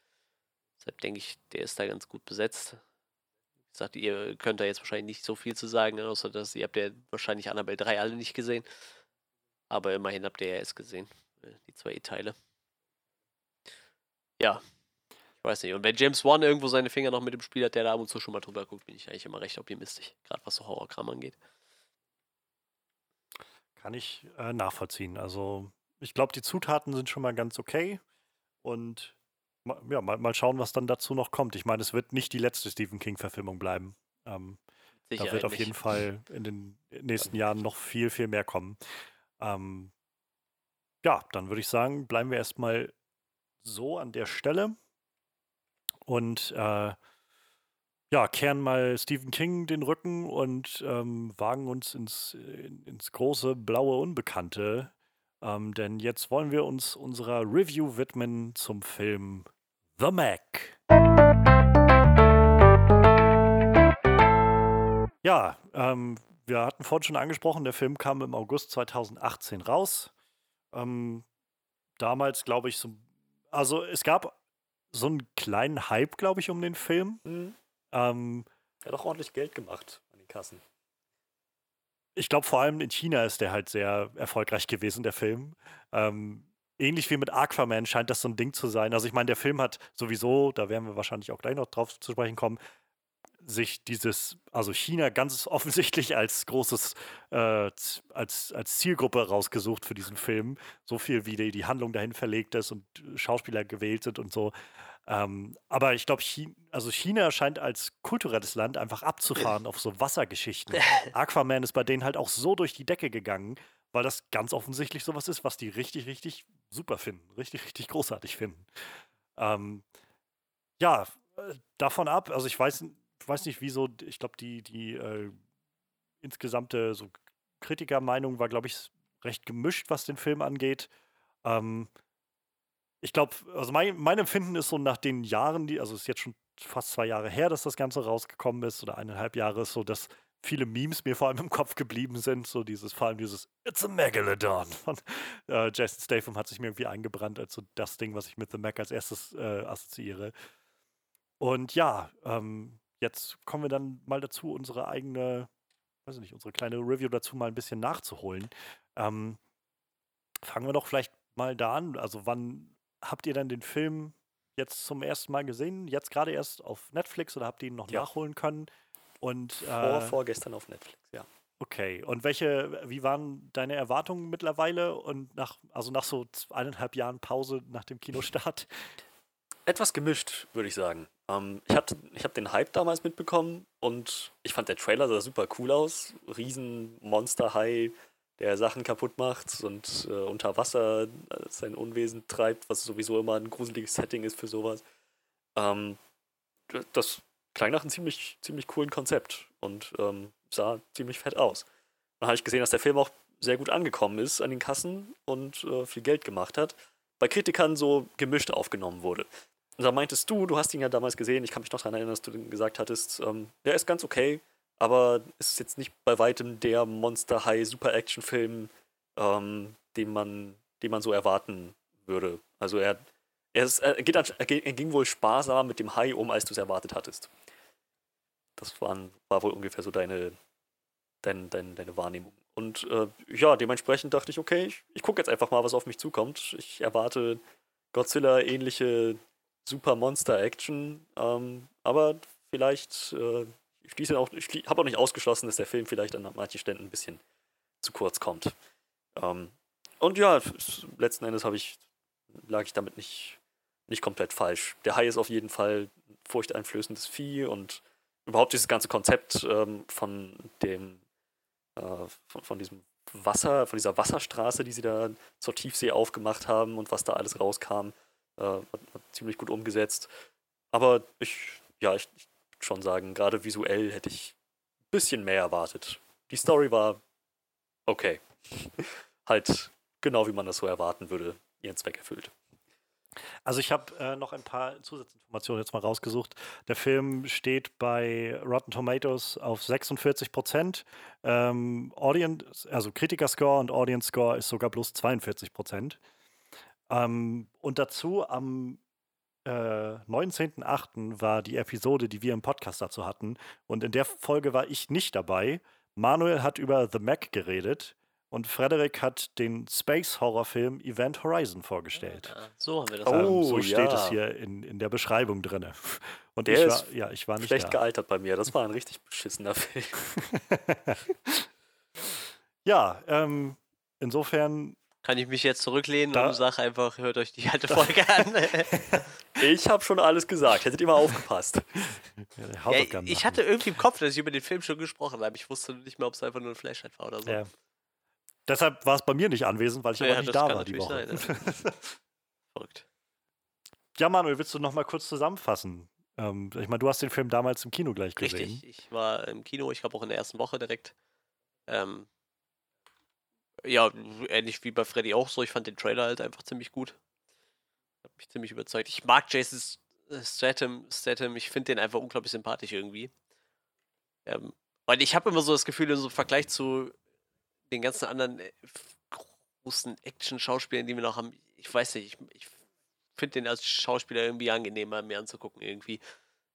Deshalb denke ich, der ist da ganz gut besetzt. Wie gesagt, ihr könnt da jetzt wahrscheinlich nicht so viel zu sagen, außer dass ihr habt ja wahrscheinlich Annabelle 3 alle nicht gesehen. Aber immerhin habt ihr ja es gesehen, äh, die zwei E-Teile. Ja, ich weiß nicht. Und wenn James Wan irgendwo seine Finger noch mit dem Spiel hat, der da ab und zu schon mal drüber guckt, bin ich eigentlich immer recht optimistisch. Gerade was so Horrorkram angeht. Kann ich äh, nachvollziehen. Also, ich glaube, die Zutaten sind schon mal ganz okay. Und ja, mal, mal schauen, was dann dazu noch kommt. Ich meine, es wird nicht die letzte Stephen King-Verfilmung bleiben. Ähm, da Sicherheit wird auf jeden Fall in den nächsten Jahren noch viel, viel mehr kommen. Ähm, ja, dann würde ich sagen, bleiben wir erstmal so an der Stelle. und äh, ja, kehren mal Stephen King den Rücken und ähm, wagen uns ins, ins große blaue Unbekannte. Ähm, denn jetzt wollen wir uns unserer Review widmen zum Film The Mac. Ja, ähm, wir hatten vorhin schon angesprochen, der Film kam im August 2018 raus. Ähm, damals, glaube ich, so. Also, es gab so einen kleinen Hype, glaube ich, um den Film. Mhm. Ähm, Er hat auch ordentlich Geld gemacht an den Kassen. ich glaube, vor allem in China ist der halt sehr erfolgreich gewesen, der Film. Ähm, ähnlich wie mit Aquaman scheint das so ein Ding zu sein. Also, ich meine, der Film hat sowieso, da werden wir wahrscheinlich auch gleich noch drauf zu sprechen kommen, sich dieses, also China ganz <laughs> offensichtlich als großes, äh, als, als Zielgruppe rausgesucht für diesen Film. So viel, wie die, die Handlung dahin verlegt ist und Schauspieler gewählt sind und so. Ähm, aber ich glaube, China, also China scheint als kulturelles Land einfach abzufahren auf so Wassergeschichten. <laughs> Aquaman ist bei denen halt auch so durch die Decke gegangen, weil das ganz offensichtlich sowas ist, was die richtig, richtig super finden, richtig, richtig großartig finden. Ähm, ja, äh, davon ab, also ich weiß, weiß nicht, wieso, ich glaube, die, die äh, insgesamte so Kritikermeinung war, glaube ich, recht gemischt, was den Film angeht. Ähm, ich glaube, also mein, mein Empfinden ist so nach den Jahren, die, also es ist jetzt schon fast zwei Jahre her, dass das Ganze rausgekommen ist, oder eineinhalb Jahre, ist so, dass viele Memes mir vor allem im Kopf geblieben sind. So dieses, vor allem dieses It's a Megalodon von äh, Jason Statham hat sich mir irgendwie eingebrannt als so das Ding, was ich mit The Mac als erstes äh, assoziiere. Und ja, ähm, jetzt kommen wir dann mal dazu, unsere eigene, weiß ich nicht, unsere kleine Review dazu mal ein bisschen nachzuholen. Ähm, fangen wir doch vielleicht mal da an. Also, wann habt ihr dann den Film jetzt zum ersten Mal gesehen? Jetzt gerade erst auf Netflix oder habt ihr ihn noch Ja. nachholen können? Und Vor, äh, vorgestern auf Netflix, ja. okay. Und welche, wie waren deine Erwartungen mittlerweile? Und nach, also nach so eineinhalb Jahren Pause nach dem Kinostart? <laughs> Etwas gemischt, würde ich sagen. Ähm, ich hatte, ich habe den Hype damals mitbekommen und ich fand der Trailer sah super cool aus. Riesen Monsterhai, der Sachen kaputt macht und äh, unter Wasser äh, sein Unwesen treibt, was sowieso immer ein gruseliges Setting ist für sowas. Ähm, das klang nach einem ziemlich, ziemlich coolen Konzept und ähm, sah ziemlich fett aus. Dann habe ich gesehen, dass der Film auch sehr gut angekommen ist an den Kassen und äh, viel Geld gemacht hat. Bei Kritikern so gemischt aufgenommen wurde. Und da meintest du, du hast ihn ja damals gesehen, ich kann mich noch daran erinnern, dass du gesagt hattest, ähm, der ist ganz okay, aber es ist jetzt nicht bei weitem der Monster High Super Action Film, ähm, den man, den man so erwarten würde. Also er, er, ist, er, geht, er ging- wohl sparsamer mit dem Hai um, als du es erwartet hattest. Das waren, war wohl ungefähr so deine, dein, dein, deine Wahrnehmung. Und äh, ja, dementsprechend dachte ich, okay, ich, ich gucke jetzt einfach mal, was auf mich zukommt. Ich erwarte Godzilla-ähnliche Super Monster-Action, ähm, aber vielleicht, äh, ich schließe ich habe auch nicht ausgeschlossen, dass der Film vielleicht an manchen Ständen ein bisschen zu kurz kommt. Ähm, und ja, letzten Endes ich, lag ich damit nicht, nicht komplett falsch. Der Hai ist auf jeden Fall ein furchteinflößendes Vieh und überhaupt dieses ganze Konzept ähm, von dem, äh, von, von diesem Wasser, von dieser Wasserstraße, die sie da zur Tiefsee aufgemacht haben und was da alles rauskam, äh, war, war ziemlich gut umgesetzt. Aber ich, ja, ich, ich schon sagen, gerade visuell hätte ich ein bisschen mehr erwartet. Die Story war okay. <laughs> halt genau wie man das so erwarten würde, ihren Zweck erfüllt. Also ich habe äh, noch ein paar Zusatzinformationen jetzt mal rausgesucht. Der Film steht bei Rotten Tomatoes auf 46 Prozent. Ähm, Audience, also Kritiker-Score und Audience-Score ist sogar bloß 42 Prozent. Ähm, und dazu am äh, 19.08. war die Episode, die wir im Podcast dazu hatten. Und in der Folge war ich nicht dabei. Manuel hat über The Mac geredet und Frederik hat den Space-Horror-Film Event Horizon vorgestellt. Ah, so haben wir das. Oh, Ähm, so steht es ja. hier in, in der Beschreibung drin. Und Der ich ist war, ja, ich war nicht Schlecht da. gealtert bei mir. Das war ein <laughs> richtig beschissener Film. <laughs> Ja, ähm, insofern, Kann ich mich jetzt zurücklehnen Da- und sage einfach, hört euch die alte Folge an. <laughs> Ich habe schon alles gesagt. Hättet ihr mal aufgepasst. ja, ja, ich hatte irgendwie im Kopf, dass ich über den Film schon gesprochen habe. Ich wusste nicht mehr, ob es einfach nur ein Flashlight war oder so. Ja. Deshalb war es bei mir nicht anwesend, weil ich Ja, aber nicht da war die Woche. sein, <laughs> Verrückt. ja, Manuel, willst du noch mal kurz zusammenfassen? Ähm, ich meine, du hast den Film damals im Kino gleich gesehen. Richtig, ich war im Kino, ich glaube auch in der ersten Woche direkt. Ähm, ja, ähnlich wie bei Freddy auch so. Ich fand den Trailer halt einfach ziemlich gut. Hat mich ziemlich überzeugt. Ich mag Jason Statham, Statham ich finde den einfach unglaublich sympathisch irgendwie. Ähm, weil ich habe immer so das Gefühl, in so Vergleich zu den ganzen anderen äh, großen Action-Schauspielern, die wir noch haben, ich weiß nicht, ich, ich finde den als Schauspieler irgendwie angenehmer, mir anzugucken irgendwie.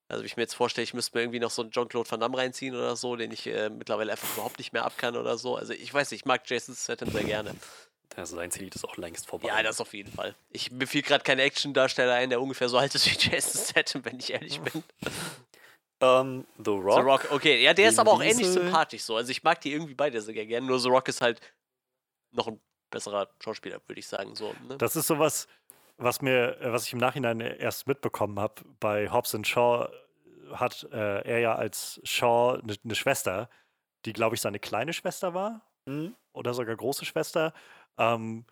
Also, wenn ich mir jetzt vorstelle, ich müsste mir irgendwie noch so einen Jean-Claude Van Damme reinziehen oder so, den ich äh, mittlerweile einfach überhaupt nicht mehr ab kann oder so. Also, ich weiß nicht, ich mag Jason Statham sehr gerne. Also, sein Zenit ist auch längst vorbei. Ja, das auf jeden Fall. Ich, mir fiel gerade kein Action-Darsteller ein, der ungefähr so alt ist <laughs> wie Jason Statham, wenn ich ehrlich bin. Um, The Rock. The Rock, okay. Ja, der ist aber auch ähnlich sympathisch so. Also, ich mag die irgendwie beide sehr gerne. Nur The Rock ist halt noch ein besserer Schauspieler, würde ich sagen. So, ne? Das ist sowas, was mir, äh, was ich im Nachhinein erst mitbekommen habe. Bei Hobbs and Shaw hat äh, er ja als Shaw eine ne Schwester, die, glaube ich, seine kleine Schwester war Mhm. oder sogar große Schwester. Ähm,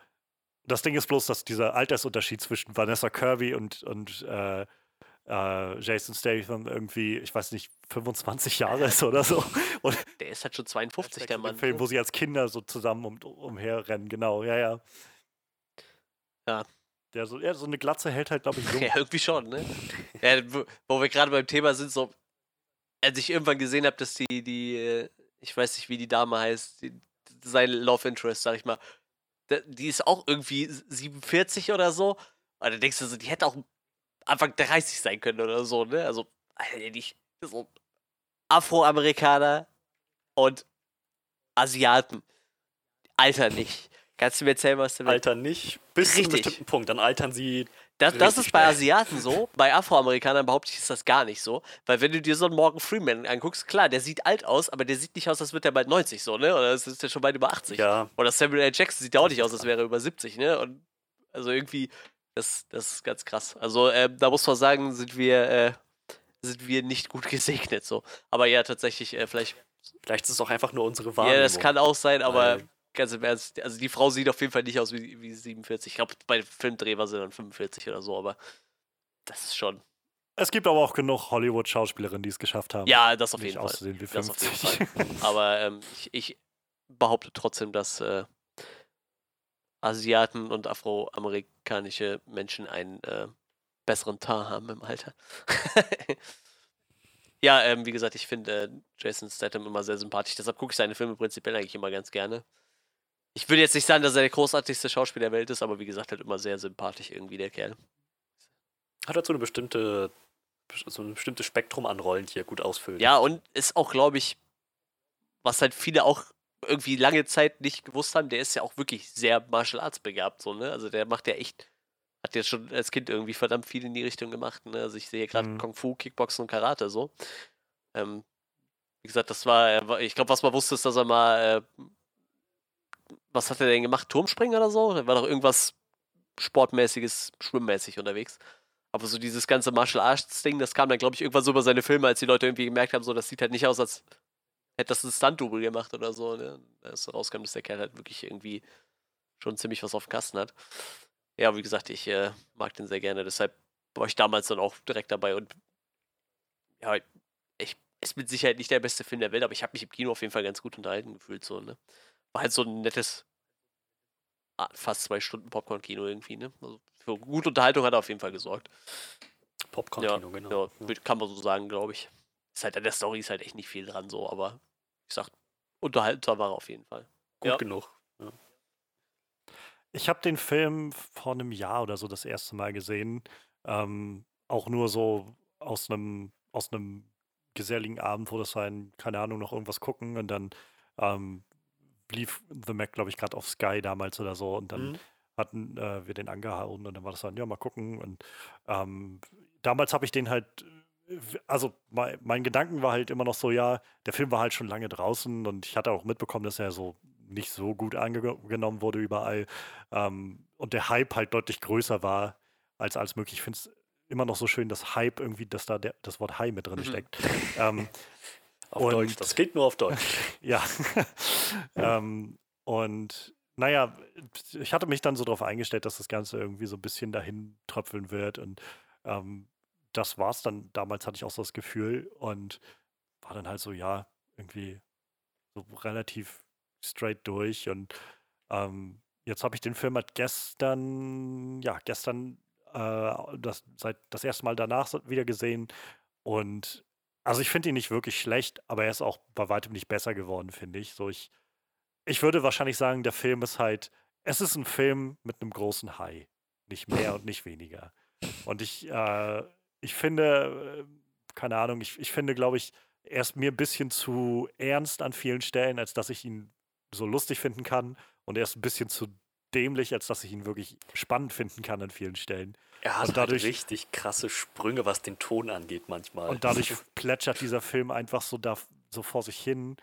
das Ding ist bloß, dass dieser Altersunterschied zwischen Vanessa Kirby und, und äh, äh, Jason Statham irgendwie, ich weiß nicht, 25 Jahre ist oder so. <laughs> Und Der ist halt schon 52, der Mann. Film, wo sie als Kinder so zusammen um, umherrennen, genau, ja, ja. Ja. Der so, ja, so eine Glatze hält halt, glaube ich, jung. <laughs> Ja, irgendwie schon, ne? ja, wo, wir gerade beim Thema sind, so, als ich irgendwann gesehen habe, dass die, die, äh, ich weiß nicht, wie die Dame heißt, die, sein Love Interest, sag ich mal, die ist auch irgendwie 47 oder so. Und dann denkst du so, die hätte auch Anfang 30 sein können oder so, ne? Also, die so Afroamerikaner und Asiaten. Alter nicht. Kannst du mir erzählen, was du Alter nicht. Bis zu einem Richtig. bestimmten Punkt. Dann altern sie. Das, das Richtig ist bei. Asiaten so, bei Afroamerikanern behaupte ich, ist das gar nicht so. Weil wenn du dir so einen Morgan Freeman anguckst, klar, der sieht alt aus, aber der sieht nicht aus, als wird er bald 90 so, ne? Oder es ist ja schon bald über 80. Ja, Oder Samuel L. Jackson sieht ja auch nicht aus, als wäre er über 70, ne? Und also irgendwie, das, das ist ganz krass. Also ähm, da muss man sagen, sind wir, äh, sind wir nicht gut <laughs> gesegnet so. Aber ja, tatsächlich, äh, vielleicht, vielleicht ist es auch einfach nur unsere Wahrnehmung. ja, das kann auch sein, aber ganz im Ernst, also die Frau sieht auf jeden Fall nicht aus wie, wie 47. Ich glaube, bei Filmdreh war sie dann 45 oder so, aber das ist schon. Es gibt aber auch genug Hollywood-Schauspielerinnen, die es geschafft haben. Ja, das auf nicht jeden Fall. auszusehen wie Das auf jeden 50. <laughs> Aber ähm, ich, ich behaupte trotzdem, dass äh, Asiaten und afroamerikanische Menschen einen äh, besseren Teint haben im Alter. <laughs> ja, ähm, wie gesagt, ich finde äh, Jason Statham immer sehr sympathisch. Deshalb gucke ich seine Filme prinzipiell eigentlich immer ganz gerne. Ich würde jetzt nicht sagen, dass er der großartigste Schauspieler der Welt ist, aber wie gesagt, halt immer sehr sympathisch irgendwie der Kerl. Hat dazu eine bestimmte, so ein bestimmtes Spektrum an Rollen, die er gut ausfüllt. Ja, und ist auch, glaube ich, was halt viele auch irgendwie lange Zeit nicht gewusst haben, der ist ja auch wirklich sehr Martial Arts begabt, so, ne? Also der macht ja echt, hat jetzt schon als Kind irgendwie verdammt viel in die Richtung gemacht, ne? Also ich sehe gerade Mhm. Kung Fu, Kickboxen und Karate so. Ähm, wie gesagt, das war, war- ich glaube, was man wusste, ist, dass er mal, äh, was hat er denn gemacht? Turmspringen oder so? Da war doch irgendwas Sportmäßiges, Schwimmmäßig unterwegs. Aber so dieses ganze Martial Arts Ding, das kam dann, glaube ich, irgendwann so über seine Filme, als die Leute irgendwie gemerkt haben, so, das sieht halt nicht aus, als hätte das ein Stunt-Double gemacht oder so. Ne? Als rauskam, dass der Kerl halt wirklich irgendwie schon ziemlich was auf dem Kasten hat. Ja, wie gesagt, ich äh, mag den sehr gerne, deshalb war ich damals dann auch direkt dabei und ja, ich ist mit Sicherheit nicht der beste Film der Welt, aber ich habe mich im Kino auf jeden Fall ganz gut unterhalten gefühlt. So, ne? War halt so ein nettes, fast zwei Stunden Popcorn-Kino irgendwie, ne? Also für gute Unterhaltung hat er auf jeden Fall gesorgt. Popcorn-Kino, genau. Ja, kann man so sagen, glaube ich. Ist halt an der Story ist halt echt nicht viel dran, so, aber ich sag, unterhaltsam war er auf jeden Fall. Gut ja. genug. Ich habe den Film vor einem Jahr oder so das erste Mal gesehen. Ähm, auch nur so aus einem aus einem geselligen Abend, wo das ein, keine Ahnung, noch irgendwas gucken und dann ähm, lief The Mac, glaube ich, gerade auf Sky damals oder so und dann Mhm. hatten äh, wir den angehauen und dann war das dann, ja, mal gucken. Und ähm, damals habe ich den halt, äh, also mein, mein Gedanken war halt immer noch so, ja, der Film war halt schon lange draußen und ich hatte auch mitbekommen, dass er so nicht so gut angenommen wurde überall ähm, und der Hype halt deutlich größer war als alles möglich. Ich finde es immer noch so schön, dass Hype irgendwie, dass da der, das Wort High mit drin Mhm. steckt. ähm, <laughs> Auf Und- Deutsch. Das geht nur auf Deutsch. <laughs> ja. <laughs> ähm, und naja, ich hatte mich dann so darauf eingestellt, dass das Ganze irgendwie so ein bisschen dahin tröpfeln wird. Und ähm, das war's dann. Damals hatte ich auch so das Gefühl und war dann halt so, ja, irgendwie so relativ straight durch. Und ähm, jetzt habe ich den Film halt gestern, ja, gestern äh, das, seit das erste Mal danach wieder gesehen. Und also ich finde ihn nicht wirklich schlecht, aber er ist auch bei weitem nicht besser geworden, finde ich. So, ich, ich würde wahrscheinlich sagen, der Film ist halt, es ist ein Film mit einem großen Hai. Nicht mehr und nicht weniger. Und ich, äh, ich finde, äh, keine Ahnung, ich, ich finde, glaube ich, er ist mir ein bisschen zu ernst an vielen Stellen, als dass ich ihn so lustig finden kann. Und er ist ein bisschen zu dämlich, als dass ich ihn wirklich spannend finden kann an vielen Stellen. Er hat und halt dadurch, halt richtig krasse Sprünge, was den Ton angeht manchmal. Und dadurch <laughs> plätschert dieser Film einfach so, da, so vor sich hin.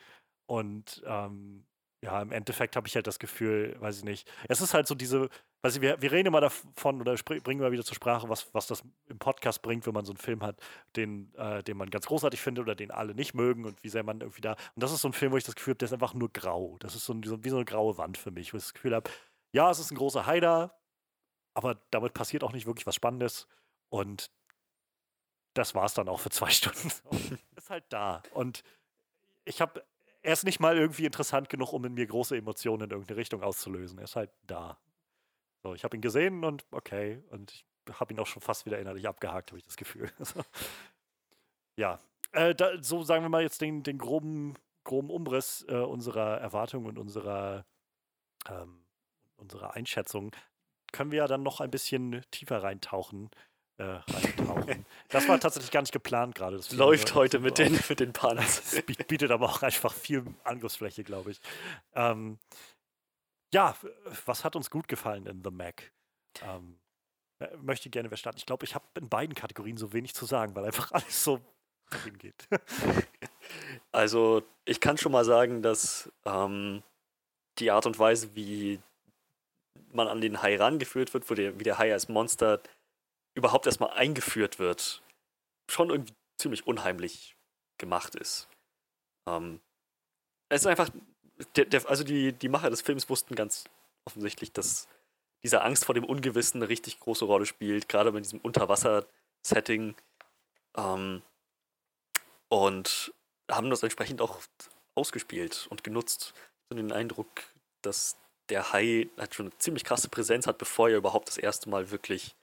Und ähm, ja, im Endeffekt habe ich halt das Gefühl, weiß ich nicht. Es ist halt so diese, weiß ich, wir, wir reden immer davon oder bringen immer wieder zur Sprache, was, was das im Podcast bringt, wenn man so einen Film hat, den, äh, den man ganz großartig findet oder den alle nicht mögen und wie sehr man irgendwie da. Und das ist so ein Film, wo ich das Gefühl habe, der ist einfach nur grau. Das ist so, ein, wie so eine graue Wand für mich, wo ich das Gefühl habe, ja, es ist ein großer Heider, aber damit passiert auch nicht wirklich was Spannendes. Und das war es dann auch für zwei <laughs> Stunden. ist halt da. Und ich habe er ist nicht mal irgendwie interessant genug, um in mir große Emotionen in irgendeine Richtung auszulösen. Er ist halt da. So, ich habe ihn gesehen und okay. Und ich habe ihn auch schon fast wieder innerlich abgehakt, habe ich das Gefühl. <laughs> ja. Äh, da, so sagen wir mal jetzt den, den groben, groben Umriss äh, unserer Erwartungen und unserer, ähm, unserer Einschätzung. Können wir ja dann noch ein bisschen tiefer reintauchen äh, reintauchen. das war tatsächlich gar nicht geplant gerade. Läuft heute mit den, mit den Panzers. <laughs> bietet aber auch einfach viel Angriffsfläche, glaube ich. Ähm, ja, was hat uns gut gefallen in The Mac? Ähm, möchte gerne wer starten. Ich glaube, ich habe in beiden Kategorien so wenig zu sagen, weil einfach <laughs> alles so hingeht. also, ich kann schon mal sagen, dass ähm, die Art und Weise, wie man an den Hai rangeführt wird, wo der, wie der Hai als Monster überhaupt erstmal eingeführt wird, schon irgendwie ziemlich unheimlich gemacht ist. Ähm, es ist einfach, der, der, also die, die Macher des Films wussten ganz offensichtlich, dass diese Angst vor dem Ungewissen eine richtig große Rolle spielt, gerade bei diesem Unterwasser-Setting. Ähm, und haben das entsprechend auch ausgespielt und genutzt. So den Eindruck, dass der Hai halt schon eine ziemlich krasse Präsenz hat, bevor er überhaupt das erste Mal wirklich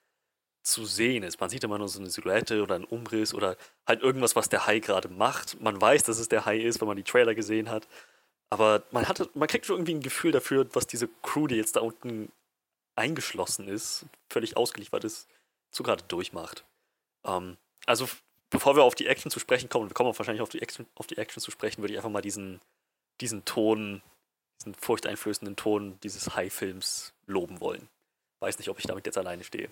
zu sehen ist. Man sieht immer nur so eine Silhouette oder einen Umriss oder halt irgendwas, was der Hai gerade macht. Man weiß, dass es der Hai ist, wenn man die Trailer gesehen hat. Aber man, hatte, man kriegt schon irgendwie ein Gefühl dafür, was diese Crew, die jetzt da unten eingeschlossen ist, völlig ausgeliefert ist, so gerade durchmacht. Ähm, also, bevor wir auf die Action zu sprechen kommen, wir kommen wahrscheinlich auf die Action, auf die Action zu sprechen, würde ich einfach mal diesen, diesen Ton, diesen furchteinflößenden Ton dieses Hai-Films loben wollen. Weiß nicht, ob ich damit jetzt alleine stehe.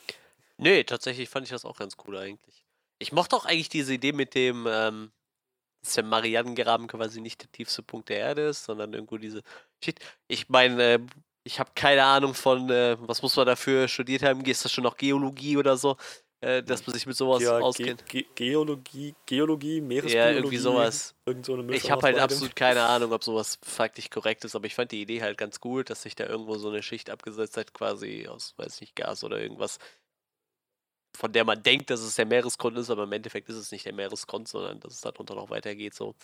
Nee, tatsächlich fand ich das auch ganz cool eigentlich. Ich mochte auch eigentlich diese Idee mit dem, ähm, dass der Marianengraben quasi nicht der tiefste Punkt der Erde ist, sondern irgendwo diese Shit. Ich meine, äh, ich habe keine Ahnung von, äh, was muss man dafür studiert haben? Ist das schon noch Geologie oder so? Äh, dass man sich mit sowas ja, auskennt. Ge Ge Geologie, Geologie, Meeresbiologie. Ja, irgendwie sowas. Irgend so ich habe halt absolut keine Ahnung, ob sowas faktisch korrekt ist, aber ich fand die Idee halt ganz gut, dass sich da irgendwo so eine Schicht abgesetzt hat, quasi aus, weiß nicht, Gas oder irgendwas, von der man denkt, dass es der Meeresgrund ist, aber im Endeffekt ist es nicht der Meeresgrund, sondern dass es darunter noch weitergeht. So,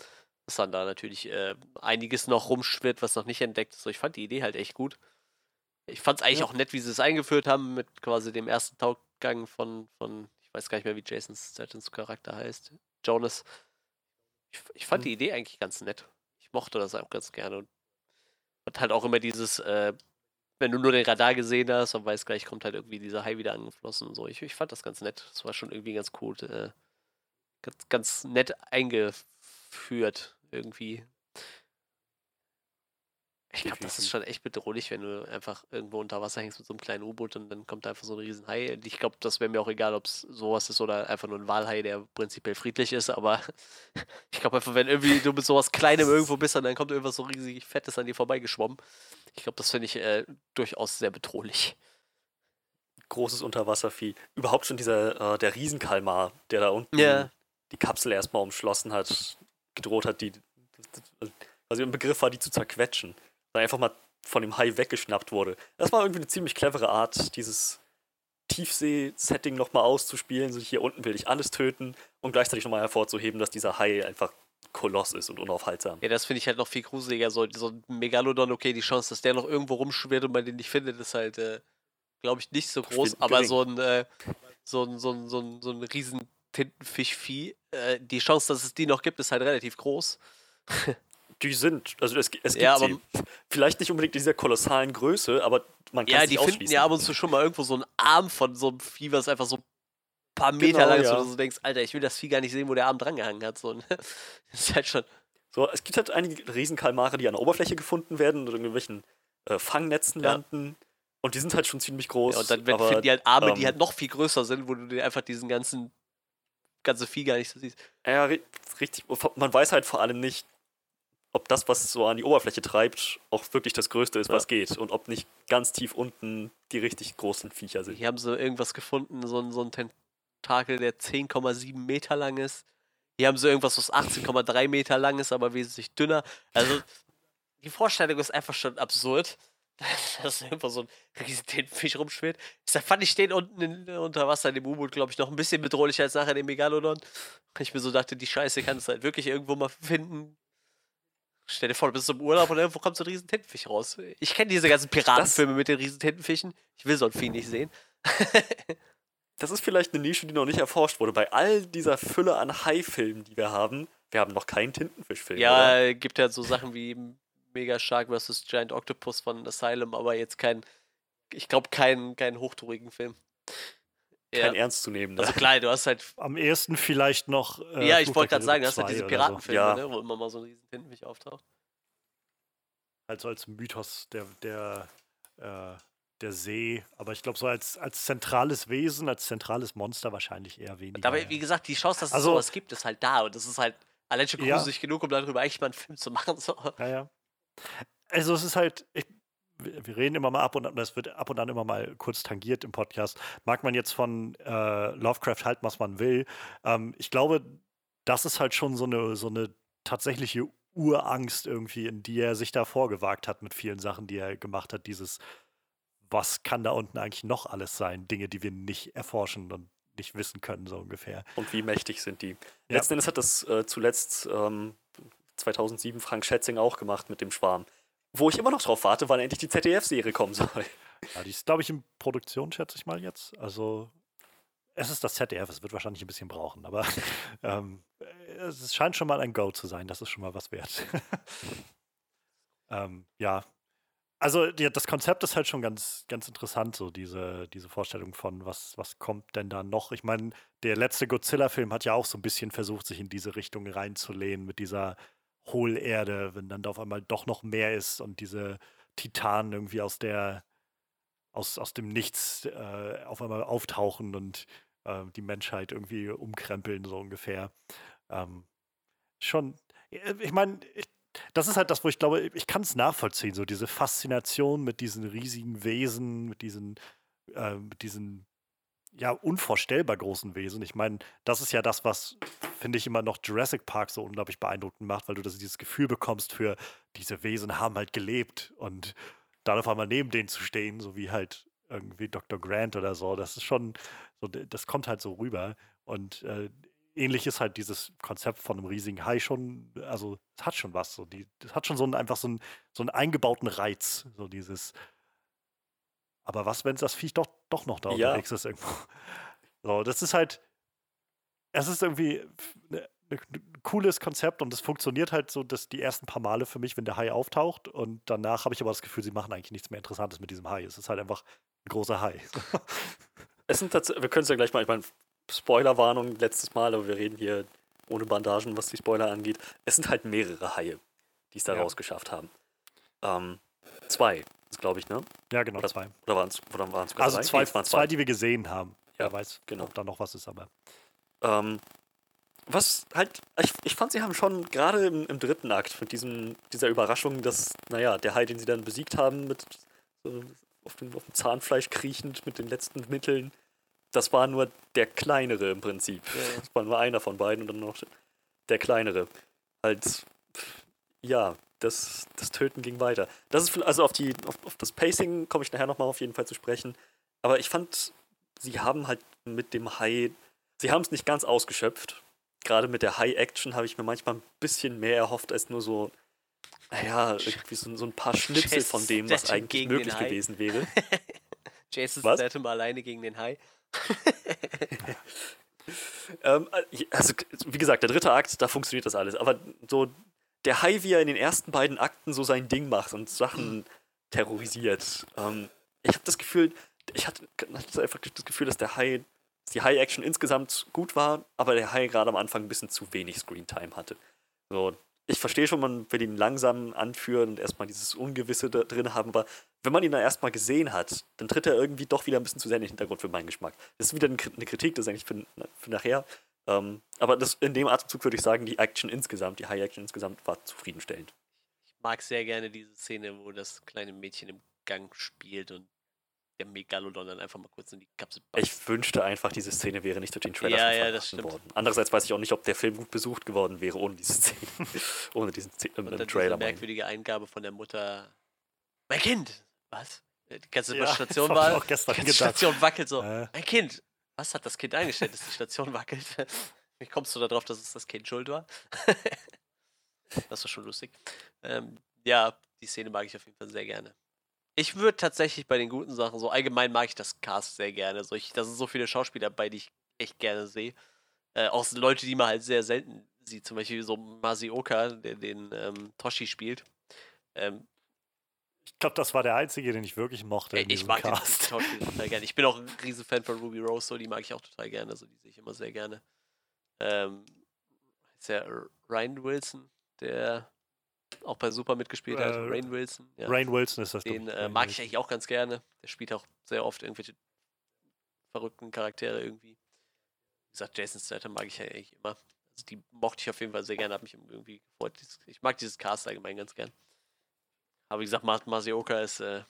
dass dann da natürlich äh, einiges noch rumschwirrt, was noch nicht entdeckt ist. So, ich fand die Idee halt echt gut. Ich fand es eigentlich ja. auch nett, wie sie es eingeführt haben mit quasi dem ersten Tauchgang von, von ich weiß gar nicht mehr, wie Jason Statons Charakter heißt, Jonas. Ich, ich fand mhm. die Idee eigentlich ganz nett. Ich mochte das auch ganz gerne. Und hat halt auch immer dieses, äh, wenn du nur den Radar gesehen hast und weißt, gleich kommt halt irgendwie dieser Hai wieder angeflossen und so. Ich, ich fand das ganz nett. Das war schon irgendwie ganz cool. Äh, ganz, ganz nett eingeführt irgendwie. Ich glaube, das ist schon echt bedrohlich, wenn du einfach irgendwo unter Wasser hängst mit so einem kleinen U-Boot und dann kommt da einfach so ein Riesenhai. Ich glaube, das wäre mir auch egal, ob es sowas ist oder einfach nur ein Walhai, der prinzipiell friedlich ist, aber <laughs> ich glaube einfach, wenn irgendwie du mit sowas Kleinem irgendwo bist und dann kommt irgendwas so riesig Fettes an dir vorbeigeschwommen. Ich glaube, das finde ich äh, durchaus sehr bedrohlich. Großes Unterwasservieh. Überhaupt schon dieser, äh, der Riesenkalmar, der da unten yeah. die Kapsel erstmal umschlossen hat, gedroht hat, die, also im Begriff war, die zu zerquetschen dann einfach mal von dem Hai weggeschnappt wurde. Das war irgendwie eine ziemlich clevere Art, dieses Tiefsee-Setting nochmal auszuspielen. So hier unten will ich alles töten und gleichzeitig nochmal hervorzuheben, dass dieser Hai einfach Koloss ist und unaufhaltsam. Ja, das finde ich halt noch viel gruseliger. So, so ein Megalodon, okay, die Chance, dass der noch irgendwo rumschwirrt und man den nicht findet, ist halt, äh, glaube ich, nicht so groß. Aber gering. so ein, äh, so ein, so ein, so ein, so ein riesen Tintenfischvieh, äh, die Chance, dass es die noch gibt, ist halt relativ groß. <laughs> Die sind, also es, es gibt Ja, sie. Vielleicht nicht unbedingt in dieser kolossalen Größe, aber man kann Ja, die finden ja ab und zu schon mal irgendwo so einen Arm von so einem Vieh, was einfach so ein paar Meter Genau, lang ist, ja. wo du so denkst, Alter, ich will das Vieh gar nicht sehen, wo der Arm drangehangen hat. So, ne? <laughs> Das ist halt schon. So, es gibt halt einige Riesenkalmare, die an der Oberfläche gefunden werden oder in irgendwelchen äh, Fangnetzen Ja. landen. Und die sind halt schon ziemlich groß. Ja, und dann aber, finden die halt Arme, die ähm, halt noch viel größer sind, wo du dir einfach diesen ganzen ganze Vieh gar nicht so siehst. Ja, ri- richtig. Man weiß halt vor allem nicht, ob das, was so an die Oberfläche treibt, auch wirklich das Größte ist, Ja. was geht. Und ob nicht ganz tief unten die richtig großen Viecher sind. Hier haben sie irgendwas gefunden, so ein, so ein Tentakel, der 10,7 Meter lang ist. Hier haben sie irgendwas, was 18,3 Meter lang ist, aber wesentlich dünner. Also, die Vorstellung ist einfach schon absurd, <laughs> dass irgendwo so ein riesen Tintenfisch rumschwirrt. Deshalb fand ich den unten in, unter Wasser in dem U-Boot, glaube ich, noch ein bisschen bedrohlicher als nachher den Megalodon. Ich mir so dachte, die Scheiße kann es halt wirklich irgendwo mal finden. Stell dir vor, du bist im Urlaub und irgendwo kommt so ein riesen Tintenfisch raus. Ich kenne diese ganzen Piratenfilme mit den riesen Tintenfischen. Ich will so ein Vieh nicht sehen. <laughs> Das ist vielleicht eine Nische, die noch nicht erforscht wurde. Bei all dieser Fülle an Hai-Filmen, die wir haben, wir haben noch keinen Tintenfischfilm. Ja, oder? gibt ja so Sachen wie Mega Shark vs. Giant Octopus von Asylum, aber jetzt kein, ich glaube, keinen keinen hochtourigen Film. Kein Ja, ernst zu nehmen. also klar, du hast halt, <laughs> Am ehesten vielleicht noch. äh, ja, ich wollte gerade sagen, du hast halt diese 2 oder so. Piratenfilme, Ja. ne, wo immer mal so ein riesen Tintenfisch auftaucht. Also als Mythos der, der, äh, der See. Aber ich glaube, so als, als zentrales Wesen, als zentrales Monster wahrscheinlich eher weniger. Aber wie gesagt, die Chance, dass es Also- sowas gibt, ist halt da und das ist halt allein schon Ja. gruselig genug, um darüber eigentlich mal einen Film zu <laughs> machen. So. Ja, ja. Also es ist halt, ich, wir reden immer mal ab und an, das wird ab und an immer mal kurz tangiert im Podcast. Mag man jetzt von äh, Lovecraft halten, was man will. Ähm, ich glaube, das ist halt schon so eine, so eine tatsächliche Urangst irgendwie, in die er sich da vorgewagt hat mit vielen Sachen, die er gemacht hat. Dieses, was kann da unten eigentlich noch alles sein? Dinge, die wir nicht erforschen und nicht wissen können, so ungefähr. Und wie mächtig sind die? Ja. Letzten Endes hat das äh, zuletzt ähm, 2007 Frank Schätzing auch gemacht mit dem Schwarm. Wo ich immer noch drauf warte, wann endlich die ZDF-Serie kommen soll. Ja, die ist, glaube ich, in Produktion, schätze ich mal jetzt. Also, es ist das ZDF, es wird wahrscheinlich ein bisschen brauchen, aber <laughs> ähm, es scheint schon mal ein Go zu sein, das ist schon mal was wert. <laughs> ähm, ja. Also, ja, das Konzept ist halt schon ganz, ganz interessant, so diese, diese Vorstellung von, was, was kommt denn da noch? Ich meine, der letzte Godzilla-Film hat ja auch so ein bisschen versucht, sich in diese Richtung reinzulehnen mit dieser Hohlerde, wenn dann da auf einmal doch noch mehr ist und diese Titanen irgendwie aus der aus, aus dem Nichts äh, auf einmal auftauchen und äh, die Menschheit irgendwie umkrempeln, so ungefähr. Ähm, schon, äh, ich meine, das ist halt das, wo ich glaube, ich kann es nachvollziehen, so diese Faszination mit diesen riesigen Wesen, mit diesen, äh, mit diesen ja, unvorstellbar großen Wesen. Ich meine, das ist ja das, was, finde ich, immer noch Jurassic Park so unglaublich beeindruckend macht, weil du das, dieses Gefühl bekommst für, diese Wesen haben halt gelebt und dann auf einmal neben denen zu stehen, so wie halt irgendwie Dr. Grant oder so, das ist schon, so, das kommt halt so rüber. Und äh, ähnlich ist halt dieses Konzept von einem riesigen Hai schon, also es hat schon was, so die, das hat schon so einen, einfach so einen, so einen eingebauten Reiz, so dieses, aber was, wenn es das Viech doch, doch noch da Ja. unterwegs ist irgendwo? <laughs> So, das ist halt, es ist irgendwie ein cooles Konzept und es funktioniert halt so, dass die ersten paar Male für mich, wenn der Hai auftaucht und danach habe ich aber das Gefühl, sie machen eigentlich nichts mehr Interessantes mit diesem Hai. Es ist halt einfach ein großer Hai. <laughs> Es sind wir können es ja gleich mal, ich meine, Spoilerwarnung letztes Mal, aber wir reden hier ohne Bandagen, was die Spoiler angeht. Es sind halt mehrere Haie, die es da Ja. rausgeschafft haben. Ähm, zwei, glaube ich, ne? ja, genau, Oder- zwei. Oder waren es oder waren's Also drei? zwei, Nee, waren zwei, die wir gesehen haben. Ja, Wer weiß, genau. ob da noch was ist, aber. Ähm, was halt, ich, ich fand, sie haben schon gerade im, im dritten Akt mit diesem, dieser Überraschung, dass, naja, der Hai, den sie dann besiegt haben, mit so auf, dem, auf dem Zahnfleisch kriechend, mit den letzten Mitteln, das war nur der kleinere im Prinzip. Ja. Das war nur einer von beiden und dann noch der kleinere. Halt, ja, das, das Töten ging weiter. Das ist, also auf, die, auf, auf das Pacing komme ich nachher nochmal auf jeden Fall zu sprechen. Aber ich fand, sie haben halt mit dem High, sie haben es nicht ganz ausgeschöpft. Gerade mit der High-Action habe ich mir manchmal ein bisschen mehr erhofft als nur so, naja, irgendwie so, so ein paar Schnipsel Chase von dem, was eigentlich möglich gewesen wäre. <laughs> Jason Was? Statham alleine gegen den Hai. <laughs> Ähm, also, wie gesagt, der dritte Akt, da funktioniert das alles. Aber so der Hai, wie er in den ersten beiden Akten so sein Ding macht und Sachen terrorisiert. Ähm, ich habe das Gefühl, ich hatte, hatte einfach das Gefühl, dass der Hai, die Hai-Action insgesamt gut war, aber der Hai gerade am Anfang ein bisschen zu wenig Screentime hatte. So, ich verstehe schon, man will ihn langsam anführen und erstmal dieses Ungewisse da drin haben, aber wenn man ihn dann erstmal gesehen hat, dann tritt er irgendwie doch wieder ein bisschen zu sehr in den Hintergrund für meinen Geschmack. Das ist wieder eine Kritik, das ist eigentlich für, für nachher. Ähm, aber das, in dem Atemzug würde ich sagen, die Action insgesamt, die High-Action insgesamt war zufriedenstellend. Ich mag sehr gerne diese Szene, wo das kleine Mädchen im Gang spielt und der Megalodon dann einfach mal kurz in die Kapsel beißt. Ich wünschte einfach, diese Szene wäre nicht durch den Trailer Ja, ja, das stimmt. worden. Andererseits weiß ich auch nicht, ob der Film gut besucht geworden wäre ohne diese Szene. <laughs> ohne diesen Szene Und dann Trailer. diese merkwürdige Eingabe von der Mutter. Mein Kind! Was? Die ganze Ja, Station war. auch gestern die ganze gedacht. Station wackelt so. Äh. Mein Kind! Was hat das Kind eingestellt, dass die Station <laughs> wackelt? Wie kommst du darauf, dass es das Kind schuld war? <laughs> das war schon lustig. Ähm, ja, die Szene mag ich auf jeden Fall sehr gerne. Ich würde tatsächlich bei den guten Sachen, so allgemein mag ich das Cast sehr gerne. So, ich, da sind so viele Schauspieler bei, die ich echt gerne sehe. Äh, auch Leute, die man halt sehr selten sieht. Zum Beispiel so Masioka, der den ähm, Toshi spielt. Ähm, Ich glaube, das war der einzige, den ich wirklich mochte. Ey, ich mag den Cast. Schauspieler total gerne. Ich bin auch ein riesen Fan von Ruby Rose, so die mag ich auch total gerne, so die sehe ich immer sehr gerne. Ähm, ist ja Ryan Wilson, der auch bei Super mitgespielt hat. Äh, Rain Wilson, ja. Rain Wilson ist das. den äh, mag ich eigentlich auch ganz gerne. Der spielt auch sehr oft irgendwelche verrückten Charaktere irgendwie. Wie gesagt, Jason Statham mag ich ja eigentlich immer. Also die mochte ich auf jeden Fall sehr gerne, hat mich irgendwie gefreut. Ich mag dieses Cast allgemein ganz gern. Aber wie gesagt, Martin Masioka ist, äh,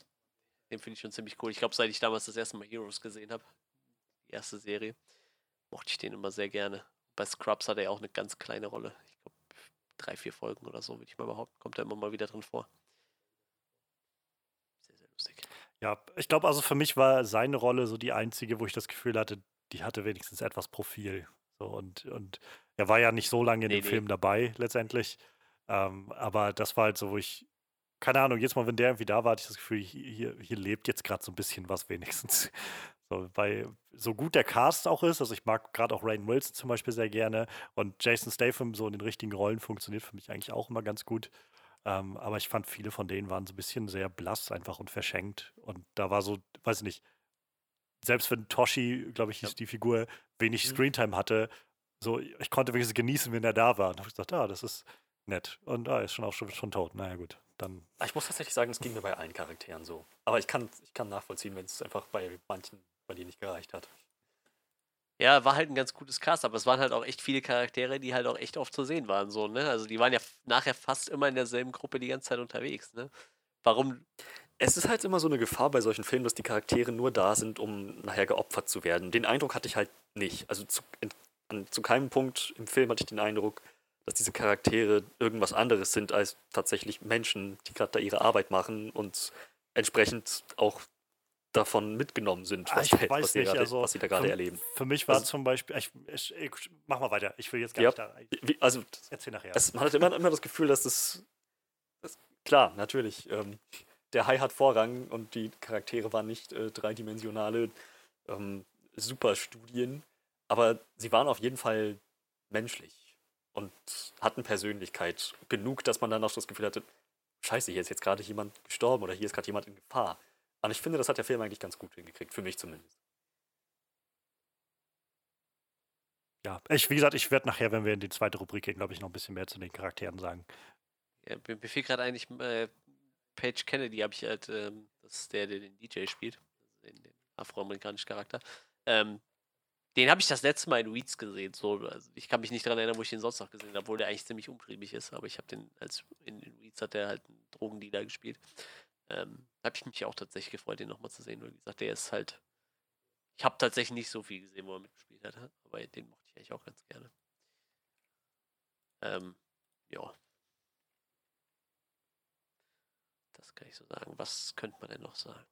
den finde ich schon ziemlich cool. Ich glaube, seit ich damals das erste Mal Heroes gesehen habe, die erste Serie, mochte ich den immer sehr gerne. Bei Scrubs hat er auch eine ganz kleine Rolle. Ich glaube, drei, vier Folgen oder so, würde ich mal behaupten. Kommt er immer mal wieder drin vor. Sehr, sehr lustig. Ja, ich glaube, also für mich war seine Rolle so die einzige, wo ich das Gefühl hatte, die hatte wenigstens etwas Profil. So, und, und er war ja nicht so lange in Nee, dem nee. Film dabei, letztendlich. Ähm, aber das war halt so, wo ich, keine Ahnung, jetzt mal, wenn der irgendwie da war, hatte ich das Gefühl, hier, hier lebt jetzt gerade so ein bisschen was wenigstens. <laughs> So, weil so gut der Cast auch ist, also ich mag gerade auch Rain Wilson zum Beispiel sehr gerne und Jason Statham so in den richtigen Rollen funktioniert für mich eigentlich auch immer ganz gut. Ähm, aber ich fand, viele von denen waren so ein bisschen sehr blass einfach und verschenkt. Und da war so, weiß ich nicht, selbst wenn Toshi, glaube ich, Ja. die Figur, wenig Mhm. Screentime hatte, so, ich konnte wenigstens genießen, wenn er da war. Und habe ich gesagt, ah, das ist nett. Und ah, er ist schon auch schon, schon tot. Naja, gut, dann. Ah, Ich muss tatsächlich sagen, es ging mir bei allen Charakteren so. Aber ich kann, ich kann nachvollziehen, wenn es einfach bei manchen, bei denen nicht gereicht hat. Ja, war halt ein ganz gutes Cast, aber es waren halt auch echt viele Charaktere, die halt auch echt oft zu sehen waren, so, ne? Also die waren ja nachher fast immer in derselben Gruppe die ganze Zeit unterwegs, ne? Warum? Es ist halt immer so eine Gefahr bei solchen Filmen, dass die Charaktere nur da sind, um nachher geopfert zu werden. Den Eindruck hatte ich halt nicht. Also zu, in, an, zu keinem Punkt im Film hatte ich den Eindruck, dass diese Charaktere irgendwas anderes sind als tatsächlich Menschen, die gerade da ihre Arbeit machen und entsprechend auch davon mitgenommen sind, Ah, was, ich weiß nicht, gerade, also was sie da gerade erleben. Für mich war Also- zum Beispiel, ich, ich, ich, mach mal weiter, ich will jetzt gar Ja. nicht da. Wie, also erzähl nachher. es, man hat immer, immer das Gefühl, dass das, das klar, natürlich, ähm, der Hai hat Vorrang und die Charaktere waren nicht äh, dreidimensionale ähm, Superstudien, aber sie waren auf jeden Fall menschlich und hatten Persönlichkeit. Genug, dass man dann auch das Gefühl hatte, scheiße, hier ist jetzt gerade jemand gestorben oder hier ist gerade jemand in Gefahr. Und ich finde, das hat der Film eigentlich ganz gut hingekriegt, für mich zumindest. ja, ich, wie gesagt, ich werde nachher, wenn wir in die zweite Rubrik gehen, glaube ich, noch ein bisschen mehr zu den Charakteren sagen. Ja, mir, mir fiel gerade eigentlich äh, Paige Kennedy, habe ich halt, ähm, das ist der, der den DJ spielt, also den, den afroamerikanischen Charakter. Ähm, den habe ich das letzte Mal in Weeds gesehen. So, also ich kann mich nicht daran erinnern, wo ich den sonst noch gesehen habe, obwohl der eigentlich ziemlich umtriebig ist. Aber ich habe den als in, in Weeds hat der halt einen Drogendealer gespielt. Ähm, habe ich mich auch tatsächlich gefreut, den nochmal zu sehen. Weil wie gesagt, der ist halt. Ich habe tatsächlich nicht so viel gesehen, wo er mitgespielt hat, aber den mochte ich eigentlich auch ganz gerne. Ähm, ja. Das kann ich so sagen. Was könnte man denn noch sagen?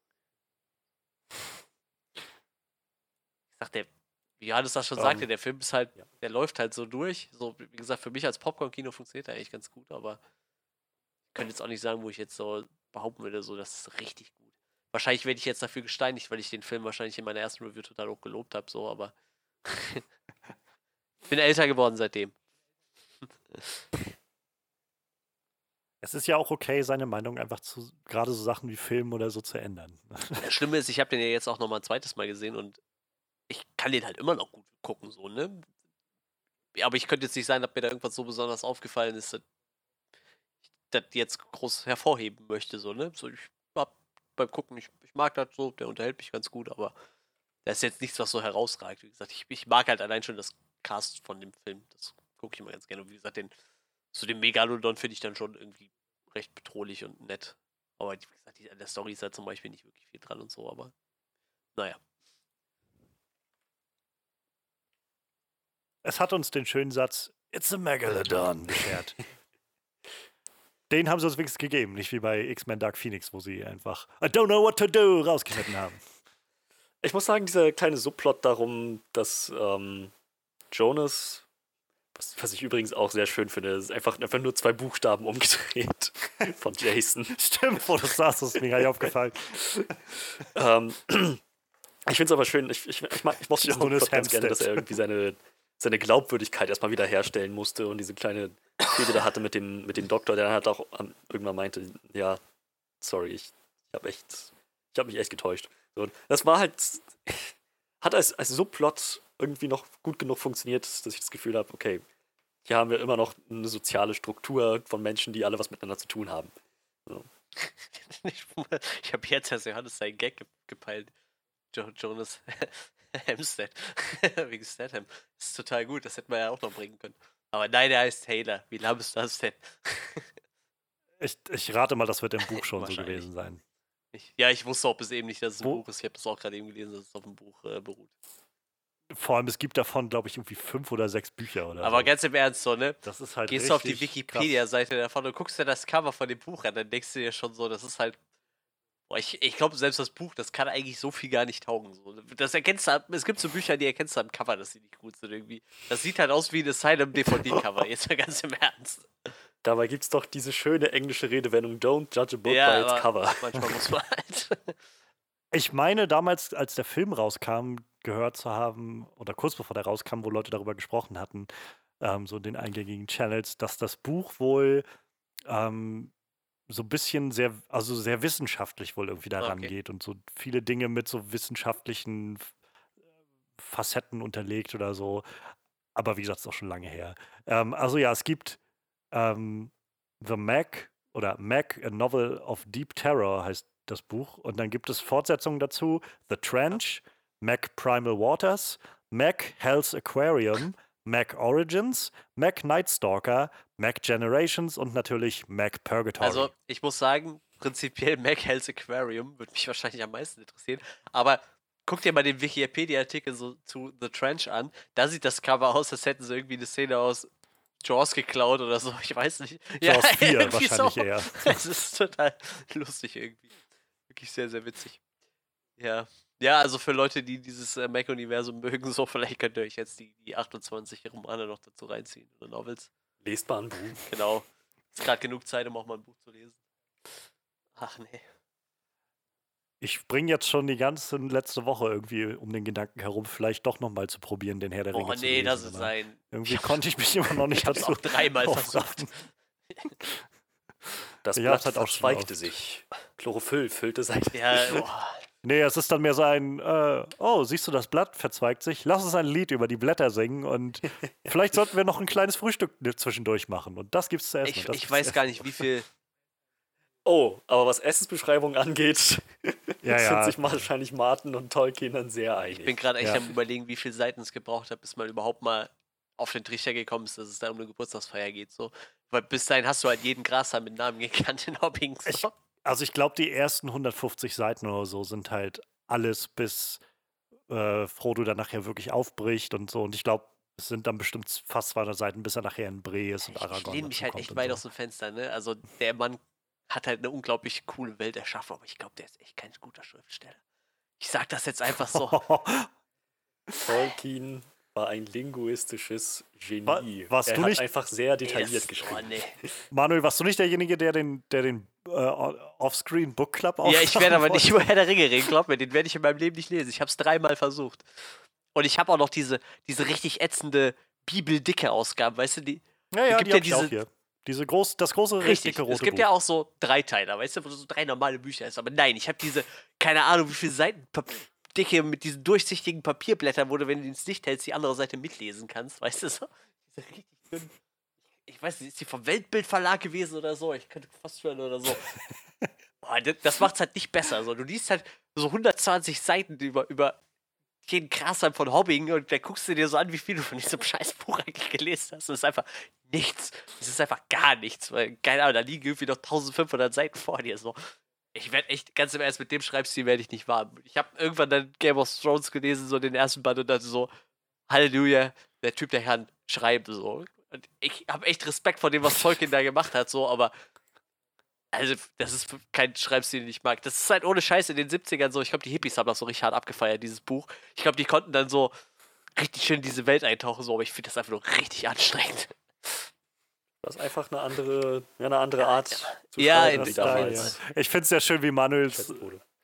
Wie Johannes das schon Ähm, sagte, der Film ist halt, ja. der läuft halt so durch. So, wie gesagt, für mich als Popcorn-Kino funktioniert er eigentlich ganz gut, aber ich könnte jetzt auch nicht sagen, wo ich jetzt so behaupten würde, so, das ist richtig gut. Wahrscheinlich werde ich jetzt dafür gesteinigt, weil ich den Film wahrscheinlich in meiner ersten Review total hoch gelobt habe, so, aber <laughs> bin älter geworden seitdem. <laughs> Es ist ja auch okay, seine Meinung einfach zu, gerade so Sachen wie Film oder so zu ändern. Das Schlimme ist, ich habe den ja jetzt auch noch mal ein zweites Mal gesehen und ich kann den halt immer noch gut gucken, so, ne? Aber ich könnte jetzt nicht sagen, dass mir da irgendwas so besonders aufgefallen ist, dass ich das jetzt groß hervorheben möchte, so, ne? So, ich hab beim Gucken, ich, ich mag das so, der unterhält mich ganz gut, aber da ist jetzt nichts, was so herausragt. Wie gesagt, ich, ich mag halt allein schon das Cast von dem Film. Das gucke ich immer ganz gerne. Und wie gesagt, den, so den Megalodon finde ich dann schon irgendwie recht bedrohlich und nett. Aber wie gesagt, an der Story ist halt zum Beispiel nicht wirklich viel dran und so, aber naja. Es hat uns den schönen Satz It's a Megalodon beschert. <laughs> Den haben sie uns wenigstens gegeben, nicht wie bei X-Men Dark Phoenix, wo sie einfach I don't know what to do rausgeschnitten haben. Ich muss sagen, dieser kleine Subplot darum, dass ähm, Jonas, was, was ich übrigens auch sehr schön finde, ist einfach, einfach nur zwei Buchstaben umgedreht <laughs> von Jason. Stimmt, wo du sagst, das ist mir gar nicht aufgefallen. ähm, <clears throat> ich finde es aber schön, ich, ich, ich, mag, ich mochte Jonas Subplot ganz gerne, dass er irgendwie seine, seine Glaubwürdigkeit erstmal wieder herstellen musste und diese kleine Fehde da hatte mit dem, mit dem Doktor, der dann halt auch ähm, irgendwann meinte, ja, sorry, ich, ich habe echt, ich habe mich echt getäuscht. So, das war halt, hat als, als Subplot irgendwie noch gut genug funktioniert, dass ich das Gefühl habe, okay, hier haben wir immer noch eine soziale Struktur von Menschen, die alle was miteinander zu tun haben. <laughs> ich ich habe jetzt erst Johannes seinen Gag ge gepeilt. Jo Jonas <laughs> Hempstead. <laughs> Wegen Statham. Das ist total gut, das hätten wir ja auch noch bringen können. Aber nein, der heißt Taylor. Wie lahm ist das denn? <laughs> Ich, ich rate mal, das wird im Buch schon so gewesen sein. Ich, ja, ich wusste auch bis eben nicht, dass es ein Wo- Buch ist. Ich habe das auch gerade eben gelesen, dass es auf dem Buch äh, beruht. Vor allem, es gibt davon, glaube ich, irgendwie fünf oder sechs Bücher oder Aber so. ganz im Ernst, so, ne? Das ist halt Gehst du auf die Wikipedia-Seite davon und guckst dir das Cover von dem Buch an, dann denkst du dir schon so, das ist halt. Boah, ich ich glaube, selbst das Buch, das kann eigentlich so viel gar nicht taugen. So. Das erkennst du, es gibt so Bücher, die erkennst du am Cover, dass sie nicht gut sind irgendwie. Das sieht halt aus wie ein Asylum-DVD-Cover, <laughs> jetzt mal ganz im Ernst. Dabei gibt es doch diese schöne englische Redewendung, don't judge a book Ja, by its cover. manchmal muss man halt. <laughs> Ich meine, damals, als der Film rauskam, gehört zu haben, oder kurz bevor der rauskam, wo Leute darüber gesprochen hatten, ähm, so in den eingängigen Channels, dass das Buch wohl ähm, so ein bisschen sehr, also sehr wissenschaftlich wohl irgendwie daran Okay. geht und so viele Dinge mit so wissenschaftlichen Facetten unterlegt oder so. Aber wie gesagt, ist auch schon lange her. Ähm, also ja, es gibt ähm, The Mac oder Mac, a Novel of Deep Terror heißt das Buch. Und dann gibt es Fortsetzungen dazu: The Trench, Mac Primal Waters, Mac Hell's Aquarium, Mac Origins, Mac Night Stalker, Mac Generations und natürlich Mac Purgatory. Also, ich muss sagen, prinzipiell <laughs> Mac Hell's Aquarium würde mich wahrscheinlich am meisten interessieren. Aber guck dir mal den Wikipedia-Artikel so zu The Trench an. Da sieht das Cover aus, als hätten sie irgendwie eine Szene aus Jaws geklaut oder so. Ich weiß nicht. <laughs> Jaws 4 <laughs> irgendwie wahrscheinlich eher. Es ist total lustig irgendwie. Wirklich sehr, sehr witzig. Ja. Ja, also für Leute, die dieses äh, Mac-Universum mögen, so vielleicht könnt ihr euch jetzt die, die 28 Romane noch dazu reinziehen oder Novels. Lest mal ein Buch. <laughs> Genau. Ist gerade genug Zeit, um auch mal ein Buch zu lesen. Ach nee. Ich bringe jetzt schon die ganze letzte Woche irgendwie um den Gedanken herum, vielleicht doch nochmal zu probieren, den Herr der Ringe Oh zu nee, lesen. das ist aber ein. Irgendwie Ich konnte ich mich immer noch nicht <laughs> Ich hab's dazu auch dreimal <laughs> versucht. Das Ja, Blatt es hat auch oft. sich. Chlorophyll füllte seine. Ja, boah. Nee, es ist dann mehr so ein, äh, oh, siehst du, das Blatt verzweigt sich? Lass uns ein Lied über die Blätter singen und <laughs> vielleicht sollten wir noch ein kleines Frühstück zwischendurch machen. Und das gibt's zu essen. ich, ich weiß gar nicht, wie viel. <laughs> Oh, aber was Essensbeschreibungen angeht, <laughs> Ja, sind ja. sich wahrscheinlich Martin und Tolkien dann sehr Ich bin einig. gerade echt Ja. am überlegen, wie viele Seiten es gebraucht hat, bis man überhaupt mal auf den Trichter gekommen ist, dass es da um eine Geburtstagsfeier geht. So. Weil bis dahin hast du halt jeden Grashalm mit Namen gekannt in Hobbing. Also ich glaube, die ersten 150 Seiten oder so sind halt alles, bis äh, Frodo dann nachher wirklich aufbricht und so. Und ich glaube, es sind dann bestimmt fast 200 Seiten, bis er nachher in Bre ist und Ich, Aragorn ich lehne mich halt echt weit so. aus dem Fenster, ne? Also der Mann hat halt eine unglaublich coole Welt erschaffen, aber ich glaube, der ist echt kein guter Schriftsteller. Ich sag das jetzt einfach so. <laughs> Tolkien war ein linguistisches Genie. Wa- warst er du hat nicht- einfach sehr detailliert das- geschrieben. Oh, <laughs> nee. Manuel, warst du nicht derjenige, der den, der den äh, Offscreen Book Club Ja, ich werde aber nicht über Herr der Ringe reden, glaub mir, den werde ich in meinem Leben nicht lesen. Ich habe es dreimal versucht. Und ich habe auch noch diese, diese richtig ätzende Bibeldicke Ausgabe, weißt du, die Ja, ja, gibt die ja ich auch diese- hier. Diese groß, das große, richtig dicke rote es gibt Buch. ja auch so Dreiteiler, weißt du, wo so drei normale Bücher ist. Aber nein, ich habe diese, keine Ahnung, wie viele Seiten dicke mit diesen durchsichtigen Papierblättern, wo du, wenn du ins Licht hältst, die andere Seite mitlesen kannst, weißt du so? Diese richtig dünn. Ich weiß nicht, ist die vom Weltbildverlag gewesen oder so? Ich könnte fast hören oder so. <laughs> Boah, das, das macht's halt nicht besser. So. Du liest halt so 120 Seiten über, über jeden Grashalm von Hobbing und dann guckst du dir so an, wie viel du von diesem scheiß Buch eigentlich gelesen hast. Das ist einfach nichts. Das ist einfach gar nichts. Weil, keine Ahnung, da liegen irgendwie noch 1500 Seiten vor dir. So. Ich werde echt, ganz im Ernst, mit dem Schreibstil werde ich nicht warm. Ich habe irgendwann dann Game of Thrones gelesen, so den ersten Band und dann so, Halleluja, der Typ, der kann schreiben, so. Und ich habe echt Respekt vor dem, was Tolkien da gemacht hat, so, aber also, das ist kein Schreibstil, den ich mag. Das ist halt ohne Scheiß in den 70ern so. Ich glaube, die Hippies haben das so richtig hart abgefeiert, dieses Buch. Ich glaube, die konnten dann so richtig schön in diese Welt eintauchen, so, aber ich finde das einfach nur richtig anstrengend. Das ist einfach eine andere, ja, eine andere Art zu Ja, in damals Ja. Ich finde es sehr schön, wie Manuels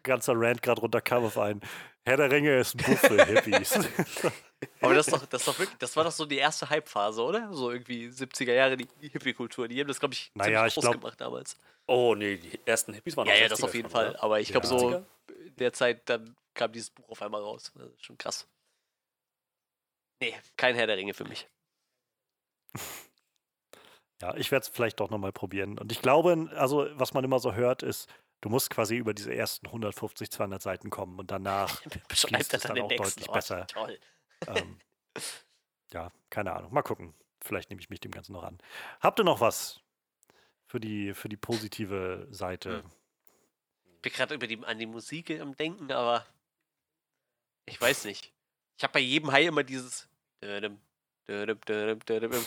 ganzer Rant gerade runterkam auf einen. Herr der Ringe ist ein Buch für Hippies. <laughs> Aber das ist doch, das ist doch wirklich, das war doch so die erste Hype-Phase, oder? So irgendwie 70er Jahre, die, die Hippie-Kultur. Die haben das, glaube ich, Naja, ziemlich ich groß glaub- gemacht damals. Oh, nee, die ersten Hippies waren Ja, ja, das 60er auf jeden schon, Fall. oder? Aber ich glaube, Ja. so 80er? in der Zeit, dann kam dieses Buch auf einmal raus. Das ist schon krass. Nee, kein Herr der Ringe für mich. <laughs> Ja, ich werde es vielleicht doch nochmal probieren. Und ich glaube, also was man immer so hört, ist, du musst quasi über diese ersten 150, 200 Seiten kommen und danach, <laughs> Beschreibt es er dann dann auch deutlich Ort. besser. Toll. ähm, <laughs> ja, keine Ahnung. Mal gucken. Vielleicht nehme ich mich dem Ganzen noch an. Habt ihr noch was für die, für die positive Seite? Hm. Ich bin gerade über die, an die Musik am Denken, aber ich weiß nicht. Ich habe bei jedem Hai immer dieses im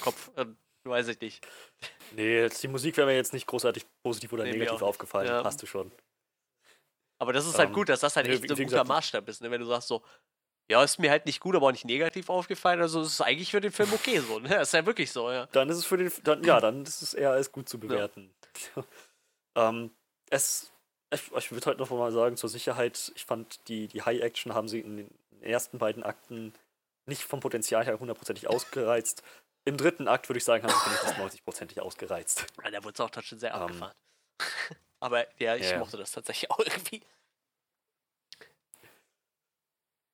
Kopf. Und weiß ich nicht. Nee, jetzt die Musik wäre mir jetzt nicht großartig positiv oder Nee, negativ aufgefallen. Ja. Hast du schon. Aber das ist halt Ähm, gut, dass das halt echt so ein guter Maßstab ist, ne? Wenn du sagst so, ja, ist mir halt nicht gut, aber auch nicht negativ aufgefallen. Also es ist eigentlich für den Film okay so, ne? Ist ja wirklich so, ja. Dann ist es für den, dann, ja, dann ist es eher als gut zu bewerten. <laughs> ähm, es, ich, ich würde halt noch mal sagen, zur Sicherheit, ich fand, die, die High-Action haben sie in den ersten beiden Akten nicht vom Potenzial her hundertprozentig ausgereizt. Im dritten Akt würde ich sagen, haben sie wenigstens 90%ig ausgereizt. <laughs> Ja, Da wurde es auch dann schon sehr Ähm, abgefahren. <laughs> aber ja, ich ja. mochte das tatsächlich <laughs> auch irgendwie.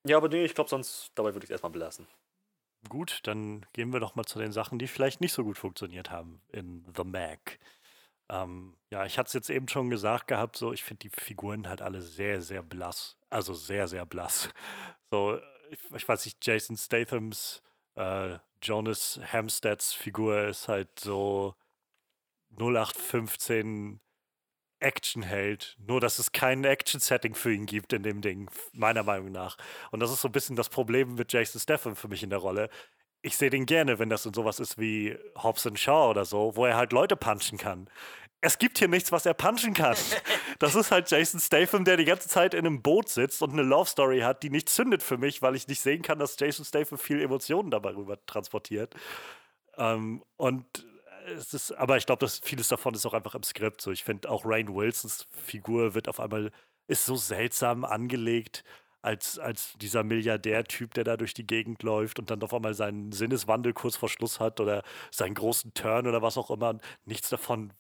Ja, aber nee, ich glaube, sonst dabei würde ich es erstmal belassen. Gut, dann gehen wir doch mal zu den Sachen, die vielleicht nicht so gut funktioniert haben in The Mac. Ähm, ja, ich hatte es jetzt eben schon gesagt gehabt, so ich finde die Figuren halt alle sehr, sehr blass. Also sehr, sehr blass. So, ich, ich weiß nicht, Jason Stathams, äh, Jonas Hamsteads Figur ist halt so 0815 Actionheld, nur dass es kein Action-Setting für ihn gibt in dem Ding, meiner Meinung nach. Und das ist so ein bisschen das Problem mit Jason Statham für mich in der Rolle. Ich sehe den gerne, wenn das in sowas ist wie Hobbs Shaw oder so, wo er halt Leute punchen kann. Es gibt hier nichts, was er punchen kann. <laughs> Das ist halt Jason Statham, der die ganze Zeit in einem Boot sitzt und eine Love Story hat, die nicht zündet für mich, weil ich nicht sehen kann, dass Jason Statham viel Emotionen dabei rüber transportiert. Ähm, und es ist, aber ich glaube, dass vieles davon ist auch einfach im Skript. So, ich finde auch Rain Wilsons Figur wird auf einmal ist so seltsam angelegt als, als dieser Milliardär-Typ, der da durch die Gegend läuft und dann auf einmal seinen Sinneswandel kurz vor Schluss hat oder seinen großen Turn oder was auch immer. Nichts davon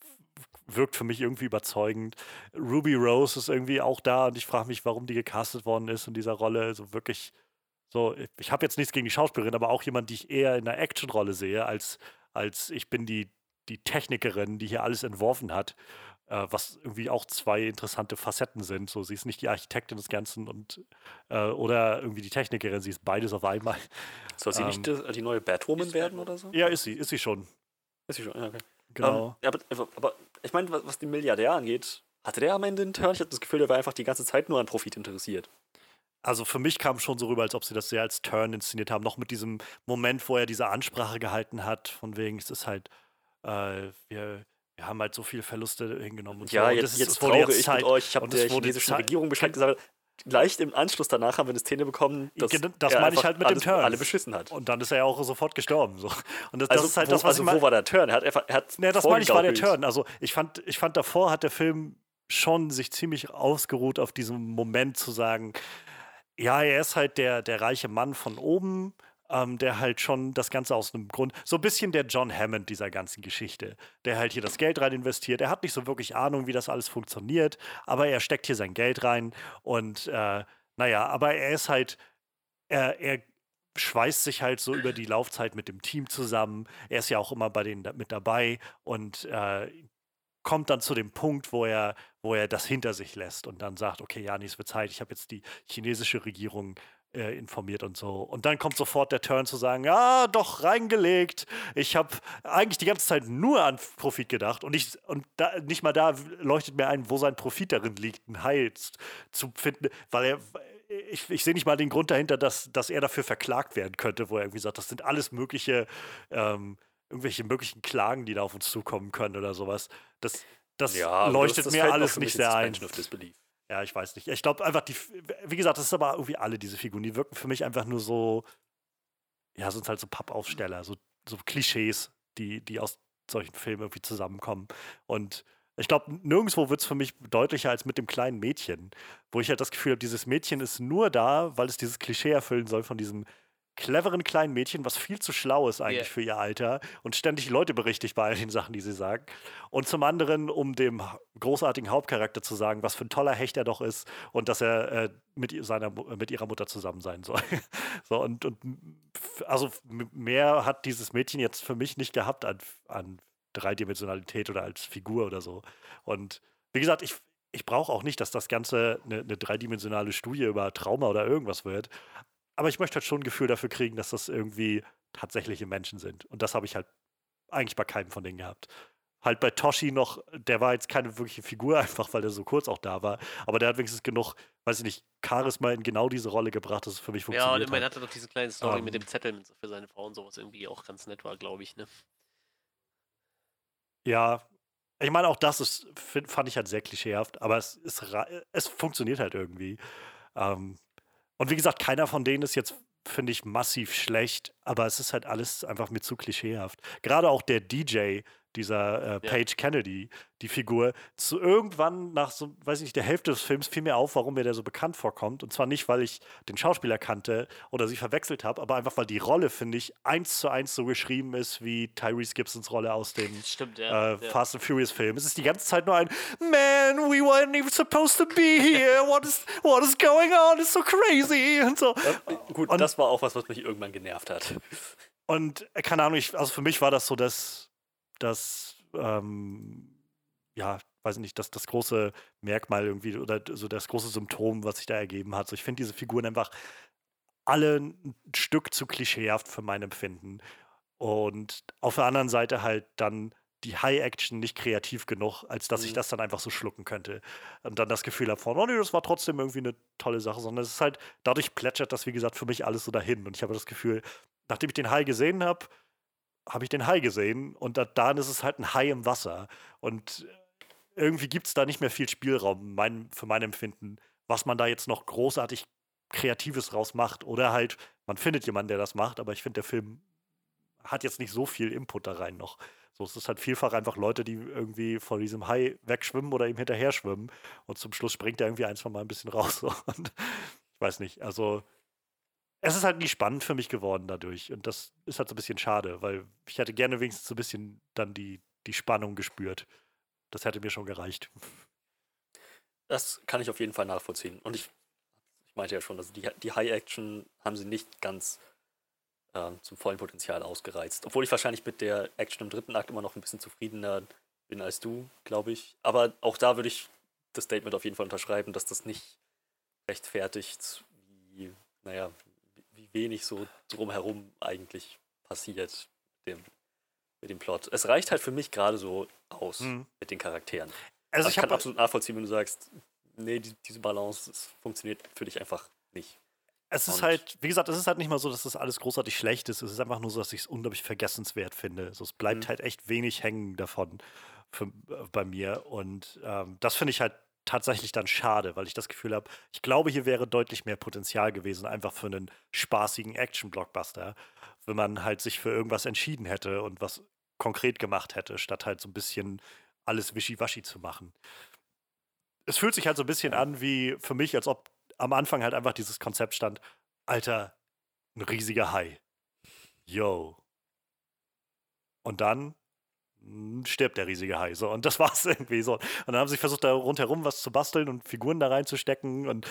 wirkt für mich irgendwie überzeugend. Ruby Rose ist irgendwie auch da und ich frage mich, warum die gecastet worden ist in dieser Rolle. So wirklich, so, ich habe jetzt nichts gegen die Schauspielerin, aber auch jemand, die ich eher in einer Actionrolle sehe, als, als ich bin die, die Technikerin, die hier alles entworfen hat. Äh, was irgendwie auch zwei interessante Facetten sind. So, sie ist nicht die Architektin des Ganzen und äh, oder irgendwie die Technikerin, sie ist beides auf einmal. <laughs> Soll sie Ähm, nicht die neue Batwoman werden oder so? Ja, ist sie, ist sie schon. Ist sie schon, ja, okay. Genau. Ähm, ja, aber- aber ich meine, was, was den Milliardär angeht, hatte der am Ende einen Turn? Ich habe das Gefühl, der war einfach die ganze Zeit nur an Profit interessiert. Also für mich kam schon so rüber, als ob sie das sehr als Turn inszeniert haben. Noch mit diesem Moment, wo er diese Ansprache gehalten hat, von wegen, es ist halt, äh, wir, wir haben halt so viele Verluste hingenommen und Ja, so. Und jetzt, ist- jetzt es wurde trauere ich Zeit- mit euch. Ich habe und der chinesischen Zeit- Regierung Bescheid gesagt. Leicht im Anschluss danach haben wir eine Szene bekommen, dass das er meine ich halt mit alles, dem Turn. alle beschissen hat. Und dann ist er ja auch sofort gestorben. So. Und das, also das ist halt wo, das, was also ich mein- wo war der Turn? Er hat einfach, er hat Ne, das meine ich war der. Turn. Also ich fand, ich fand davor hat der Film schon sich ziemlich ausgeruht auf diesem Moment zu sagen, ja, er ist halt der, der reiche Mann von oben, ähm, der halt schon das Ganze aus einem Grund, so ein bisschen der John Hammond dieser ganzen Geschichte, der halt hier das Geld rein investiert. Er hat nicht so wirklich Ahnung, wie das alles funktioniert, aber er steckt hier sein Geld rein und äh, naja, aber er ist halt, er, er schweißt sich halt so über die Laufzeit mit dem Team zusammen. Er ist ja auch immer bei denen da, mit dabei und äh, kommt dann zu dem Punkt, wo er, wo er das hinter sich lässt und dann sagt, okay, Jani, es wird Zeit, ich habe jetzt die chinesische Regierung äh, informiert und so. Und dann kommt sofort der Turn zu sagen, ja, doch, reingelegt. Ich habe eigentlich die ganze Zeit nur an Profit gedacht und, ich, und da, nicht mal da leuchtet mir ein, wo sein Profit darin liegt, ein Heil zu finden, weil er ich, ich sehe nicht mal den Grund dahinter, dass, dass er dafür verklagt werden könnte, wo er irgendwie sagt, das sind alles mögliche, ähm, irgendwelche möglichen Klagen, die da auf uns zukommen können oder sowas. Das, das Ja, leuchtet das, das mir alles nicht sehr ein. Of Disbelief. Ja, ich weiß nicht. Ich glaube einfach, die, wie gesagt, das ist aber irgendwie alle diese Figuren, die wirken für mich einfach nur so, ja, sind halt so Pappaufsteller, so, so Klischees, die, die aus solchen Filmen irgendwie zusammenkommen. Und ich glaube, nirgendwo wird es für mich deutlicher als mit dem kleinen Mädchen, wo ich halt das Gefühl habe, dieses Mädchen ist nur da, weil es dieses Klischee erfüllen soll von diesem cleveren kleinen Mädchen, was viel zu schlau ist eigentlich Ja. für ihr Alter und ständig Leute berichtigt bei all den Sachen, die sie sagen. Und zum anderen, um dem großartigen Hauptcharakter zu sagen, was für ein toller Hecht er doch ist und dass er äh, mit, seiner, mit ihrer Mutter zusammen sein soll. <laughs> so, und, und also mehr hat dieses Mädchen jetzt für mich nicht gehabt an, an Dreidimensionalität oder als Figur oder so. Und wie gesagt, ich, ich brauche auch nicht, dass das Ganze eine, eine dreidimensionale Studie über Trauma oder irgendwas wird. Aber ich möchte halt schon ein Gefühl dafür kriegen, dass das irgendwie tatsächliche Menschen sind. Und das habe ich halt eigentlich bei keinem von denen gehabt. Halt bei Toshi noch, der war jetzt keine wirkliche Figur, <laughs> einfach weil er so kurz auch da war. Aber der hat wenigstens genug, weiß ich nicht, Charisma in genau diese Rolle gebracht, dass es für mich Ja, und funktioniert immerhin hat. hatte doch diese kleine Story Ähm. mit dem Zettel für seine Frau und sowas irgendwie auch ganz nett war, glaube ich, ne? Ja, ich meine, auch das ist, find, fand ich halt sehr klischeehaft, aber es, ist, ra- es funktioniert halt irgendwie. Ähm, und wie gesagt, keiner von denen ist jetzt, finde ich, massiv schlecht, aber es ist halt alles einfach mir zu klischeehaft. Gerade auch der DJ, dieser äh, Ja. Paige Kennedy, die Figur, zu irgendwann nach so, weiß ich nicht, der Hälfte des Films fiel mir auf, warum mir der so bekannt vorkommt. Und zwar nicht, weil ich den Schauspieler kannte oder sie verwechselt habe, aber einfach, weil die Rolle, finde ich, eins zu eins so geschrieben ist wie Tyrese Gibsons Rolle aus dem <laughs> stimmt, ja. äh, ja. Fast and Furious Film. Es ist die ganze Zeit nur ein Man, we weren't even supposed to be here. What is, what is going on? It's so crazy. Und so. Ja, gut, Und- das war auch was, was mich irgendwann genervt hat. Und äh, keine Ahnung, ich, also für mich war das so das, das ähm, ja, weiß ich nicht, das, das große Merkmal irgendwie oder so das große Symptom, was sich da ergeben hat. So, ich finde diese Figuren einfach alle ein Stück zu klischeehaft für mein Empfinden. Und auf der anderen Seite halt dann die High-Action nicht kreativ genug, als dass ich Mhm. das dann einfach so schlucken könnte. Und dann das Gefühl habe von, oh nee, das war trotzdem irgendwie eine tolle Sache, sondern es ist halt, dadurch plätschert das, wie gesagt, für mich alles so dahin. Und ich habe das Gefühl, nachdem ich den Hai gesehen habe, habe ich den Hai gesehen und da, dann ist es halt ein Hai im Wasser. Und irgendwie gibt es da nicht mehr viel Spielraum, mein, für mein Empfinden, was man da jetzt noch großartig Kreatives raus macht. Oder halt, man findet jemanden, der das macht, aber ich finde, der Film hat jetzt nicht so viel Input da rein noch. So, es ist halt vielfach einfach Leute, die irgendwie vor diesem Hai wegschwimmen oder ihm hinterher schwimmen. Und zum Schluss springt er irgendwie ein, zwei Mal ein bisschen <laughs> raus. Und ich weiß nicht, also es ist halt nie spannend für mich geworden dadurch. Und das ist halt so ein bisschen schade, weil ich hätte gerne wenigstens so ein bisschen dann die, die Spannung gespürt. Das hätte mir schon gereicht. Das kann ich auf jeden Fall nachvollziehen. Und ich, ich meinte ja schon, also die, die High-Action haben sie nicht ganz ähm, zum vollen Potenzial ausgereizt. Obwohl ich wahrscheinlich mit der Action im dritten Akt immer noch ein bisschen zufriedener bin als du, glaube ich. Aber auch da würde ich das Statement auf jeden Fall unterschreiben, dass das nicht rechtfertigt, wie, naja, wenig so drumherum eigentlich passiert mit dem, mit dem Plot. Es reicht halt für mich gerade so aus Mhm. mit den Charakteren. Also Also ich kann absolut nachvollziehen, wenn du sagst, nee, die, diese Balance funktioniert für dich einfach nicht. Es ist Und- halt, wie gesagt, es ist halt nicht mal so, dass das alles großartig schlecht ist. Es ist einfach nur so, dass ich es unglaublich vergessenswert finde. So, es bleibt Mhm. halt echt wenig hängen davon für, äh, bei mir. Und ähm, das finde ich halt tatsächlich dann schade, weil ich das Gefühl habe, ich glaube, hier wäre deutlich mehr Potenzial gewesen, einfach für einen spaßigen Action-Blockbuster, wenn man halt sich für irgendwas entschieden hätte und was konkret gemacht hätte, statt halt so ein bisschen alles wischiwaschi zu machen. Es fühlt sich halt so ein bisschen an wie für mich, als ob am Anfang halt einfach dieses Konzept stand, Alter, ein riesiger Hai. Yo. Und dann stirbt der riesige Hai. So, und das <laughs> war's irgendwie so. Und dann haben sie versucht, da rundherum was zu basteln und Figuren da reinzustecken und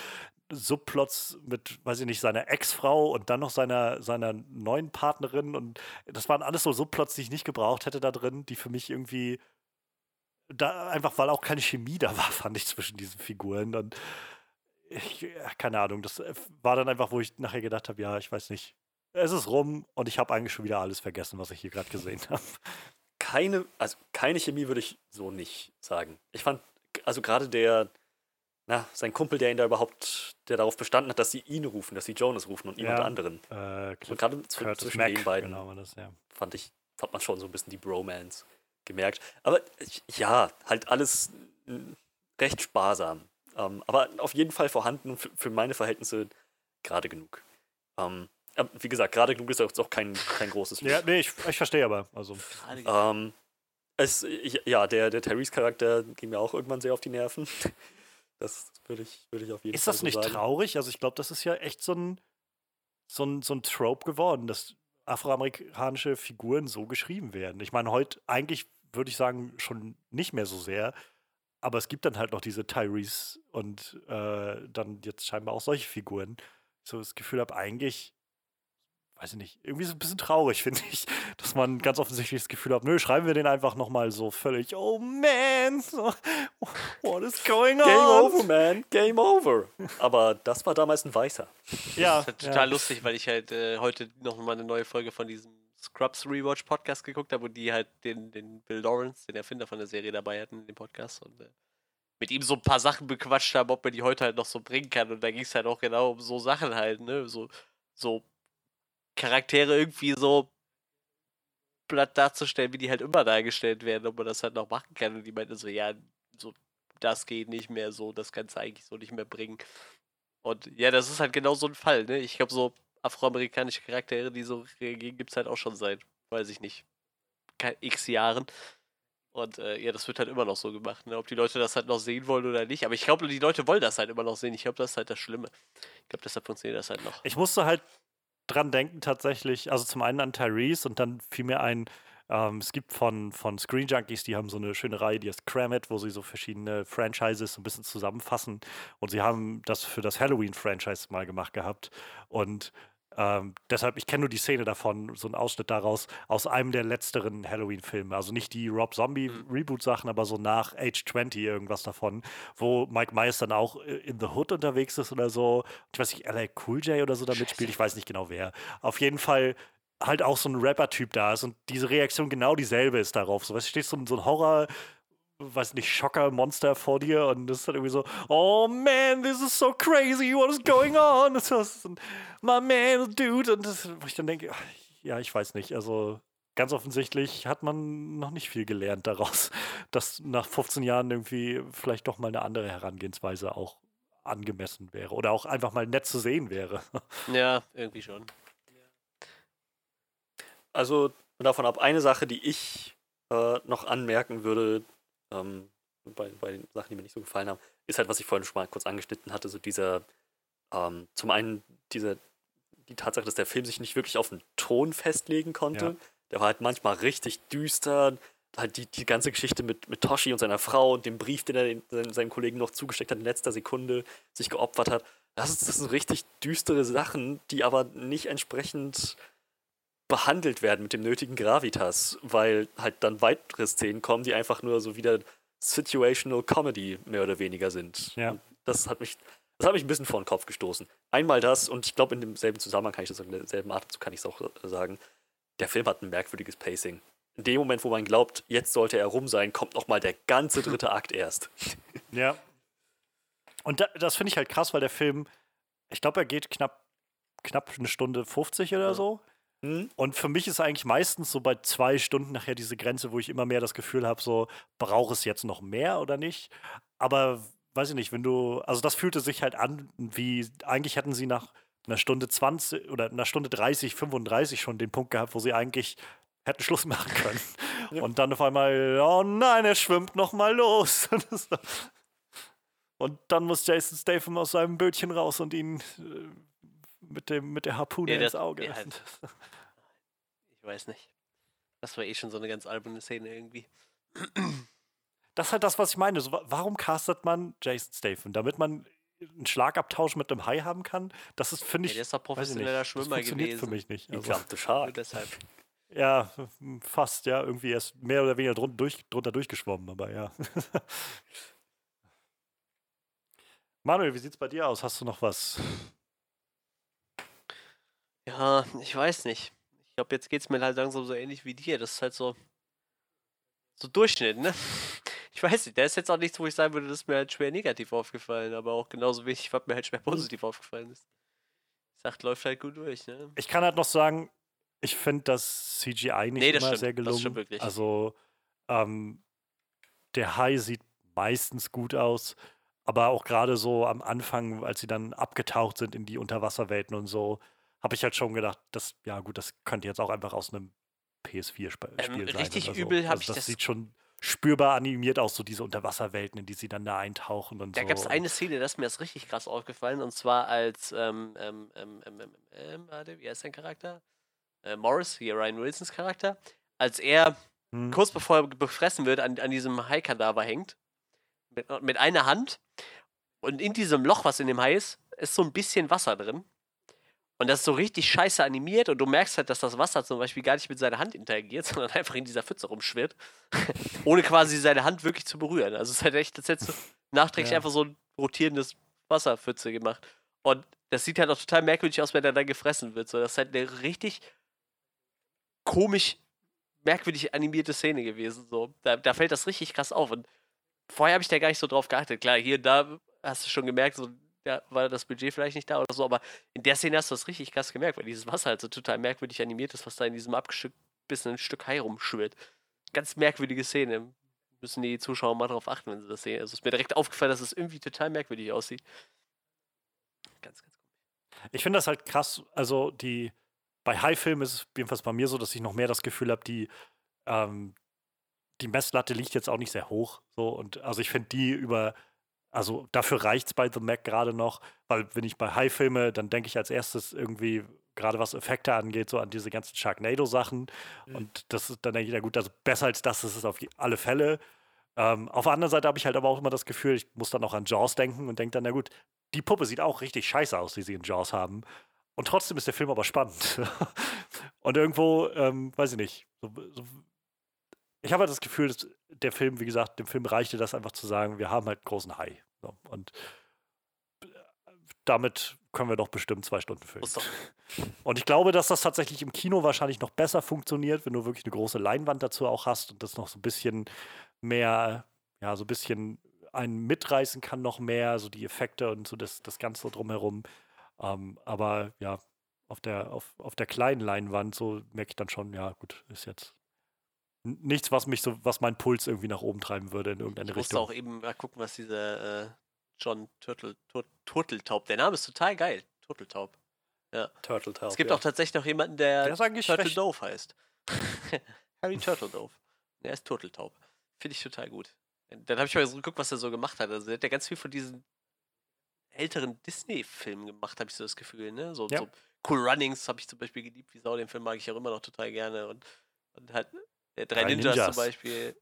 Subplots mit, weiß ich nicht, seiner Ex-Frau und dann noch seiner, seiner neuen Partnerin. Und das waren alles so Subplots, die ich nicht gebraucht hätte da drin, die für mich irgendwie da einfach, weil auch keine Chemie da war, <laughs> fand ich zwischen diesen Figuren. Und ich, keine Ahnung, das äh, war dann einfach, wo ich nachher gedacht habe, ja, ich weiß nicht. Es ist rum und ich habe eigentlich schon wieder alles vergessen, was ich hier gerade gesehen <laughs> habe keine, also keine Chemie würde ich so nicht sagen. Ich fand, also gerade der, na, sein Kumpel, der ihn da überhaupt, der darauf bestanden hat, dass sie ihn rufen, dass sie Jonas rufen und niemand Ja, anderen. Äh, Und gerade zw- zwischen den beiden Genau, das, ja. fand ich, hat man schon so ein bisschen die Bromance gemerkt. Aber ja, halt alles mm, recht sparsam. Ähm, aber auf jeden Fall vorhanden und für, meine Verhältnisse gerade genug. Ähm, wie gesagt, gerade genug ist jetzt auch kein, kein großes Ja, nee, ich, ich verstehe aber. Also, ähm, es, ich, ja, der, der Tyrese-Charakter ging mir auch irgendwann sehr auf die Nerven. <laughs> Das würde ich, würde ich auf jeden ist Fall das so nicht sagen. traurig? Also, ich glaube, das ist ja echt so ein, so ein, so ein Trope geworden, dass afroamerikanische Figuren so geschrieben werden. Ich meine, heute eigentlich würde ich sagen, schon nicht mehr so sehr. Aber es gibt dann halt noch diese Tyrese und äh, dann jetzt scheinbar auch solche Figuren. So das Gefühl habe, eigentlich, weiß ich nicht, irgendwie so ein bisschen traurig, <laughs> finde ich, dass man ganz offensichtlich das Gefühl hat, nö, schreiben wir den einfach nochmal so völlig, oh man, so, what is going on? Game over, man. Game over. Aber das war damals ein Weißer. Ja, Das ist halt ja. total lustig, weil ich halt äh, heute noch mal eine neue Folge von diesem Scrubs Rewatch Podcast geguckt habe, wo die halt den, den Bill Lawrence, den Erfinder von der Serie, dabei hatten in dem Podcast und äh, mit ihm so ein paar Sachen bequatscht haben, ob man die heute halt noch so bringen kann. Und da ging es halt auch genau um so Sachen halt, ne? So, so Charaktere irgendwie so platt darzustellen, wie die halt immer dargestellt werden, ob man das halt noch machen kann. Und die meinten so, ja, so, das geht nicht mehr so, das kannst du eigentlich so nicht mehr bringen. Und ja, das ist halt genau so ein Fall, ne? Ich glaube, so afroamerikanische Charaktere, die so reagieren, gibt es halt auch schon seit, weiß ich nicht, x Jahren. Und äh, ja, das wird halt immer noch so gemacht, ne? Ob die Leute das halt noch sehen wollen oder nicht. Aber ich glaube, die Leute wollen das halt immer noch sehen. Ich glaube, das ist halt das Schlimme. Ich glaube, deshalb funktioniert das halt noch. Ich musste halt dran denken, tatsächlich, also zum einen an Tyrese und dann fiel mir ein, ähm, es gibt von, von Screen Junkies, die haben so eine schöne Reihe, die heißt Cram It, wo sie so verschiedene Franchises so ein bisschen zusammenfassen. Und sie haben das für das Halloween-Franchise mal gemacht gehabt. Und ähm, deshalb, ich kenne nur die Szene davon, so einen Ausschnitt daraus, aus einem der letzteren Halloween-Filme. Also nicht die Rob Zombie-Reboot-Sachen, aber so nach Age 20 irgendwas davon, wo Mike Myers dann auch äh, in The Hood unterwegs ist oder so. Ich weiß nicht, LA Cool J oder so da mitspielt, ich weiß nicht genau wer. Auf jeden Fall halt auch so ein Rapper-Typ da ist und diese Reaktion genau dieselbe ist darauf. So, weißt, du, stehst so, ein- so ein Horror, weiß nicht, Schocker-Monster vor dir und das ist dann irgendwie so, oh man, this is so crazy, what is going on? <laughs> Das ist ein, my man, dude. Und das, wo ich dann denke, ja, ich weiß nicht, also ganz offensichtlich hat man noch nicht viel gelernt daraus, <laughs> dass nach 15 Jahren irgendwie vielleicht doch mal eine andere Herangehensweise auch angemessen wäre oder auch einfach mal nett zu sehen wäre. <laughs> Ja, irgendwie schon. Also davon ab, eine Sache, die ich äh, noch anmerken würde, ähm, bei, bei den Sachen, die mir nicht so gefallen haben, ist halt, was ich vorhin schon mal kurz angeschnitten hatte, so dieser, ähm, zum einen diese, die Tatsache, dass der Film sich nicht wirklich auf einen Ton festlegen konnte. Ja. Der war halt manchmal richtig düster. Halt die, die ganze Geschichte mit, mit Toshi und seiner Frau und dem Brief, den er den, seinem, seinem Kollegen noch zugesteckt hat in letzter Sekunde, sich geopfert hat. Das, ist, das sind richtig düstere Sachen, die aber nicht entsprechend behandelt werden mit dem nötigen Gravitas, weil halt dann weitere Szenen kommen, die einfach nur so wieder Situational Comedy mehr oder weniger sind. Ja. Und das hat mich, das hat mich ein bisschen vor den Kopf gestoßen. Einmal das, und ich glaube, in demselben Zusammenhang kann ich das, in derselben Atemzug kann ich es auch äh, sagen, der Film hat ein merkwürdiges Pacing. In dem Moment, wo man glaubt, jetzt sollte er rum sein, kommt nochmal der ganze dritte Akt erst. <laughs> Ja. Und da, das finde ich halt krass, weil der Film, ich glaube, er geht knapp, knapp eine Stunde 50 oder Ja. so. Hm? Und für mich ist eigentlich meistens so bei zwei Stunden nachher diese Grenze, wo ich immer mehr das Gefühl habe, so, brauche es jetzt noch mehr oder nicht? Aber weiß ich nicht, wenn du, also das fühlte sich halt an, wie, eigentlich hätten sie nach einer Stunde 20 oder einer Stunde 30, 35 schon den Punkt gehabt, wo sie eigentlich hätten Schluss machen können. <laughs> ja. Und dann auf einmal, oh nein, er schwimmt noch mal los. <laughs> und dann muss Jason Statham aus seinem Bötchen raus und ihn äh, mit, dem, mit der Harpune ja, ins Auge. Ja, halt. <laughs> ich weiß nicht. Das war eh schon so eine ganz alberne Szene irgendwie. Das ist halt das, was ich meine. So, warum castet man Jason Statham? Damit man einen Schlagabtausch mit einem Hai haben kann? Das ist, finde ich. Ja, der ist doch professioneller Schwimmer das gewesen. für mich nicht. Also, ich glaube, deshalb. Ja, fast, ja. Irgendwie erst mehr oder weniger drun durch, drunter durchgeschwommen, aber ja. <laughs> Manuel, wie sieht's bei dir aus? Hast du noch was? Ja, ich weiß nicht. Ich glaube, jetzt geht's mir halt langsam so ähnlich wie dir. Das ist halt so. So Durchschnitt, ne? <laughs> Ich weiß nicht, der ist jetzt auch nichts, wo ich sagen würde, das ist mir halt schwer negativ aufgefallen, aber auch genauso wenig, was mir halt schwer positiv aufgefallen ist. Ich sag, läuft halt gut durch, ne? Ich kann halt noch sagen, ich finde das CGI nicht nee, das immer stimmt, sehr gelungen. Das stimmt wirklich. Also, ähm, der Hai sieht meistens gut aus, aber auch gerade so am Anfang, als sie dann abgetaucht sind in die Unterwasserwelten und so, habe ich halt schon gedacht, das, ja gut, das könnte jetzt auch einfach aus einem PS4-Spiel ähm, sein. Richtig so. übel habe also, ich das. Das sieht schon spürbar animiert aus, so diese Unterwasserwelten, in die sie dann da eintauchen und da so. gab es eine Szene, das ist mir das richtig krass aufgefallen, und zwar als, ähm, ähm, ähm, ähm, ähm, ähm warte, wie heißt sein Charakter? Äh, Morris, hier Ryan Wilsons Charakter, als er hm. kurz bevor er befressen wird, an, an diesem Hai-Kadaver hängt, mit, mit einer Hand, und in diesem Loch, was in dem Hai ist, ist so ein bisschen Wasser drin. Und das ist so richtig scheiße animiert und du merkst halt, dass das Wasser zum Beispiel gar nicht mit seiner Hand interagiert, <laughs> sondern einfach in dieser Pfütze rumschwirrt, <laughs> ohne quasi seine Hand wirklich zu berühren. Also es ist halt echt, als hättest du nachträglich ja. einfach so ein rotierendes Wasserpfütze gemacht. Und das sieht halt auch total merkwürdig aus, wenn er dann gefressen wird. So, das ist halt eine richtig komisch, merkwürdig animierte Szene gewesen. So. Da, da fällt das richtig krass auf. Und vorher habe ich da gar nicht so drauf geachtet. Klar, hier und da hast du schon gemerkt, so ja, war das Budget vielleicht nicht da oder so, aber in der Szene hast du das richtig krass gemerkt, weil dieses Wasser halt so total merkwürdig animiert ist, was da in diesem abgeschnittenen Stück Hai rumschwirrt. Ganz merkwürdige Szene. Müssen die Zuschauer mal darauf achten, wenn sie das sehen. Also es ist mir direkt aufgefallen, dass es irgendwie total merkwürdig aussieht. Ganz, ganz komisch. Ich finde das halt krass, also die bei High-Filmen ist es jedenfalls bei mir so, dass ich noch mehr das Gefühl habe, die, ähm, die Messlatte liegt jetzt auch nicht sehr hoch. So, und also ich finde die über also dafür reicht es bei The Mac gerade noch, weil wenn ich bei High filme, dann denke ich als erstes irgendwie, gerade was Effekte angeht, so an diese ganzen Sharknado-Sachen. Mhm. Und das ist, dann denke ich, ja gut, also besser als das ist es auf alle Fälle. Ähm, auf der anderen Seite habe ich halt aber auch immer das Gefühl, ich muss dann auch an Jaws denken und denke dann, na gut, die Puppe sieht auch richtig scheiße aus, die sie in Jaws haben. Und trotzdem ist der Film aber spannend. <laughs> und irgendwo, ähm, weiß ich nicht, so, so, ich habe halt das Gefühl, dass der Film, wie gesagt, dem Film reichte das einfach zu sagen, wir haben halt großen Hai. So, und damit können wir doch bestimmt zwei Stunden füllen. <laughs> Und ich glaube, dass das tatsächlich im Kino wahrscheinlich noch besser funktioniert, wenn du wirklich eine große Leinwand dazu auch hast und das noch so ein bisschen mehr, ja, so ein bisschen einen mitreißen kann, noch mehr, so die Effekte und so das, das Ganze drumherum. Ähm, aber ja, auf der, auf, auf der kleinen Leinwand, so merke ich dann schon, ja, gut, ist jetzt nichts, was mich so, was meinen Puls irgendwie nach oben treiben würde in irgendeine ich Richtung. Ich musste auch eben mal gucken, was dieser äh, John Turtle, Tur Turteltaub, der Name ist total geil. Turteltaub. Ja. Turteltaub. Es gibt ja. auch tatsächlich noch jemanden, der, der Turtle Dove heißt. <laughs> Harry Turtle Dove. Der ist Turteltaub. Finde ich total gut. Dann habe ich mal so geguckt, was er so gemacht hat. Also, der hat ja ganz viel von diesen älteren Disney-Filmen gemacht, habe ich so das Gefühl. Ne? So, ja. so Cool Runnings habe ich zum Beispiel geliebt, wie Sau. Den Film mag ich auch immer noch total gerne. Und, und halt Drei, Drei Ninjas, Ninjas, zum Beispiel.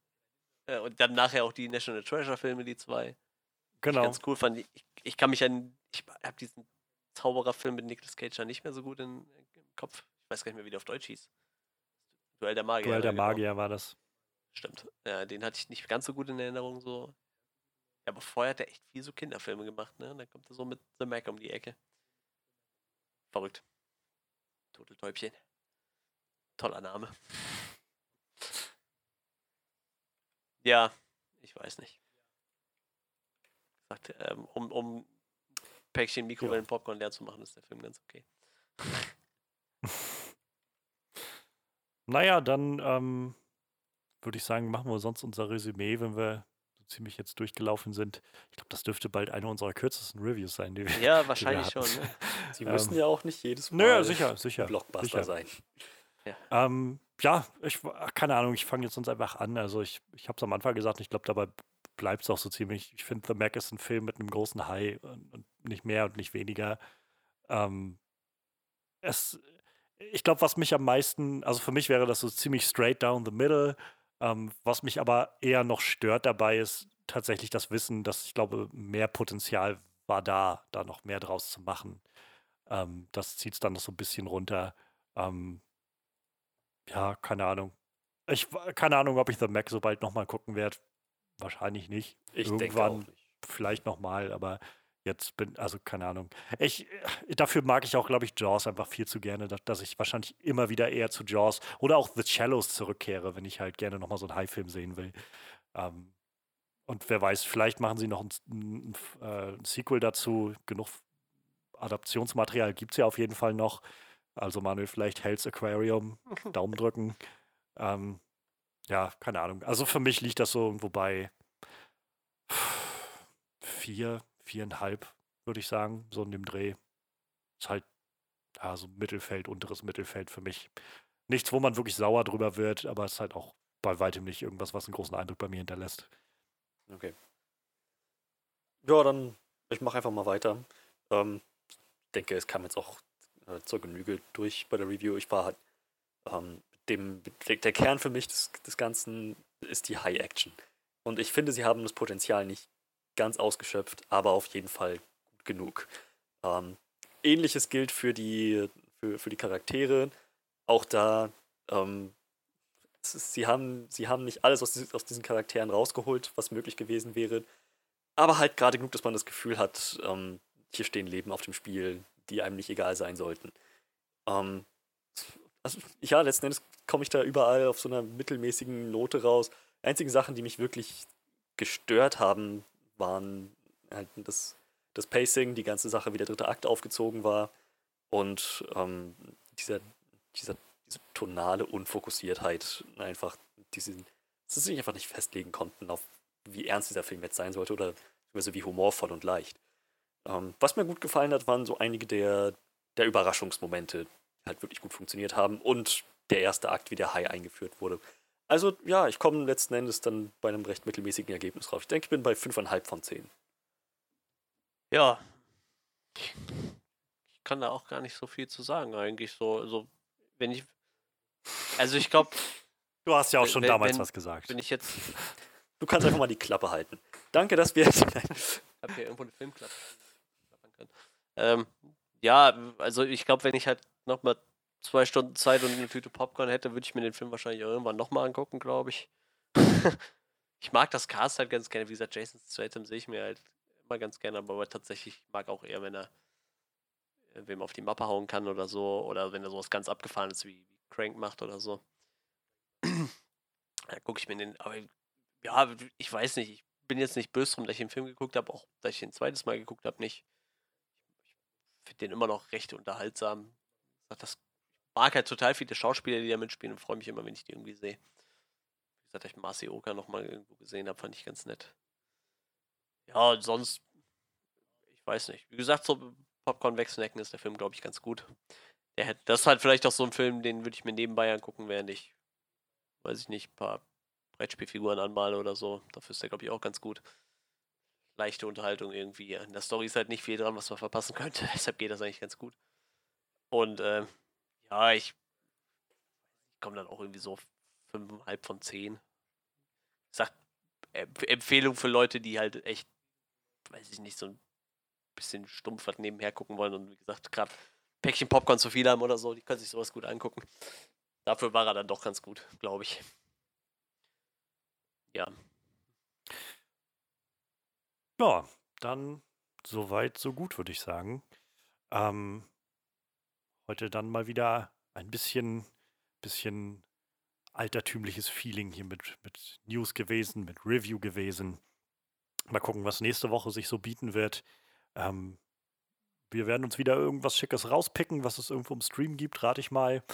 Äh, und dann nachher auch die National Treasure-Filme, die zwei. Genau. Ich ganz cool fand. Ich, ich kann mich an. Ich habe diesen Zaubererfilm mit Nicolas Cage ja nicht mehr so gut in, im Kopf. Ich weiß gar nicht mehr, wie der auf Deutsch hieß. Duell der Magier. Duell der genau. Magier war das. Stimmt. Ja, den hatte ich nicht ganz so gut in Erinnerung. So. Ja, aber vorher hat er echt viel so Kinderfilme gemacht, ne? Und dann kommt er so mit The Mac um die Ecke. Verrückt. Turteltäubchen. Toller Name. Ja, ich weiß nicht. Gesagt, ähm, um, um Päckchen Mikrowellen Popcorn leer zu machen, ist der Film ganz okay. <laughs> naja, dann ähm, würde ich sagen, machen wir sonst unser Resümee, wenn wir ziemlich jetzt durchgelaufen sind. Ich glaube, das dürfte bald eine unserer kürzesten Reviews sein, die wir. Ja, wahrscheinlich schon. Ne? Sie müssen ähm, ja auch nicht jedes Mal nö, sicher, sicher, Blockbuster sicher. sein. Ja, ähm, ja ich, keine Ahnung, ich fange jetzt uns einfach an. Also ich, ich habe es am Anfang gesagt, ich glaube, dabei bleibt es auch so ziemlich. Ich finde, The Mac ist ein Film mit einem großen High und, und nicht mehr und nicht weniger. Ähm, es, ich glaube, was mich am meisten, also für mich wäre das so ziemlich straight down the middle. Ähm, was mich aber eher noch stört dabei ist tatsächlich das Wissen, dass ich glaube, mehr Potenzial war da, da noch mehr draus zu machen. Ähm, das zieht es dann noch so ein bisschen runter. Ähm, ja, keine Ahnung. Ich keine Ahnung, ob ich The Mac so bald nochmal gucken werde. Wahrscheinlich nicht. Ich Irgendwann denke auch nicht. vielleicht nochmal, aber jetzt bin, also keine Ahnung. Ich, äh, dafür mag ich auch, glaube ich, Jaws einfach viel zu gerne, dass, dass, ich wahrscheinlich immer wieder eher zu Jaws oder auch The Shallows zurückkehre, wenn ich halt gerne nochmal so einen High-Film sehen will. Ähm, und wer weiß, vielleicht machen sie noch ein, ein, ein, äh, Sequel dazu. Genug Adaptionsmaterial gibt es ja auf jeden Fall noch. Also Manuel, vielleicht Hell's Aquarium, <laughs> Daumen drücken. Ähm, ja, keine Ahnung. Also für mich liegt das so irgendwo bei vier, viereinhalb, würde ich sagen, so in dem Dreh. Ist halt, ja, so Mittelfeld, unteres Mittelfeld für mich. Nichts, wo man wirklich sauer drüber wird, aber es ist halt auch bei weitem nicht irgendwas, was einen großen Eindruck bei mir hinterlässt. Okay. Ja, dann, ich mache einfach mal weiter. Ähm, ich denke, es kam jetzt auch äh, zur Genüge durch bei der Review. Ich war halt, ähm, dem, der Kern für mich des, des Ganzen ist die High Action. Und ich finde, sie haben das Potenzial nicht ganz ausgeschöpft, aber auf jeden Fall gut genug. Ähm, Ähnliches gilt für die, für, für die Charaktere. Auch da, ähm, ist, sie, haben, sie haben nicht alles aus, aus diesen Charakteren rausgeholt, was möglich gewesen wäre. Aber halt gerade genug, dass man das Gefühl hat, ähm, hier stehen Leben auf dem Spiel, die einem nicht egal sein sollten. Ähm, also, ja, letzten Endes komme ich da überall auf so einer mittelmäßigen Note raus. Einzige Sachen, die mich wirklich gestört haben, waren halt das, das Pacing, die ganze Sache, wie der dritte Akt aufgezogen war und ähm, dieser, dieser, diese tonale Unfokussiertheit, einfach diesen, dass sie sich einfach nicht festlegen konnten, auf wie ernst dieser Film jetzt sein sollte oder wie humorvoll und leicht. Ähm, was mir gut gefallen hat, waren so einige der, der Überraschungsmomente, die halt wirklich gut funktioniert haben und der erste Akt, wie der Hai eingeführt wurde. Also ja, ich komme letzten Endes dann bei einem recht mittelmäßigen Ergebnis raus. Ich denke, ich bin bei 5,5 von 10. Ja. Ich kann da auch gar nicht so viel zu sagen, eigentlich. So, also, wenn ich. Also, ich glaube. <laughs> Du hast ja auch schon wenn, damals wenn, was gesagt. Wenn ich jetzt. Du kannst einfach mal die Klappe halten. Danke, dass wir. ich habe hier irgendwo eine Filmklappe. <laughs> Ähm, ja, also ich glaube, wenn ich halt nochmal zwei Stunden Zeit und eine Tüte Popcorn hätte, würde ich mir den Film wahrscheinlich irgendwann nochmal angucken, glaube ich. <laughs> ich mag das Cast halt ganz gerne. Wie gesagt, Jason Statham sehe ich mir halt immer ganz gerne, aber tatsächlich mag auch eher, wenn er wem auf die Mappe hauen kann oder so, oder wenn er sowas ganz abgefahrenes wie, wie Crank macht oder so. <clears throat> da gucke ich mir den, aber ja, ich weiß nicht, ich bin jetzt nicht böse drum, dass ich den Film geguckt habe, auch dass ich den zweites Mal geguckt habe, nicht. Finde den immer noch recht unterhaltsam. Das mag halt total viele Schauspieler, die da mitspielen und freue mich immer, wenn ich die irgendwie sehe. Wie gesagt, ich Marcy Oka nochmal irgendwo gesehen habe, fand ich ganz nett. Ja, sonst, ich weiß nicht. Wie gesagt, so Popcorn wegsnacken ist der Film, glaube ich, ganz gut. Der das ist halt vielleicht auch so ein Film, den würde ich mir nebenbei angucken, während ich, weiß ich nicht, ein paar Brettspielfiguren anmale oder so. Dafür ist der, glaube ich, auch ganz gut. Leichte Unterhaltung irgendwie. In der Story ist halt nicht viel dran, was man verpassen könnte. <laughs> Deshalb geht das eigentlich ganz gut. Und äh, ja, ich, komme dann auch irgendwie so 5,5 von 10. Ich sag, Empfehlung für Leute, die halt echt, weiß ich nicht, so ein bisschen stumpf was nebenher gucken wollen und wie gesagt, gerade Päckchen Popcorn zu viel haben oder so, die können sich sowas gut angucken. Dafür war er dann doch ganz gut, glaube ich. Ja. Ja, dann soweit, so gut, würde ich sagen. Ähm, heute dann mal wieder ein bisschen, bisschen altertümliches Feeling hier mit, mit News gewesen, mit Review gewesen. Mal gucken, was nächste Woche sich so bieten wird. Ähm, wir werden uns wieder irgendwas Schickes rauspicken, was es irgendwo im Stream gibt, rate ich mal.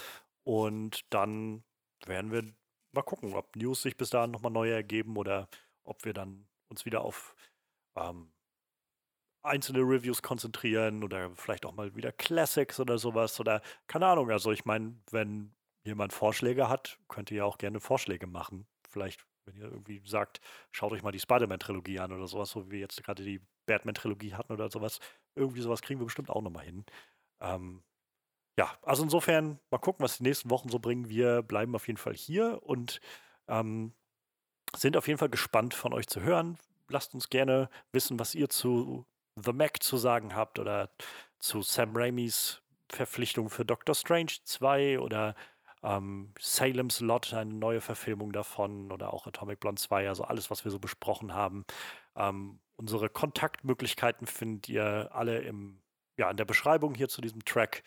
Und dann werden wir mal gucken, ob News sich bis dahin nochmal neu ergeben oder ob wir dann uns wieder auf ähm, einzelne Reviews konzentrieren oder vielleicht auch mal wieder Classics oder sowas oder keine Ahnung. Also ich meine, wenn jemand Vorschläge hat, könnt ihr ja auch gerne Vorschläge machen. Vielleicht, wenn ihr irgendwie sagt, schaut euch mal die Spider-Man-Trilogie an oder sowas, so wie wir jetzt gerade die Batman-Trilogie hatten oder sowas. Irgendwie sowas kriegen wir bestimmt auch nochmal hin. Ähm, ja, also insofern mal gucken, was die nächsten Wochen so bringen. Wir bleiben auf jeden Fall hier und ähm, sind auf jeden Fall gespannt von euch zu hören. Lasst uns gerne wissen, was ihr zu The Mac zu sagen habt oder zu Sam Raimis Verpflichtung für Doctor Strange 2 oder ähm, Salem's Lot, eine neue Verfilmung davon oder auch Atomic Blonde 2, also alles, was wir so besprochen haben. Ähm, unsere Kontaktmöglichkeiten findet ihr alle im, ja, in der Beschreibung hier zu diesem Track.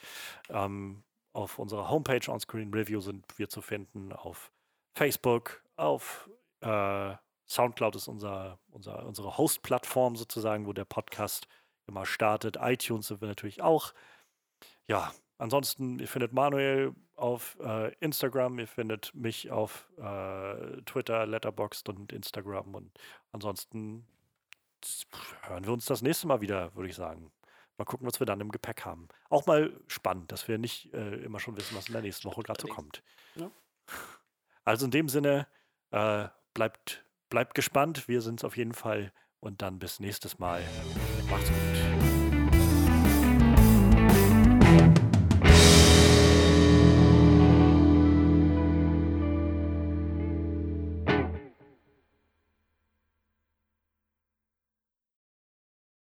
Ähm, auf unserer Homepage Onscreen Review sind wir zu finden, auf Facebook, auf äh, Soundcloud ist unser, unser, unsere Host-Plattform sozusagen, wo der Podcast immer startet. iTunes sind wir natürlich auch. Ja, ansonsten, ihr findet Manuel auf äh, Instagram, ihr findet mich auf äh, Twitter, Letterboxd und Instagram. Und ansonsten hören wir uns das nächste Mal wieder, würde ich sagen. Mal gucken, was wir dann im Gepäck haben. Auch mal spannend, dass wir nicht äh, immer schon wissen, was in der nächsten Woche gerade so kommt. Ja. <laughs> Also in dem Sinne, äh, bleibt bleibt gespannt. Wir sind es auf jeden Fall. Und dann bis nächstes Mal. Macht's gut.